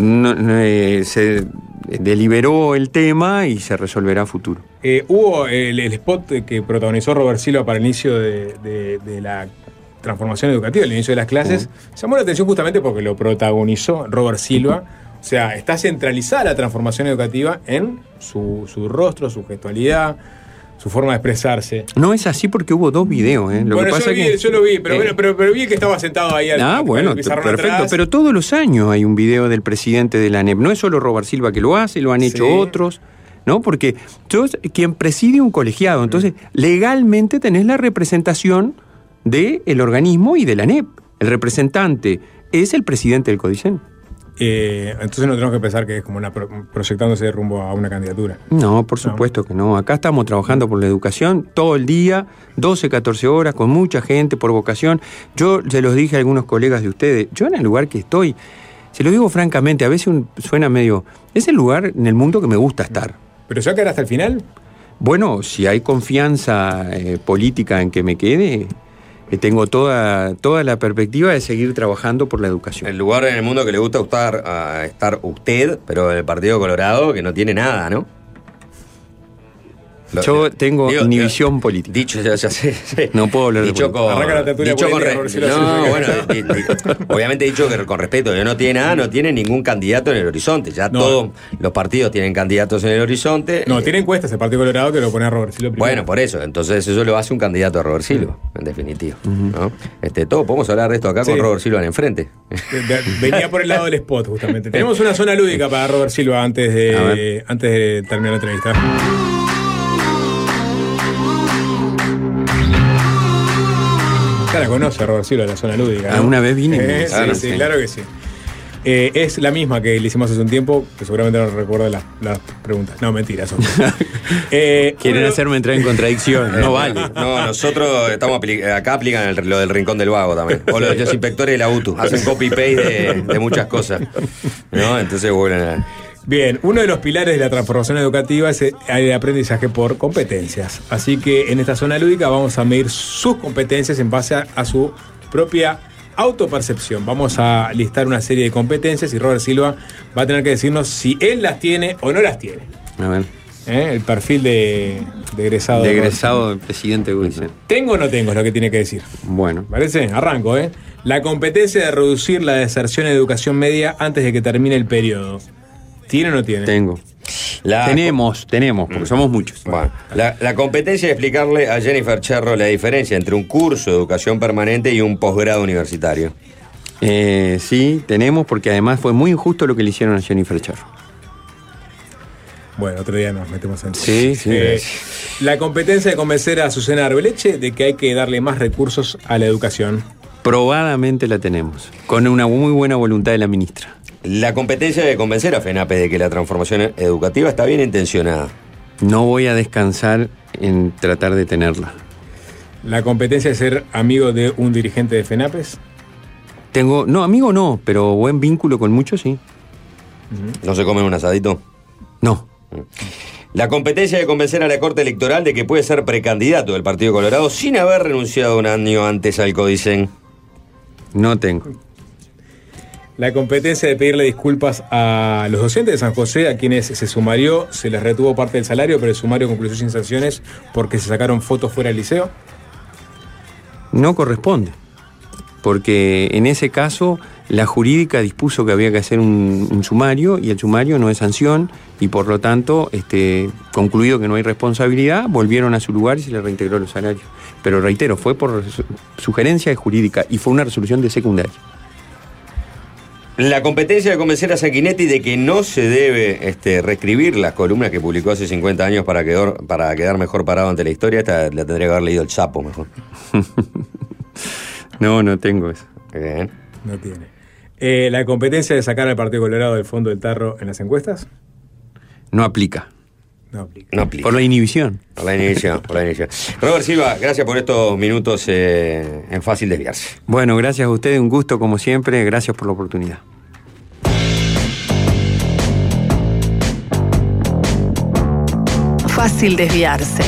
No, eh, se deliberó el tema y se resolverá a futuro. Eh, hubo el, el spot que protagonizó Robert Silva para el inicio de, de- de la transformación educativa, el inicio de las clases. Llamó la atención justamente porque lo protagonizó Robert Silva. O sea, está centralizada la transformación educativa en su, su rostro, su gestualidad, su forma de expresarse. No es así porque hubo dos videos, ¿eh? Lo bueno, que pasa yo, vi, que, yo lo vi, pero, eh, bueno, pero, pero vi que estaba sentado ahí al Ah, bueno, perfecto. atrás. Pero todos los años hay un video del presidente de la ANEP. No es solo Robert Silva que lo hace, lo han hecho Sí. otros, ¿no? Porque sos quien preside un colegiado. Entonces, legalmente tenés la representación del organismo y de la ANEP. El representante es el presidente del Codicen. Eh, entonces no tenemos que pensar que es como una pro- proyectándose rumbo a una candidatura. No, por supuesto que no. Acá estamos trabajando por la educación todo el día, 12, 14 horas, con mucha gente, por vocación. Yo se los dije a algunos colegas de ustedes, yo en el lugar que estoy, se lo digo francamente, a veces un- suena medio... Es el lugar en el mundo que me gusta estar. ¿Pero se va a quedar hasta el final? Bueno, si hay confianza eh, política en que me quede, tengo toda, toda la perspectiva de seguir trabajando por la educación. El lugar en el mundo que le gusta estar, a estar usted, pero el Partido Colorado, que no tiene nada, ¿no? Lo- Yo tengo digo, inhibición política. Dicho, ya, ya sé. No puedo hablar de Dicho política. con, la dicho con re- si No, bueno, di- di- obviamente dicho que con respeto, que no tiene nada, no tiene ningún candidato en el horizonte. Ya No. todos los partidos tienen candidatos en el horizonte. No, Eh, tiene encuestas el Partido Colorado que lo pone a Robert Silva primero. Bueno, por eso, entonces eso lo hace un candidato a Robert Silva, en definitiva. ¿no? Este, todo, podemos hablar de esto acá Sí. con Robert Silva en enfrente. De- de- Venía por el lado del spot, justamente. Tenemos una zona lúdica para Robert Silva antes de, antes de terminar la entrevista. Ya la conoce Robert Silva, la zona lúdica. ¿no? Ah, una vez vine y me- Eh, sí, claro, sí, sí. claro que sí. Eh, es la misma que le hicimos hace un tiempo, que seguramente no recuerdo las, las preguntas. No, mentira, son. Eh, Quieren hacerme entrar en contradicción. No vale. No, nosotros estamos apli- acá aplican el- lo del rincón del vago también. O los, los inspectores de la UTU. Hacen copy-paste de, de muchas cosas. ¿No? Entonces vuelven a. Bien, uno de los pilares de la transformación educativa es el aprendizaje por competencias. Así que en esta zona lúdica vamos a medir sus competencias en base a, a su propia autopercepción. Vamos a listar una serie de competencias y Robert Silva va a tener que decirnos si él las tiene o no las tiene. A ver. ¿Eh? El perfil de, de egresado. De egresado del presidente Wilson. ¿Tengo o no tengo? Es lo que tiene que decir. Bueno. ¿Parece? Arranco, ¿eh? La competencia de reducir la deserción en educación media antes de que termine el periodo. ¿Tiene o no tiene? Tengo. La- tenemos, tenemos, porque somos muchos. Bueno, la, la competencia de explicarle a Jennifer Cherro la diferencia entre un curso de educación permanente y un posgrado universitario. Eh, sí, tenemos, porque además fue muy injusto lo que le hicieron a Jennifer Charro. Bueno, otro día nos metemos en Sí, sí. Eh, la competencia de convencer a Susana Arbeleche de que hay que darle más recursos a la educación. Probadamente la tenemos, con una muy buena voluntad de la ministra. La competencia de convencer a FENAPE de que la transformación educativa está bien intencionada. No voy a descansar en tratar de tenerla. La competencia de ser amigo de un dirigente de FENAPES. Tengo, no, amigo no, pero buen vínculo con muchos sí. ¿No se comen un asadito? No. La competencia de convencer a la Corte Electoral de que puede ser precandidato del Partido Colorado sin haber renunciado un año antes al Codicen. No tengo. La competencia de pedirle disculpas a los docentes de San José, a quienes se sumarió, se les retuvo parte del salario, pero el sumario concluyó sin sanciones porque se sacaron fotos fuera del liceo. No corresponde, porque en ese caso la jurídica dispuso que había que hacer un, un sumario y el sumario no es sanción y por lo tanto, este, concluido que no hay responsabilidad, volvieron a su lugar y se les reintegró los salarios. Pero reitero, fue por su- sugerencia jurídica y fue una resolución de secundaria. La competencia de convencer a Sanguinetti de que no se debe este, reescribir las columnas que publicó hace 50 años para quedar, para quedar mejor parado ante la historia, esta la tendría que haber leído el Chapo mejor. No, no tengo eso. Bien. No tiene. Eh, la competencia de sacar al Partido Colorado del fondo del tarro en las encuestas. No aplica. No aplica. No aplica. Por la inhibición. Por la inhibición, por la inhibición. Robert Silva, gracias por estos minutos eh, en Fácil Desviarse. Bueno, gracias a ustedes, un gusto como siempre, gracias por la oportunidad. Fácil desviarse.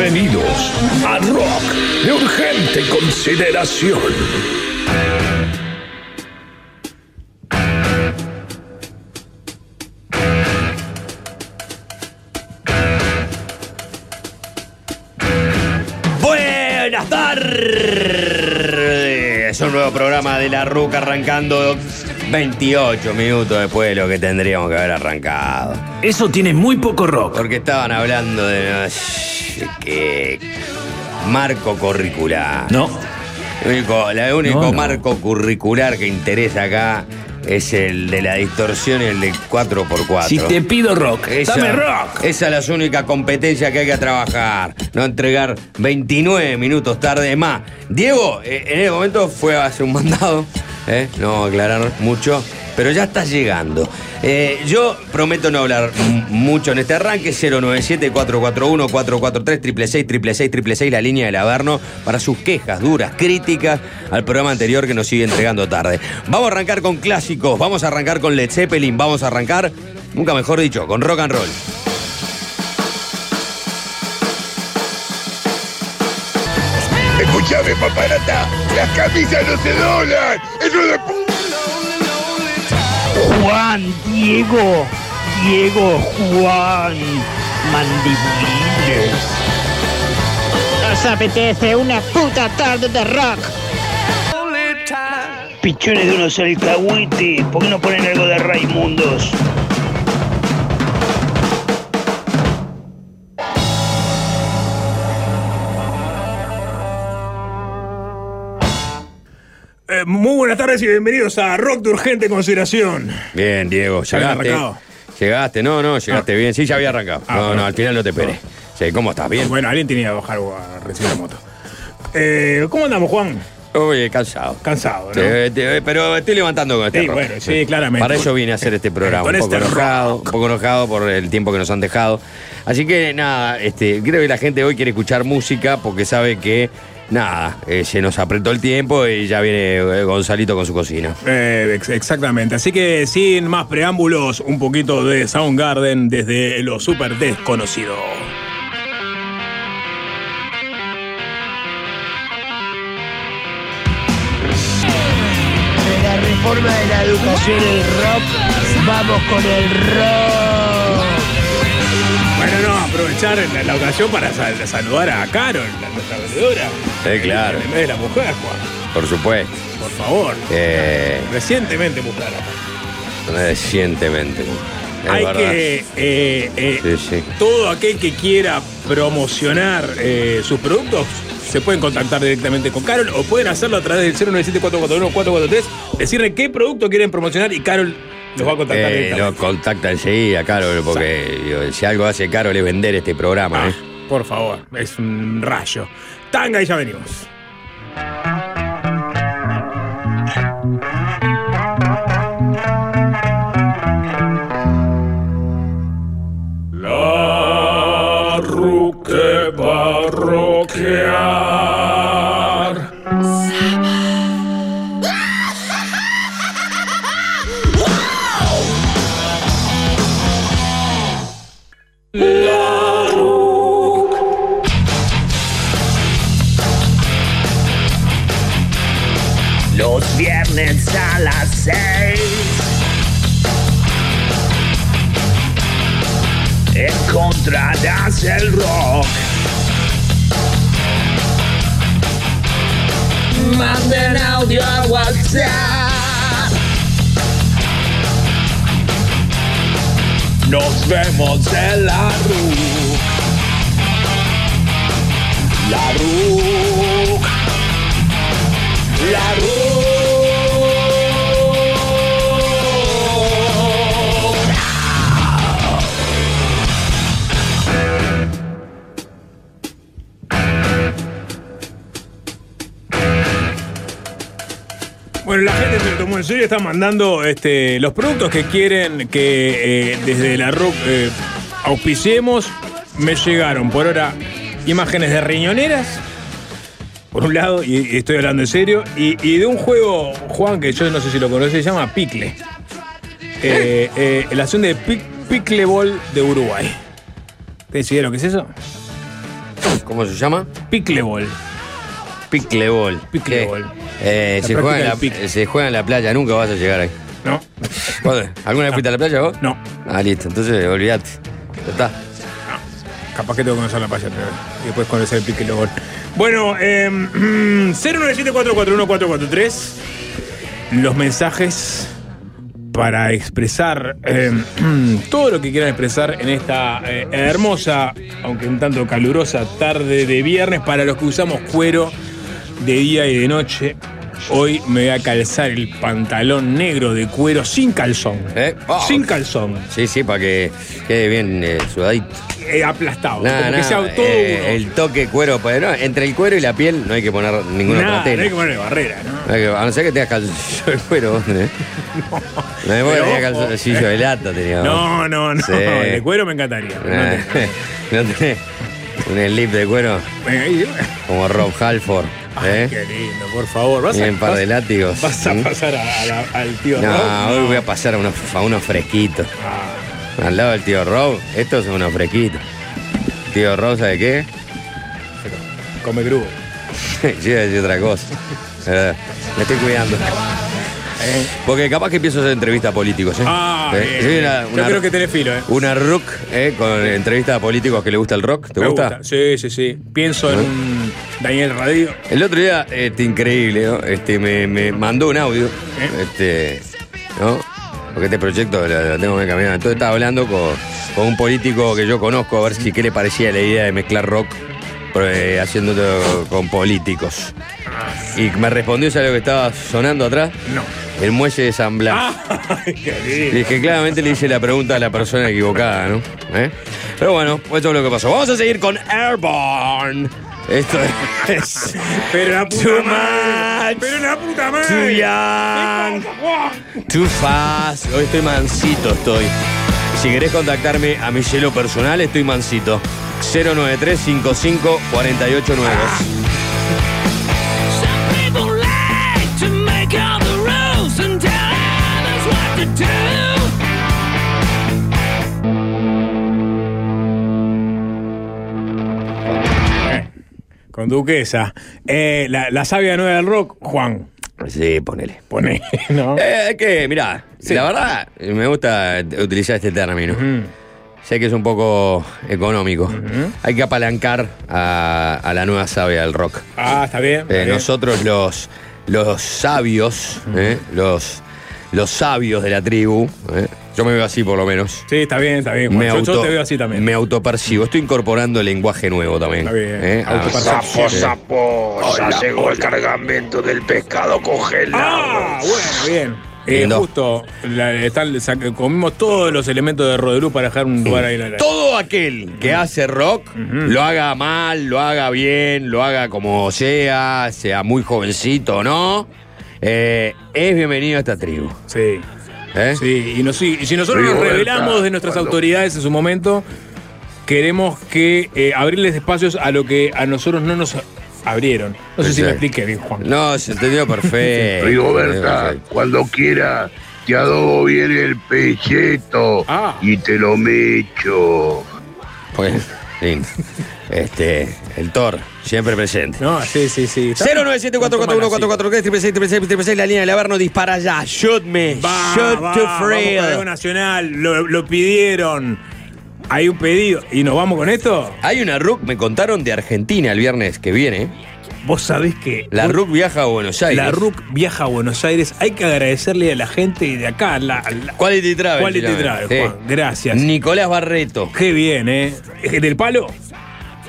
Bienvenidos a Rock de urgente consideración. Buenas tardes. Es un nuevo programa de La Ruca arrancando 28 minutos después de lo que tendríamos que haber arrancado. Eso tiene muy poco rock. Porque estaban hablando de marco curricular. No. El único, el único No, no. marco curricular que interesa acá es el de la distorsión y el de 4x4. Si te pido rock, Esa- dame rock. Esa es la única competencia que hay que trabajar. No entregar 29 minutos tarde más. Diego, eh, en ese momento fue a hacer un mandado. eh, No aclarar mucho. Pero ya está llegando. Eh, yo prometo no hablar mucho en este arranque. 097-441-443, 666 la línea del Averno, para sus quejas duras, críticas al programa anterior que nos sigue entregando tarde. Vamos a arrancar con clásicos, vamos a arrancar con Led Zeppelin, vamos a arrancar, nunca mejor dicho, con rock and roll. Escúchame, paparata. Las camisas no se doblan. Eso de Juan, Diego, Diego, Juan, mandibulines. Nos apetece una puta tarde de rock. Pichones de unos alcahuetes, ¿por qué no ponen algo de Raimundos? Eh, muy buenas tardes y bienvenidos a Rock de Urgente Consideración. Bien, Diego, llegaste. Llegaste, no, no, llegaste bien. Sí, ya había arrancado. Ah, no, bueno. no, al final no te esperé. Sí, ¿cómo estás? Bien. Bueno, alguien tenía que bajar a recibir la moto. Eh, ¿Cómo andamos, Juan? Oye, cansado. Cansado, ¿no? Te- pero estoy levantando con este Sí, rock. bueno, sí, claramente. Para eso vine a hacer este programa. Con un poco este enojado, un poco enojado por el tiempo que nos han dejado. Así que nada, este, creo que la gente hoy quiere escuchar música porque sabe que nada, eh, se nos apretó el tiempo y ya viene eh, Gonzalito con su cocina. Eh, ex- exactamente. Así que sin más preámbulos, un poquito de Soundgarden desde lo súper desconocido. De la reforma de la educación, el rock, vamos con el rock. Bueno, no, aprovechar la, la ocasión para sal- saludar a Carol, la nuestra vendedora. Eh, claro. En vez de la mujer, Juan. Por supuesto. Por favor. Eh, Recientemente mujer. recientemente. Es Hay verdad. que. eh, eh, Sí, sí. todo aquel que quiera promocionar eh, sus productos se pueden contactar directamente con Carol o pueden hacerlo a través del 097-441-443, decirle qué producto quieren promocionar y Carol los va a contactar Eh, lo directamente. contacta enseguida, Carol, porque digo, si algo hace Carol es vender este programa. ¿eh? Por favor, es un rayo. Tanga y ya venimos. Se lo tomó en serio, está mandando este, los productos que quieren que eh, desde la RUC eh, auspiciemos. Me llegaron por ahora imágenes de riñoneras, por un lado, y, y estoy hablando en serio, y, y de un juego, Juan, que yo no sé si lo conoces, se llama Picle. Eh, eh, la acción de Pic- Pickleball de Uruguay. ¿Te idea lo que es eso? ¿Cómo se llama? Pickleball. Pickleball. Pickleball. Eh, La se, juega en la, se juega en la playa, nunca vas a llegar ahí. No. ¿Alguna vez fuiste a la playa vos? No. Ah, listo, entonces olvídate. Ya está. Capaz que tengo que conocer la playa. Y después conocer el Pickleball. Bueno, eh, 097-441-443. Los mensajes para expresar eh, todo lo que quieran expresar en esta eh, hermosa, aunque un tanto calurosa tarde de viernes para los que usamos cuero de día y de noche. Hoy me voy a calzar el pantalón negro de cuero sin calzón. Sin calzón. Sí, sí, para que quede bien eh, sudadito. Eh, aplastado. Como que sea todo eh, el toque cuero, pues, no, entre el cuero y la piel no hay que poner ninguna tela. no hay que ponerle barrera, ¿no? No que- a no ser que tengas calzoncillo de cuero. ¿eh? No, me calzoncillo de lata. No, no, no. Sí. El de cuero me encantaría. Eh, ¿No tenés un slip de cuero como Rob Halford? ¿Eh? Qué lindo, por favor. ¿Vas Y a, un par de vas- látigos. vas a ¿Mm? pasar a- a la- al tío No, Rob? hoy voy a pasar a unos, a unos fresquitos. Ah. Al lado del tío Rob, estos son unos fresquitos. Tío Rob, ¿sabe qué? Come iba a decir otra cosa. Eh, Me estoy cuidando. Porque capaz que empiezo a hacer entrevistas a políticos, ¿eh? Ah, Eh, sí, una- Yo creo que tenés filo, ¿eh? Una ¿eh? Con entrevistas a políticos que le gusta el rock. ¿Te Me gusta? Sí, sí, sí. Pienso en ¿Eh? un Daniel Radio. El otro día, este, increíble, ¿no? Este, me, me mandó un audio, este, ¿no? Porque este proyecto lo, lo tengo que caminar. Entonces estaba hablando con, con un político que yo conozco, a ver si qué le parecía la idea de mezclar rock eh, haciéndolo con políticos. Y me respondió, ¿sabes lo que estaba sonando atrás? No. El muelle de San Blas. Ay, qué lindo. Dije, claramente le hice la pregunta a la persona equivocada, ¿no? ¿Eh? Pero bueno, pues eso es lo que pasó. Vamos a seguir con Airborne. Esto es. Pero la puta Too madre. much. Pero la puta madre. Too young. Too fast. Hoy estoy mansito, estoy. Si querés contactarme a mi celo personal, estoy mansito. 093 55 48 Con Duquesa. Eh, la, la sabia nueva del rock, Juan. Sí, ponele. Pone, ¿no? Eh, es que, mirá, Sí. la verdad, me gusta utilizar este término. Sé que es un poco económico. Hay que apalancar a, a la nueva sabia del rock. Ah, está bien. está Eh, bien. nosotros los, los sabios, eh, los, los sabios de la tribu, eh, yo me veo así por lo menos. Sí, está bien, está bien. Me, Yo, yo auto- te veo así también. me autopercibo. Estoy incorporando lenguaje nuevo también. Está bien. eh, a- Sapo, sapo, ya llegó el cargamento del pescado congelado. Ah, bueno, bien. Eh, justo, la- están- sac- comimos todos los elementos de Rodelú para dejar un lugar ahí en la Todo aquel que hace rock, lo haga mal, lo haga bien, lo haga como sea, sea muy jovencito o no, eh, es bienvenido a esta tribu. Sí. ¿Eh? Sí, y, nos- y si nosotros nos revelamos de nuestras cuando- autoridades en su momento, queremos que eh, abrirles espacios a lo que a nosotros no nos abrieron. No sé si me expliqué bien, Juan. No, se entendió perfecto. Rigoberta, cuando quiera, te adobo bien el pelleto Ah. y te lo mecho. Pues, lindo. Este, el Thor, siempre presente. No, sí, sí, sí. 097441446 la línea del Averno dispara ya. Shoot me. Va, Shoot va, to free. nacional, lo, lo pidieron. Hay un pedido. ¿Y nos vamos con esto? Hay una RUC, me contaron de Argentina el viernes que viene. Vos sabés que. La vos- RUC viaja a Buenos Aires. La RUC viaja a Buenos Aires. Hay que agradecerle a la gente de acá. La, la- Quality Travel. Quality. Travel, Sí. Juan. Gracias. Nicolás Barreto. Qué bien, ¿eh? ¿Es ¿Del palo?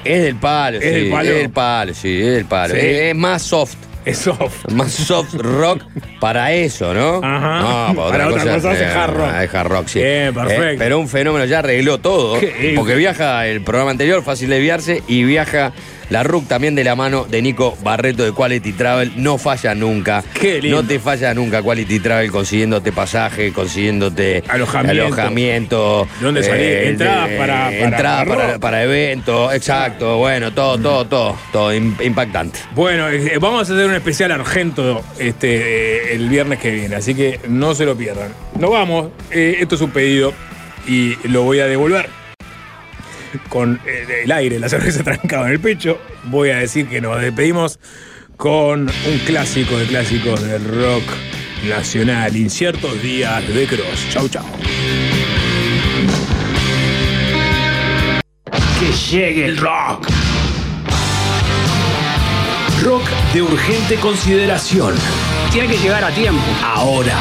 Es del palo, ¿Es sí. del palo? Es del palo, sí, es del palo. Sí. Es, es más soft. Es soft. Más soft rock para eso, ¿no? Ajá. No, Para otra cosa hace eh, hard rock. Es hard rock, sí. Bien, perfecto. Eh, pero un fenómeno ya arregló todo. Qué- Porque viaja el programa anterior, fácil de desviarse, y viaja la RUC también de la mano de Nico Barreto de Quality Travel. No falla nunca. Qué lindo. No te falla nunca Quality Travel consiguiéndote pasaje, consiguiéndote Alojamiento. alojamiento, ¿Dónde salir? Entradas para- para- entradas para para, eventos, exacto. Bueno, todo, todo, todo, todo im- impactante. Bueno, eh, vamos a hacer un especial Argento este, eh, el viernes que viene, así que no se lo pierdan. Nos vamos, eh, esto es un pedido y lo voy a devolver con eh, el aire, la cerveza trancada en el pecho. Voy a decir que nos despedimos con un clásico de clásicos del rock nacional, Inciertos Días de Cross. Chau, chau. Que llegue el rock. Rock de urgente consideración. Tiene que llegar a tiempo. Ahora.